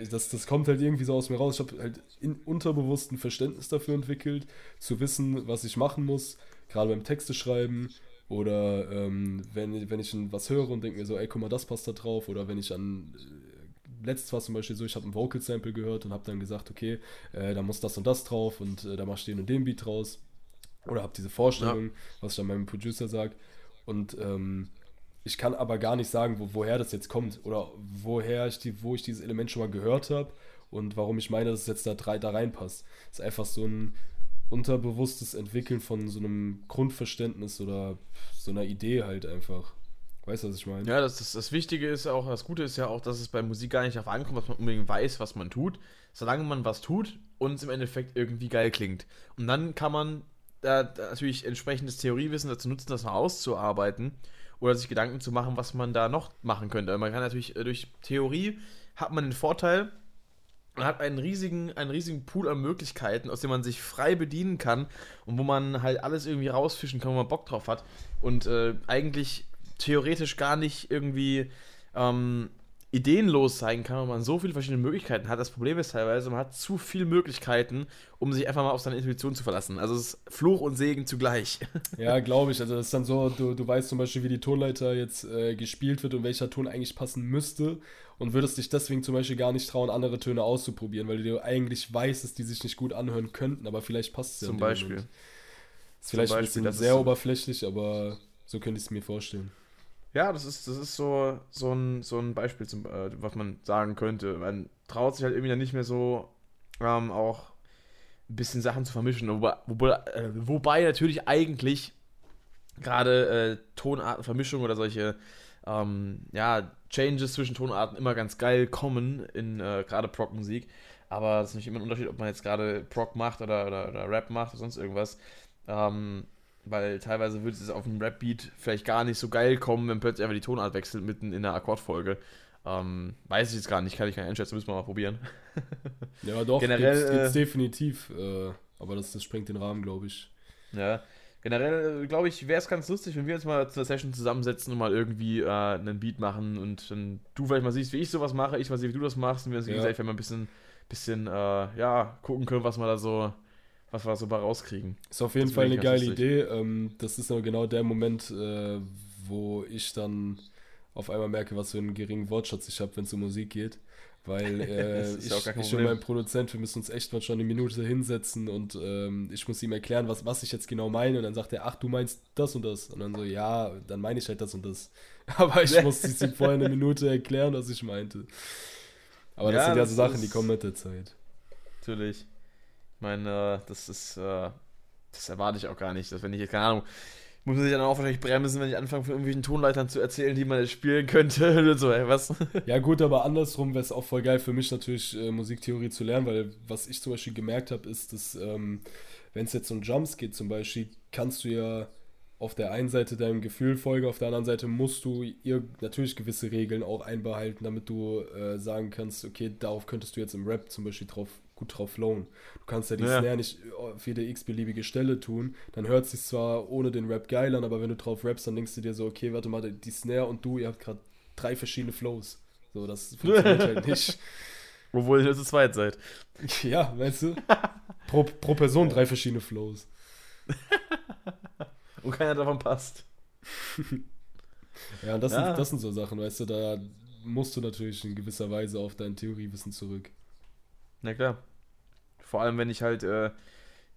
äh, das, das kommt halt irgendwie so aus mir raus. Ich habe halt in unterbewussten Verständnis dafür entwickelt, zu wissen, was ich machen muss, gerade beim Texte schreiben oder ähm, wenn, wenn ich was höre und denke mir so, ey, guck mal, das passt da drauf oder wenn ich an äh, letztes war zum Beispiel so, ich habe ein Vocal Sample gehört und habe dann gesagt, okay, äh, da muss das und das drauf und äh, da mach ich den und den Beat draus. Oder habe diese Vorstellung, ja. was ich dann meinem Producer sage. Und ähm, ich kann aber gar nicht sagen, wo, woher das jetzt kommt oder woher ich die, wo ich dieses Element schon mal gehört habe und warum ich meine, dass es jetzt da, drei, da reinpasst. Es ist einfach so ein unterbewusstes Entwickeln von so einem Grundverständnis oder so einer Idee halt einfach. Weißt du, was ich meine? Ja, das, das, das Wichtige ist auch, das Gute ist ja auch, dass es bei Musik gar nicht darauf ankommt, dass man unbedingt weiß, was man tut, solange man was tut und es im Endeffekt irgendwie geil klingt. Und dann kann man da, da natürlich entsprechendes Theoriewissen dazu nutzen, das noch auszuarbeiten oder sich Gedanken zu machen, was man da noch machen könnte. Man kann natürlich äh, durch Theorie hat man den Vorteil, man hat einen riesigen, einen riesigen Pool an Möglichkeiten, aus dem man sich frei bedienen kann und wo man halt alles irgendwie rausfischen kann, wo man Bock drauf hat. Und äh, eigentlich theoretisch gar nicht irgendwie ähm, ideenlos sein kann und man so viele verschiedene Möglichkeiten hat. Das Problem ist teilweise, man hat zu viele Möglichkeiten, um sich einfach mal auf seine Intuition zu verlassen. Also es ist Fluch und Segen zugleich. Ja, glaube ich. Also das ist dann so, du, du weißt zum Beispiel, wie die Tonleiter jetzt äh, gespielt wird und welcher Ton eigentlich passen müsste und würdest dich deswegen zum Beispiel gar nicht trauen, andere Töne auszuprobieren, weil du eigentlich weißt, dass die sich nicht gut anhören könnten, aber vielleicht passt es ja. Zum Beispiel. Ist vielleicht Beispiel, ein bisschen sehr oberflächlich, aber so könnte ich es mir vorstellen. Ja, das ist, das ist so, so, ein, so ein Beispiel, zum, äh, was man sagen könnte. Man traut sich halt irgendwie dann nicht mehr so ähm, auch ein bisschen Sachen zu vermischen. Wobei, wobei, äh, wobei natürlich eigentlich gerade äh, Tonartenvermischung oder solche ähm, ja, Changes zwischen Tonarten immer ganz geil kommen in äh, gerade Prog-Musik. Aber es ist nicht immer ein Unterschied, ob man jetzt gerade Prog macht oder, oder, oder Rap macht oder sonst irgendwas. Ähm, weil teilweise würde es auf einem Rap-Beat vielleicht gar nicht so geil kommen, wenn plötzlich einfach die Tonart wechselt mitten in der Akkordfolge. Ähm, weiß ich jetzt gar nicht, kann ich gar nicht einschätzen, müssen wir mal probieren. ja, doch, generell gibt's, gibt's äh, definitiv, äh, aber das, das sprengt den Rahmen, glaube ich. Ja, generell äh, glaube ich, wäre es ganz lustig, wenn wir uns mal zu einer Session zusammensetzen und mal irgendwie äh, einen Beat machen und dann du vielleicht mal siehst, wie ich sowas mache, ich mal sehe, wie du das machst und wir uns ja. gegenseitig mal ein bisschen, bisschen äh, ja, gucken können, was man da so was wir so bei rauskriegen. Ist auf jeden das Fall eine geile lustig. Idee. Ähm, das ist genau der Moment, äh, wo ich dann auf einmal merke, was für einen geringen Wortschatz ich habe, wenn es um Musik geht. Weil äh, ich, ich und mein Produzent, wir müssen uns echt mal schon eine Minute hinsetzen und ähm, ich muss ihm erklären, was, was ich jetzt genau meine. Und dann sagt er, ach, du meinst das und das. Und dann so, ja, dann meine ich halt das und das. Aber ich musste ihm vorher eine Minute erklären, was ich meinte. Aber das ja, sind ja so Sachen, die kommen mit der Zeit. Natürlich. Meine, das ist, äh, das erwarte ich auch gar nicht, dass wenn ich jetzt, keine Ahnung, muss man sich dann auch wahrscheinlich bremsen, wenn ich anfange, von irgendwelchen Tonleitern zu erzählen, die man spielen könnte. so, ey, was? Ja, gut, aber andersrum wäre es auch voll geil für mich natürlich, äh, Musiktheorie zu lernen, weil was ich zum Beispiel gemerkt habe, ist, dass, ähm, wenn es jetzt um Jumps geht zum Beispiel, kannst du ja auf der einen Seite deinem Gefühl folgen, auf der anderen Seite musst du ihr natürlich gewisse Regeln auch einbehalten, damit du äh, sagen kannst, okay, darauf könntest du jetzt im Rap zum Beispiel drauf, gut drauf flowen. Du kannst ja die ja. Snare nicht auf jede x-beliebige Stelle tun, dann hört es sich zwar ohne den Rap geil an, aber wenn du drauf rappst, dann denkst du dir so, okay, warte mal, die Snare und du, ihr habt gerade drei verschiedene Flows. So, das funktioniert halt nicht. Obwohl ihr zu zweit seid. Ja, weißt du? Pro, pro Person drei verschiedene Flows. und keiner davon passt. ja, das, ja. Sind, das sind so Sachen, weißt du, da musst du natürlich in gewisser Weise auf dein Theoriewissen zurück. Na klar. Vor allem, wenn ich halt, äh,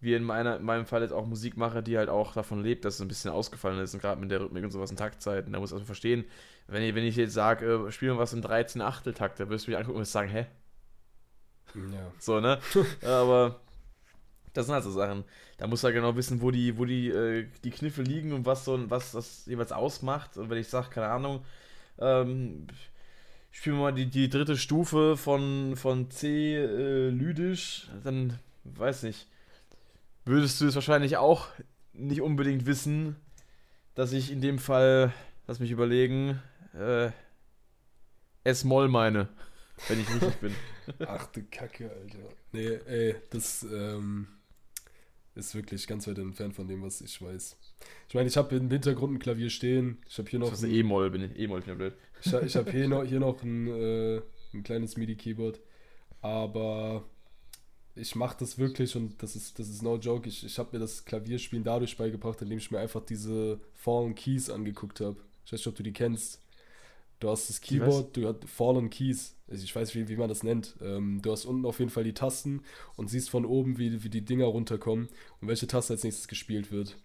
wie in, meiner, in meinem Fall jetzt auch Musik mache, die halt auch davon lebt, dass es ein bisschen ausgefallen ist und gerade mit der Rhythmik und sowas in Taktzeiten, da muss ich also verstehen, wenn ich, wenn ich jetzt sage, äh, spielen wir was in 13 Achteltakt, da wirst du mich angucken und sagen, hä? Ja. So, ne? Aber das sind halt so Sachen. Da muss er genau wissen, wo die, wo die, äh, die Kniffe liegen und was so was das jeweils ausmacht. Und wenn ich sage, keine Ahnung, ähm, spielen wir mal die, die dritte Stufe von, von C äh, lydisch, dann weiß nicht. Würdest du es wahrscheinlich auch nicht unbedingt wissen, dass ich in dem Fall, lass mich überlegen, äh, S-Moll meine, wenn ich richtig bin. Ach du Kacke, Alter. Nee, ey, das, ähm, ist wirklich ganz weit entfernt von dem, was ich weiß. Ich meine, ich habe im Hintergrund ein Klavier stehen. Ich habe hier noch. Das ist E-Moll, bin ich. E-Moll, bin ich blöd. Ich, ich habe hier noch, hier noch ein, äh, ein kleines MIDI-Keyboard. Aber ich mache das wirklich und das ist, das ist no joke. Ich, ich habe mir das Klavierspielen dadurch beigebracht, indem ich mir einfach diese Fallen Keys angeguckt habe. Ich weiß nicht, ob du die kennst. Du hast das Keyboard, du hast Fallen Keys. Also ich weiß, wie, wie man das nennt. Ähm, du hast unten auf jeden Fall die Tasten und siehst von oben, wie, wie die Dinger runterkommen und welche Taste als nächstes gespielt wird.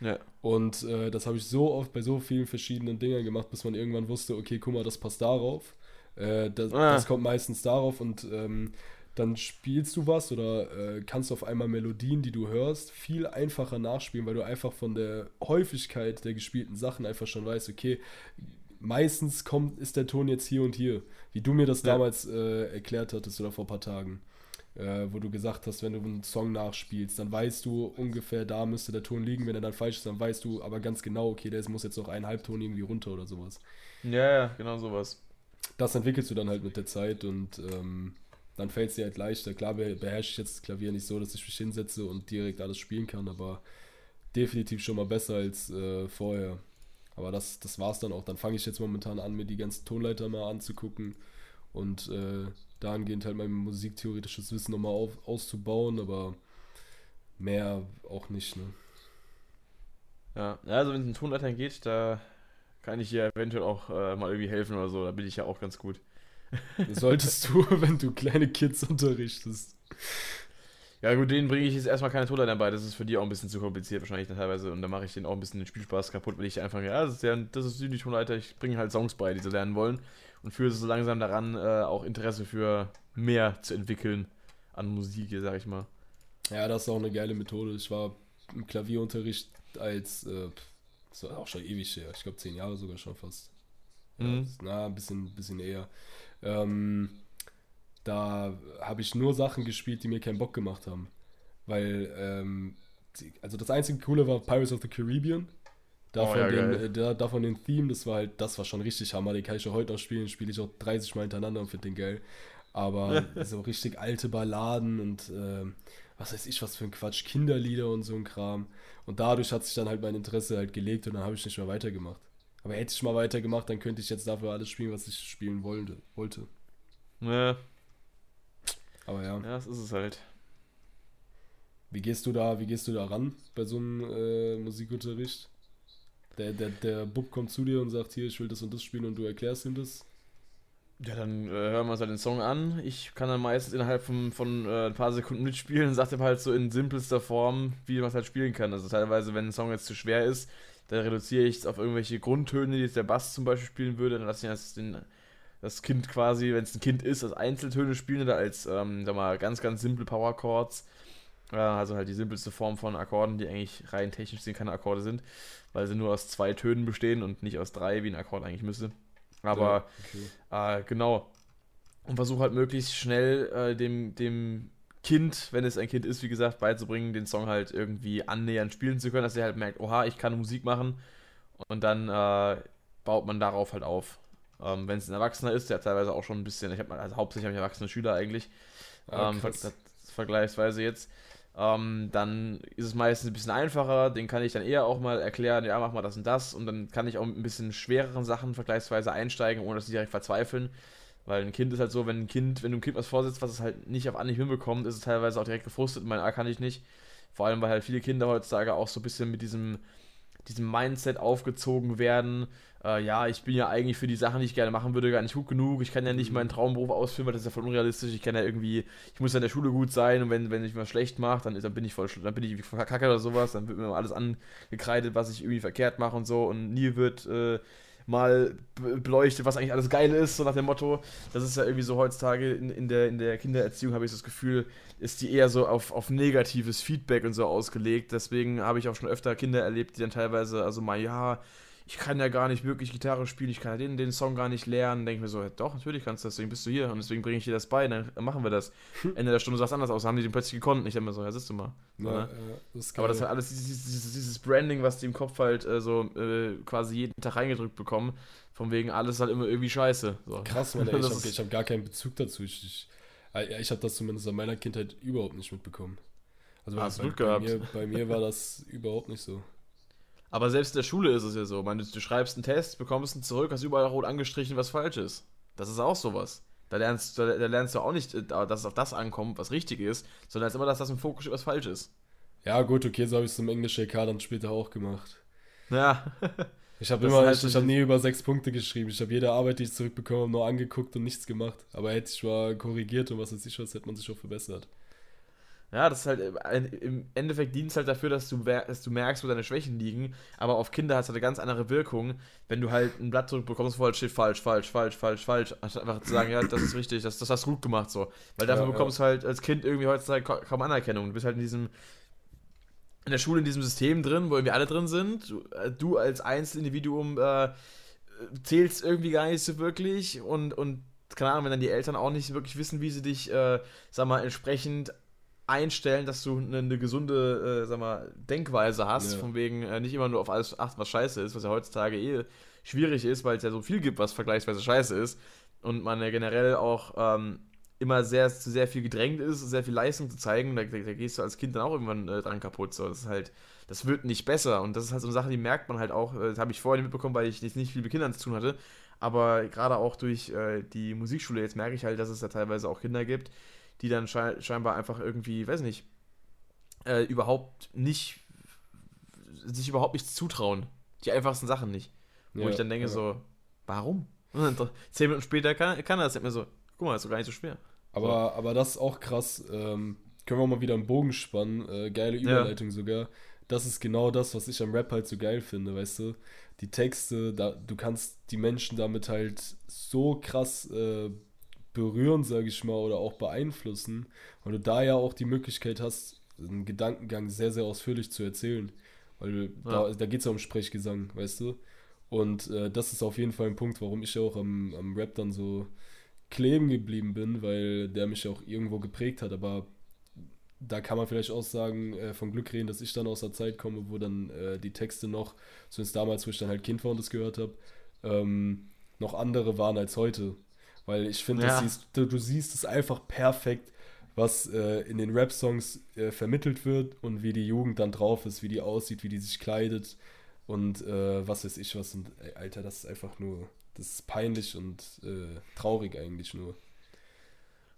Ja. Und äh, das habe ich so oft bei so vielen verschiedenen Dingern gemacht, bis man irgendwann wusste, okay, guck mal, das passt darauf. Äh, das, ah. das, kommt meistens darauf und ähm, dann spielst du was oder äh, kannst auf einmal Melodien, die du hörst, viel einfacher nachspielen, weil du einfach von der Häufigkeit der gespielten Sachen einfach schon weißt, okay, meistens kommt, ist der Ton jetzt hier und hier. Wie du mir das ja. damals äh, erklärt hattest oder vor ein paar Tagen. Äh, wo du gesagt hast, wenn du einen Song nachspielst, dann weißt du ungefähr, da müsste der Ton liegen. Wenn er dann falsch ist, dann weißt du aber ganz genau, okay, der muss jetzt noch einen Halbton irgendwie runter oder sowas. Ja, ja, genau sowas. Das entwickelst du dann halt mit der Zeit und ähm, dann fällt es dir halt leichter. Klar beherrsche ich jetzt das Klavier nicht so, dass ich mich hinsetze und direkt alles spielen kann, aber definitiv schon mal besser als äh, vorher. Aber das, das war es dann auch. Dann fange ich jetzt momentan an, mir die ganzen Tonleiter mal anzugucken und äh, dahingehend halt mein musiktheoretisches Wissen nochmal auf, auszubauen, aber mehr auch nicht, ne? Ja, also wenn es um Tonleitern geht, da kann ich dir eventuell auch äh, mal irgendwie helfen oder so, da bin ich ja auch ganz gut. solltest du, wenn du kleine Kids unterrichtest. Ja, gut, denen bringe ich jetzt erstmal keine Tonleitern bei. Das ist für die auch ein bisschen zu kompliziert wahrscheinlich teilweise. Und da mache ich denen auch ein bisschen den Spielspaß kaputt, weil ich einfach, ja, das ist, ja, das ist die Tonleiter. Ich bringe halt Songs bei, die sie lernen wollen. Und führe sie so langsam daran, äh, auch Interesse für mehr zu entwickeln an Musik, sag ich mal. Ja, das ist auch eine geile Methode. Ich war im Klavierunterricht als, äh, das war auch schon ewig her. Ich glaube, zehn Jahre sogar schon fast. Mhm. Ja, na, ein bisschen, bisschen eher. Ähm, da habe ich nur Sachen gespielt, die mir keinen Bock gemacht haben. Weil, ähm, die, also das einzige Coole war Pirates of the Caribbean. Davon, oh, ja, den, äh, da, davon den Theme, das war halt, das war schon richtig Hammer. Den kann ich auch heute noch spielen, spiele ich auch 30 Mal hintereinander und finde den geil. Aber so richtig alte Balladen und äh, was weiß ich, was für ein Quatsch, Kinderlieder und so ein Kram. Und dadurch hat sich dann halt mein Interesse halt gelegt und dann habe ich nicht mehr weitergemacht. Aber hätte ich mal weitergemacht, dann könnte ich jetzt dafür alles spielen, was ich spielen wollte. wollte. Ja, aber ja. Ja, das ist es halt. Wie gehst du da, wie gehst du da ran bei so einem äh, Musikunterricht? Der, der, der Bub kommt zu dir und sagt, hier, ich will das und das spielen und du erklärst ihm das? Ja, dann äh, hören wir uns halt den Song an. Ich kann dann meistens innerhalb von, von äh, ein paar Sekunden mitspielen und sage halt so in simpelster Form, wie man es halt spielen kann. Also teilweise, wenn ein Song jetzt zu schwer ist, dann reduziere ich es auf irgendwelche Grundtöne, die jetzt der Bass zum Beispiel spielen würde. Dann lasse ich das, den, das Kind quasi, wenn es ein Kind ist, als Einzeltöne spielen oder als, ähm, sag mal, ganz, ganz simple Power Chords. Äh, also halt die simpelste Form von Akkorden, die eigentlich rein technisch gesehen keine Akkorde sind, weil sie nur aus zwei Tönen bestehen und nicht aus drei, wie ein Akkord eigentlich müsste. Aber okay. äh, genau. Und versuche halt möglichst schnell äh, dem, dem Kind, wenn es ein Kind ist, wie gesagt, beizubringen, den Song halt irgendwie annähernd spielen zu können, dass er halt merkt, oha, ich kann Musik machen. Und dann äh, baut man darauf halt auf. Ähm, wenn es ein Erwachsener ist, der teilweise auch schon ein bisschen, ich habe also hauptsächlich habe ich erwachsene Schüler eigentlich, ah, ähm, ver vergleichsweise jetzt. Ähm, dann ist es meistens ein bisschen einfacher, den kann ich dann eher auch mal erklären, ja, mach mal das und das und dann kann ich auch mit ein bisschen schwereren Sachen vergleichsweise einsteigen, ohne dass sie direkt verzweifeln. Weil ein Kind ist halt so, wenn ein Kind, wenn du ein Kind was vorsetzt, was es halt nicht auf Anhieb hinbekommt, ist es teilweise auch direkt gefrustet. Mein A kann ich nicht. Vor allem, weil halt viele Kinder heutzutage auch so ein bisschen mit diesem, diesem Mindset aufgezogen werden. Äh, ja, ich bin ja eigentlich für die Sachen, die ich gerne machen würde, gar nicht gut genug. Ich kann ja nicht mhm. meinen Traumberuf ausführen, weil das ist ja voll unrealistisch. Ich kann ja irgendwie, ich muss ja in der Schule gut sein und wenn, wenn ich was schlecht mache, dann, dann bin ich voll, dann bin ich verkacke oder sowas. Dann wird mir alles angekreidet, was ich irgendwie verkehrt mache und so. Und nie wird äh, mal beleuchtet, was eigentlich alles geil ist, so nach dem Motto. Das ist ja irgendwie so heutzutage in, in, der, in der Kindererziehung, habe ich das Gefühl, ist die eher so auf, auf negatives Feedback und so ausgelegt. Deswegen habe ich auch schon öfter Kinder erlebt, die dann teilweise, also mal, ja, ich kann ja gar nicht wirklich Gitarre spielen, ich kann ja den, den Song gar nicht lernen. Denke mir so, ja, doch, natürlich kannst du das, deswegen bist du hier und deswegen bringe ich dir das bei, dann machen wir das. Ende der Stunde sah es anders aus, haben die den plötzlich gekonnt. Ich denke mir so, ja, siehst du mal. Ja, ne? ja, das Aber das ist halt alles dieses, dieses, Branding, was die im Kopf halt äh, so äh, quasi jeden Tag reingedrückt bekommen. Von wegen alles halt immer irgendwie scheiße. So. Krass, Mann, ey, ich habe hab gar keinen Bezug dazu. Ich, ich, äh, ich habe das zumindest in meiner Kindheit überhaupt nicht mitbekommen. Also bei, bei, bei, mir, bei mir war das überhaupt nicht so. Aber selbst in der Schule ist es ja so. meine, du schreibst einen Test, bekommst ihn zurück, hast überall rot angestrichen, was falsch ist. Das ist auch sowas. Da lernst, da, da lernst du auch nicht, äh, dass es auf das ankommt, was richtig ist, sondern es ist immer, dass das im Fokus was falsch ist. Ja, gut, okay, so habe ich es im Englisch LK dann später auch gemacht. Ja. ich habe immer, halt ich, habe nie über sechs Punkte geschrieben. Ich habe jede Arbeit, die ich zurückbekommen nur angeguckt und nichts gemacht. Aber hätte ich mal korrigiert und was weiß ich was, hätte man sich auch verbessert. Ja, das ist halt im Endeffekt dient es halt dafür, dass du, dass du merkst, wo deine Schwächen liegen. Aber auf Kinder hat es halt eine ganz andere Wirkung, wenn du halt ein Blatt zurückbekommst, wo halt steht falsch, falsch, falsch, falsch, falsch. Anstatt einfach zu sagen, ja, das ist richtig, das, das hast du gut gemacht so. Weil dafür ja, bekommst du halt als Kind irgendwie heutzutage kaum Anerkennung. Du bist halt in diesem, in der Schule in diesem System drin, wo irgendwie alle drin sind. Du, äh, du als Einzelindividuum äh, zählst irgendwie gar nicht so wirklich und, und keine Ahnung, wenn dann die Eltern auch nicht wirklich wissen, wie sie dich, äh, sag mal, entsprechend einstellen, dass du eine, eine gesunde, äh, sag mal, Denkweise hast, ja. von wegen äh, nicht immer nur auf alles achten, was scheiße ist, was ja heutzutage eh schwierig ist, weil es ja so viel gibt, was vergleichsweise scheiße ist und man ja generell auch ähm, immer sehr zu sehr viel gedrängt ist, sehr viel Leistung zu zeigen, da, da, da gehst du als Kind dann auch irgendwann äh, dran kaputt. So. Das ist halt, das wird nicht besser und das ist halt so eine Sache, die merkt man halt auch, äh, das habe ich vorher nicht mitbekommen, weil ich jetzt nicht viel mit Kindern zu tun hatte, aber gerade auch durch äh, die Musikschule jetzt merke ich halt, dass es da teilweise auch Kinder gibt, die dann schei scheinbar einfach irgendwie, weiß nicht, äh, überhaupt nicht, sich überhaupt nichts zutrauen. Die einfachsten Sachen nicht. Wo ja, ich dann denke ja. so, warum? zehn Minuten später kann, kann er das nicht mehr so, guck mal, das ist doch gar nicht so schwer. Aber, so. aber das ist auch krass, ähm, können wir mal wieder einen Bogen spannen, äh, geile Überleitung ja. sogar. Das ist genau das, was ich am Rap halt so geil finde, weißt du? Die Texte, da, du kannst die Menschen damit halt so krass äh, berühren, sage ich mal, oder auch beeinflussen, weil du da ja auch die Möglichkeit hast, einen Gedankengang sehr, sehr ausführlich zu erzählen. Weil ja. da, da geht es ja um Sprechgesang, weißt du? Und äh, das ist auf jeden Fall ein Punkt, warum ich auch am, am Rap dann so kleben geblieben bin, weil der mich auch irgendwo geprägt hat. Aber da kann man vielleicht auch sagen, äh, von Glück reden, dass ich dann aus der Zeit komme, wo dann äh, die Texte noch, zumindest damals, wo ich dann halt Kind war und das gehört habe, ähm, noch andere waren als heute. Weil ich finde, ja. du, du, siehst es einfach perfekt, was äh, in den Rap-Songs äh, vermittelt wird und wie die Jugend dann drauf ist, wie die aussieht, wie die sich kleidet und äh, was weiß ich was. Und ey, Alter, das ist einfach nur, das ist peinlich und äh, traurig eigentlich nur.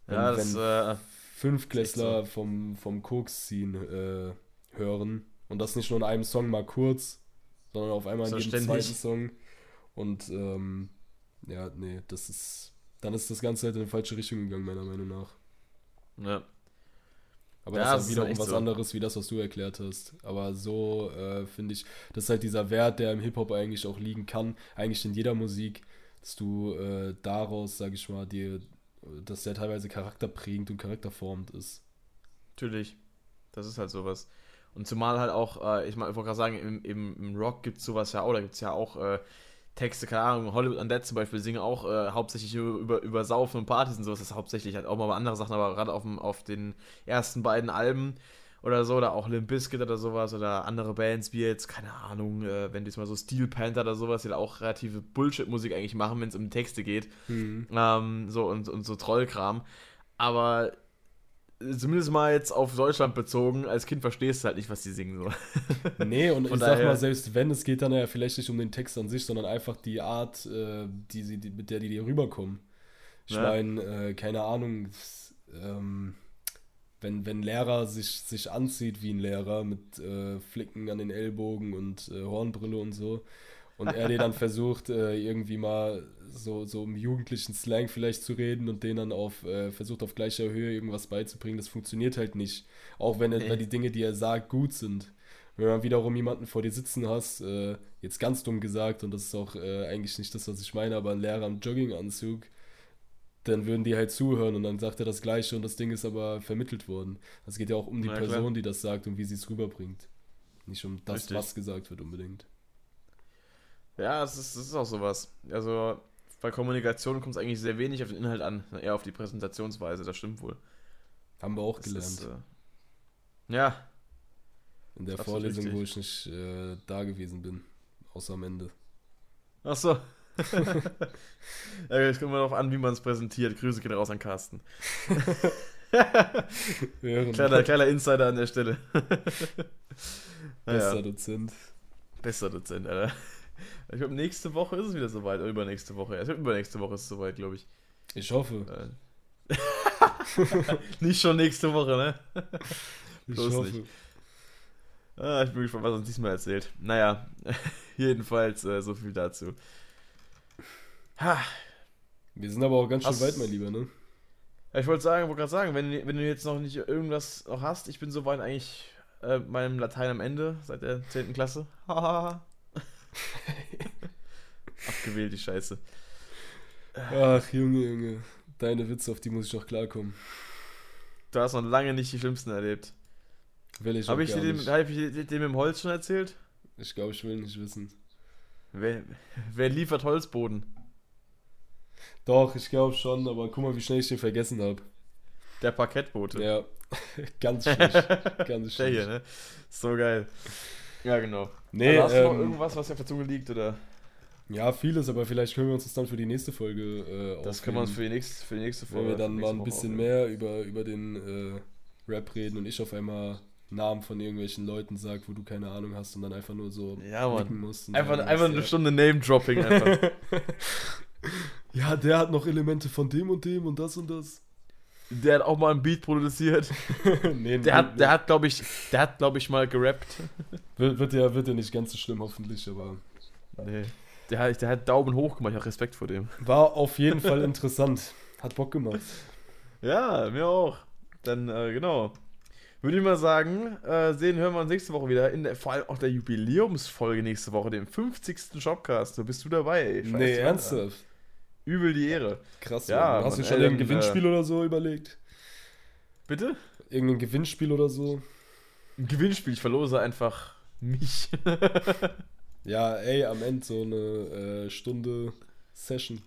Wenn, ja, das, wenn äh, fünf Klässler so. vom, vom Koks ziehen äh, hören und das nicht nur in einem Song mal kurz, sondern auf einmal in jedem zweiten Song. Und ähm, ja, nee, das ist dann ist das Ganze halt in eine falsche Richtung gegangen, meiner Meinung nach. Ja. Aber Ja, das ist ist wiederum was so. anderes, wie das, was du erklärt hast. Aber so äh, finde ich, das ist halt dieser Wert, der im Hip-Hop eigentlich auch liegen kann, eigentlich in jeder Musik, dass du äh, daraus, sag ich mal, dir, dass der teilweise charakterprägend und charakterformend ist. Natürlich. Das ist halt sowas. Und zumal halt auch, äh, ich, mein, ich wollte gerade sagen, im, im, im Rock gibt es sowas ja auch, da gibt es ja auch äh, Texte, keine Ahnung, Hollywood Undead zum Beispiel singen auch äh, hauptsächlich über, über, über Saufen und Partys und sowas, das ist hauptsächlich halt auch mal andere Sachen, aber gerade auf, dem- auf den ersten beiden Alben oder so, oder auch Limp Bizkit oder sowas, oder andere Bands wie jetzt, keine Ahnung, äh, wenn du jetzt mal so Steel Panther oder sowas, die da auch relative Bullshit-Musik eigentlich machen, wenn es um Texte geht, ähm, so und, und so Trollkram, aber zumindest mal jetzt auf Deutschland bezogen, als Kind verstehst du halt nicht, was die singen so. Nee, und Von ich sag daher- mal, selbst wenn, es geht dann ja vielleicht nicht um den Text an sich, sondern einfach die Art, äh, die sie, die, mit der die dir rüberkommen. Ich Ja. meine, äh, keine Ahnung, ähm, wenn, wenn ein Lehrer sich, sich anzieht wie ein Lehrer mit äh, Flicken an den Ellbogen und äh, Hornbrille und so und er dir dann versucht, äh, irgendwie mal so, so im jugendlichen Slang vielleicht zu reden und den dann auf, äh, versucht auf gleicher Höhe irgendwas beizubringen, das funktioniert halt nicht. Auch wenn, er, wenn die Dinge, die er sagt, gut sind. Wenn man wiederum jemanden vor dir sitzen hast, äh, jetzt ganz dumm gesagt, und das ist auch äh, eigentlich nicht das, was ich meine, aber ein Lehrer im Jogginganzug, dann würden die halt zuhören und dann sagt er das Gleiche und das Ding ist aber vermittelt worden. Es geht ja auch um die klar. Person, die das sagt und wie sie es rüberbringt. Nicht um das, Richtig. was gesagt wird unbedingt. Ja, es ist, es ist auch sowas. Also bei Kommunikation kommt es eigentlich sehr wenig auf den Inhalt an, eher auf die Präsentationsweise, das stimmt wohl. Haben wir auch Das gelernt. Ist, äh, ja, in der Vorlesung, richtig. wo ich nicht äh, da gewesen bin. Außer am Ende. ach so. ja, jetzt kommt mal darauf an, wie man es präsentiert. Grüße gehen raus an Carsten. Kleiner, kleiner Insider an der Stelle. bester naja, Dozent. bester Dozent, Alter. Ich glaube, nächste Woche ist es wieder soweit. Oder übernächste Woche. Ich glaub, übernächste Woche ist es soweit, glaube ich. Ich hoffe. Äh. Nicht schon nächste Woche, ne? Ich bloß hoffe. nicht. Ah, ich bin gespannt, was uns diesmal erzählt. Naja, jedenfalls äh, so viel dazu. Ha, Wir sind aber auch ganz schön Hast- weit, mein Lieber, ne? Ja, ich wollte sagen, wollte gerade sagen, wenn, wenn du jetzt noch nicht irgendwas noch hast, ich bin soweit eigentlich äh, meinem Latein am Ende seit der 10. Klasse. Abgewählt, die Scheiße. Ach, Junge, Junge. Deine Witze, auf die muss ich noch klarkommen. Du hast noch lange nicht die schlimmsten erlebt. Will ich Habe ich, gar dir den- nicht. hab ich dir den mit dem Holz schon erzählt? Ich glaube, ich will nicht wissen. Wer, wer liefert Holzboden? Doch, ich glaube schon, aber guck mal, wie schnell ich den vergessen habe. Der Parkettbote. Ja, ganz schlecht. Ganz Der schlecht. hier, ne? So geil. Ja, genau. Nee, also hast du noch ähm, irgendwas, was dir auf der Zunge liegt, oder? Ja, vieles, aber vielleicht können wir uns das dann für die nächste Folge äh, Das können wir uns für die nächste, für die nächste Wenn Folge wir dann mal ein bisschen mehr über, über den äh, Rap reden und ich auf einmal Namen von irgendwelchen Leuten sag, wo du keine Ahnung hast und dann einfach nur so Ja, Mann. musst. Einfach, sagen einfach eine Stunde Name-Dropping einfach. Ja, der hat noch Elemente von dem und dem und das und das. Der hat auch mal ein Beat produziert. nee, Der hat, der hat, glaube ich, der hat, glaube ich, mal gerappt. wird, wird, ja, wird ja nicht ganz so schlimm, hoffentlich, aber Nee. Der hat, der hat Daumen hoch gemacht, ich habe Respekt vor dem. war auf jeden Fall interessant. Hat Bock gemacht. Ja, mir auch. Dann, äh, genau. Würde ich mal sagen, äh, sehen, hören wir uns nächste Woche wieder. In der, vor allem auch der Jubiläumsfolge nächste Woche, dem 50. Shopcast. Da bist du dabei, ey. Scheiß nee, ernsthaft. Übel die Ehre. Krass. Ja, Mann. Hast du schon ey, irgendein dann, Gewinnspiel oder so überlegt? Bitte? Irgendein Gewinnspiel oder so? Ein Gewinnspiel, ich verlose einfach mich. Ja, ey, am Ende so eine äh, Stunde Session,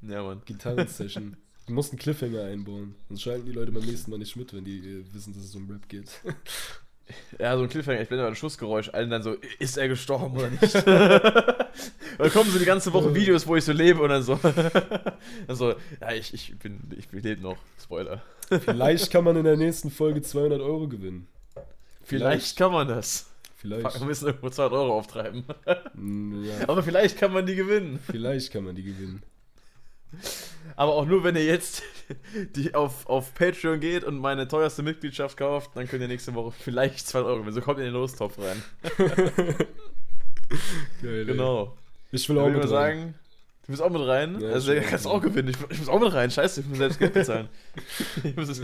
ja, Mann. Gitarren-Session. Du musst einen Cliffhanger einbauen. Sonst schalten die Leute beim nächsten Mal nicht mit, wenn die äh, wissen, dass es um Rap geht. Ja, so ein Cliffhanger, ich blende mal ein Schussgeräusch, allen dann so, ist er gestorben oder nicht? dann kommen so die ganze Woche Videos, wo ich so lebe und dann so, dann so ja, ich, ich bin, ich lebe noch, Spoiler. Vielleicht kann man in der nächsten Folge 200 Euro gewinnen. Vielleicht kann man das. Vielleicht. Fuck, wir müssen irgendwo 200 Euro auftreiben. Mm, Ja, Aber vielleicht kann man die gewinnen. vielleicht kann man die gewinnen. Aber auch nur, wenn ihr jetzt die auf, auf Patreon geht und meine teuerste Mitgliedschaft kauft, dann könnt ihr nächste Woche vielleicht 200 Euro. So kommt ihr in den Lostopf rein. Geil. Genau. Ich will auch würde mit rein. sagen, Du bist auch mit rein? Ja, also, schon. kannst auch gewinnen. Ich, ich muss auch mit rein. Scheiße, ich muss selbst Geld bezahlen. ich muss es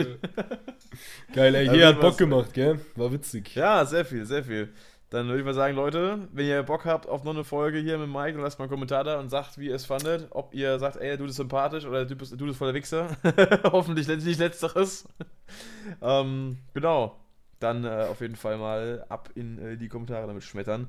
Geil, ey, hier hat Bock gemacht, gell? War witzig. Ja, sehr viel, sehr viel. Dann würde ich mal sagen, Leute, wenn ihr Bock habt auf noch eine Folge hier mit Mike, dann lasst mal einen Kommentar da und sagt, wie ihr es fandet. Ob ihr sagt, ey, du bist sympathisch oder du bist, du bist voller Wichser. Hoffentlich nicht letzteres. ähm, genau. Dann äh, auf jeden Fall mal ab in äh, die Kommentare damit schmettern.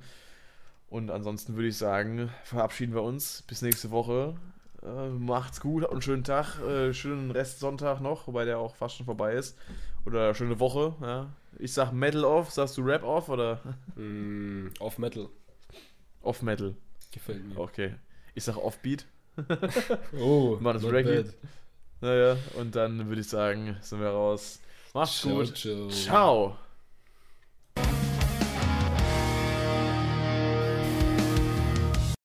Und ansonsten würde ich sagen, verabschieden wir uns. Bis nächste Woche. Äh, macht's gut, habt einen schönen Tag, äh, schönen Rest Sonntag noch, wobei der auch fast schon vorbei ist. Oder schöne Woche, ja. Ich sag Metal off, sagst du Rap off oder Mm, off Metal. off Metal? Gefällt mir. Okay. Ich sag Offbeat. Oh, War das Reggae? bad. Naja, und dann würde ich sagen, sind wir raus. Macht's Ciao, gut. ciao. Ciao.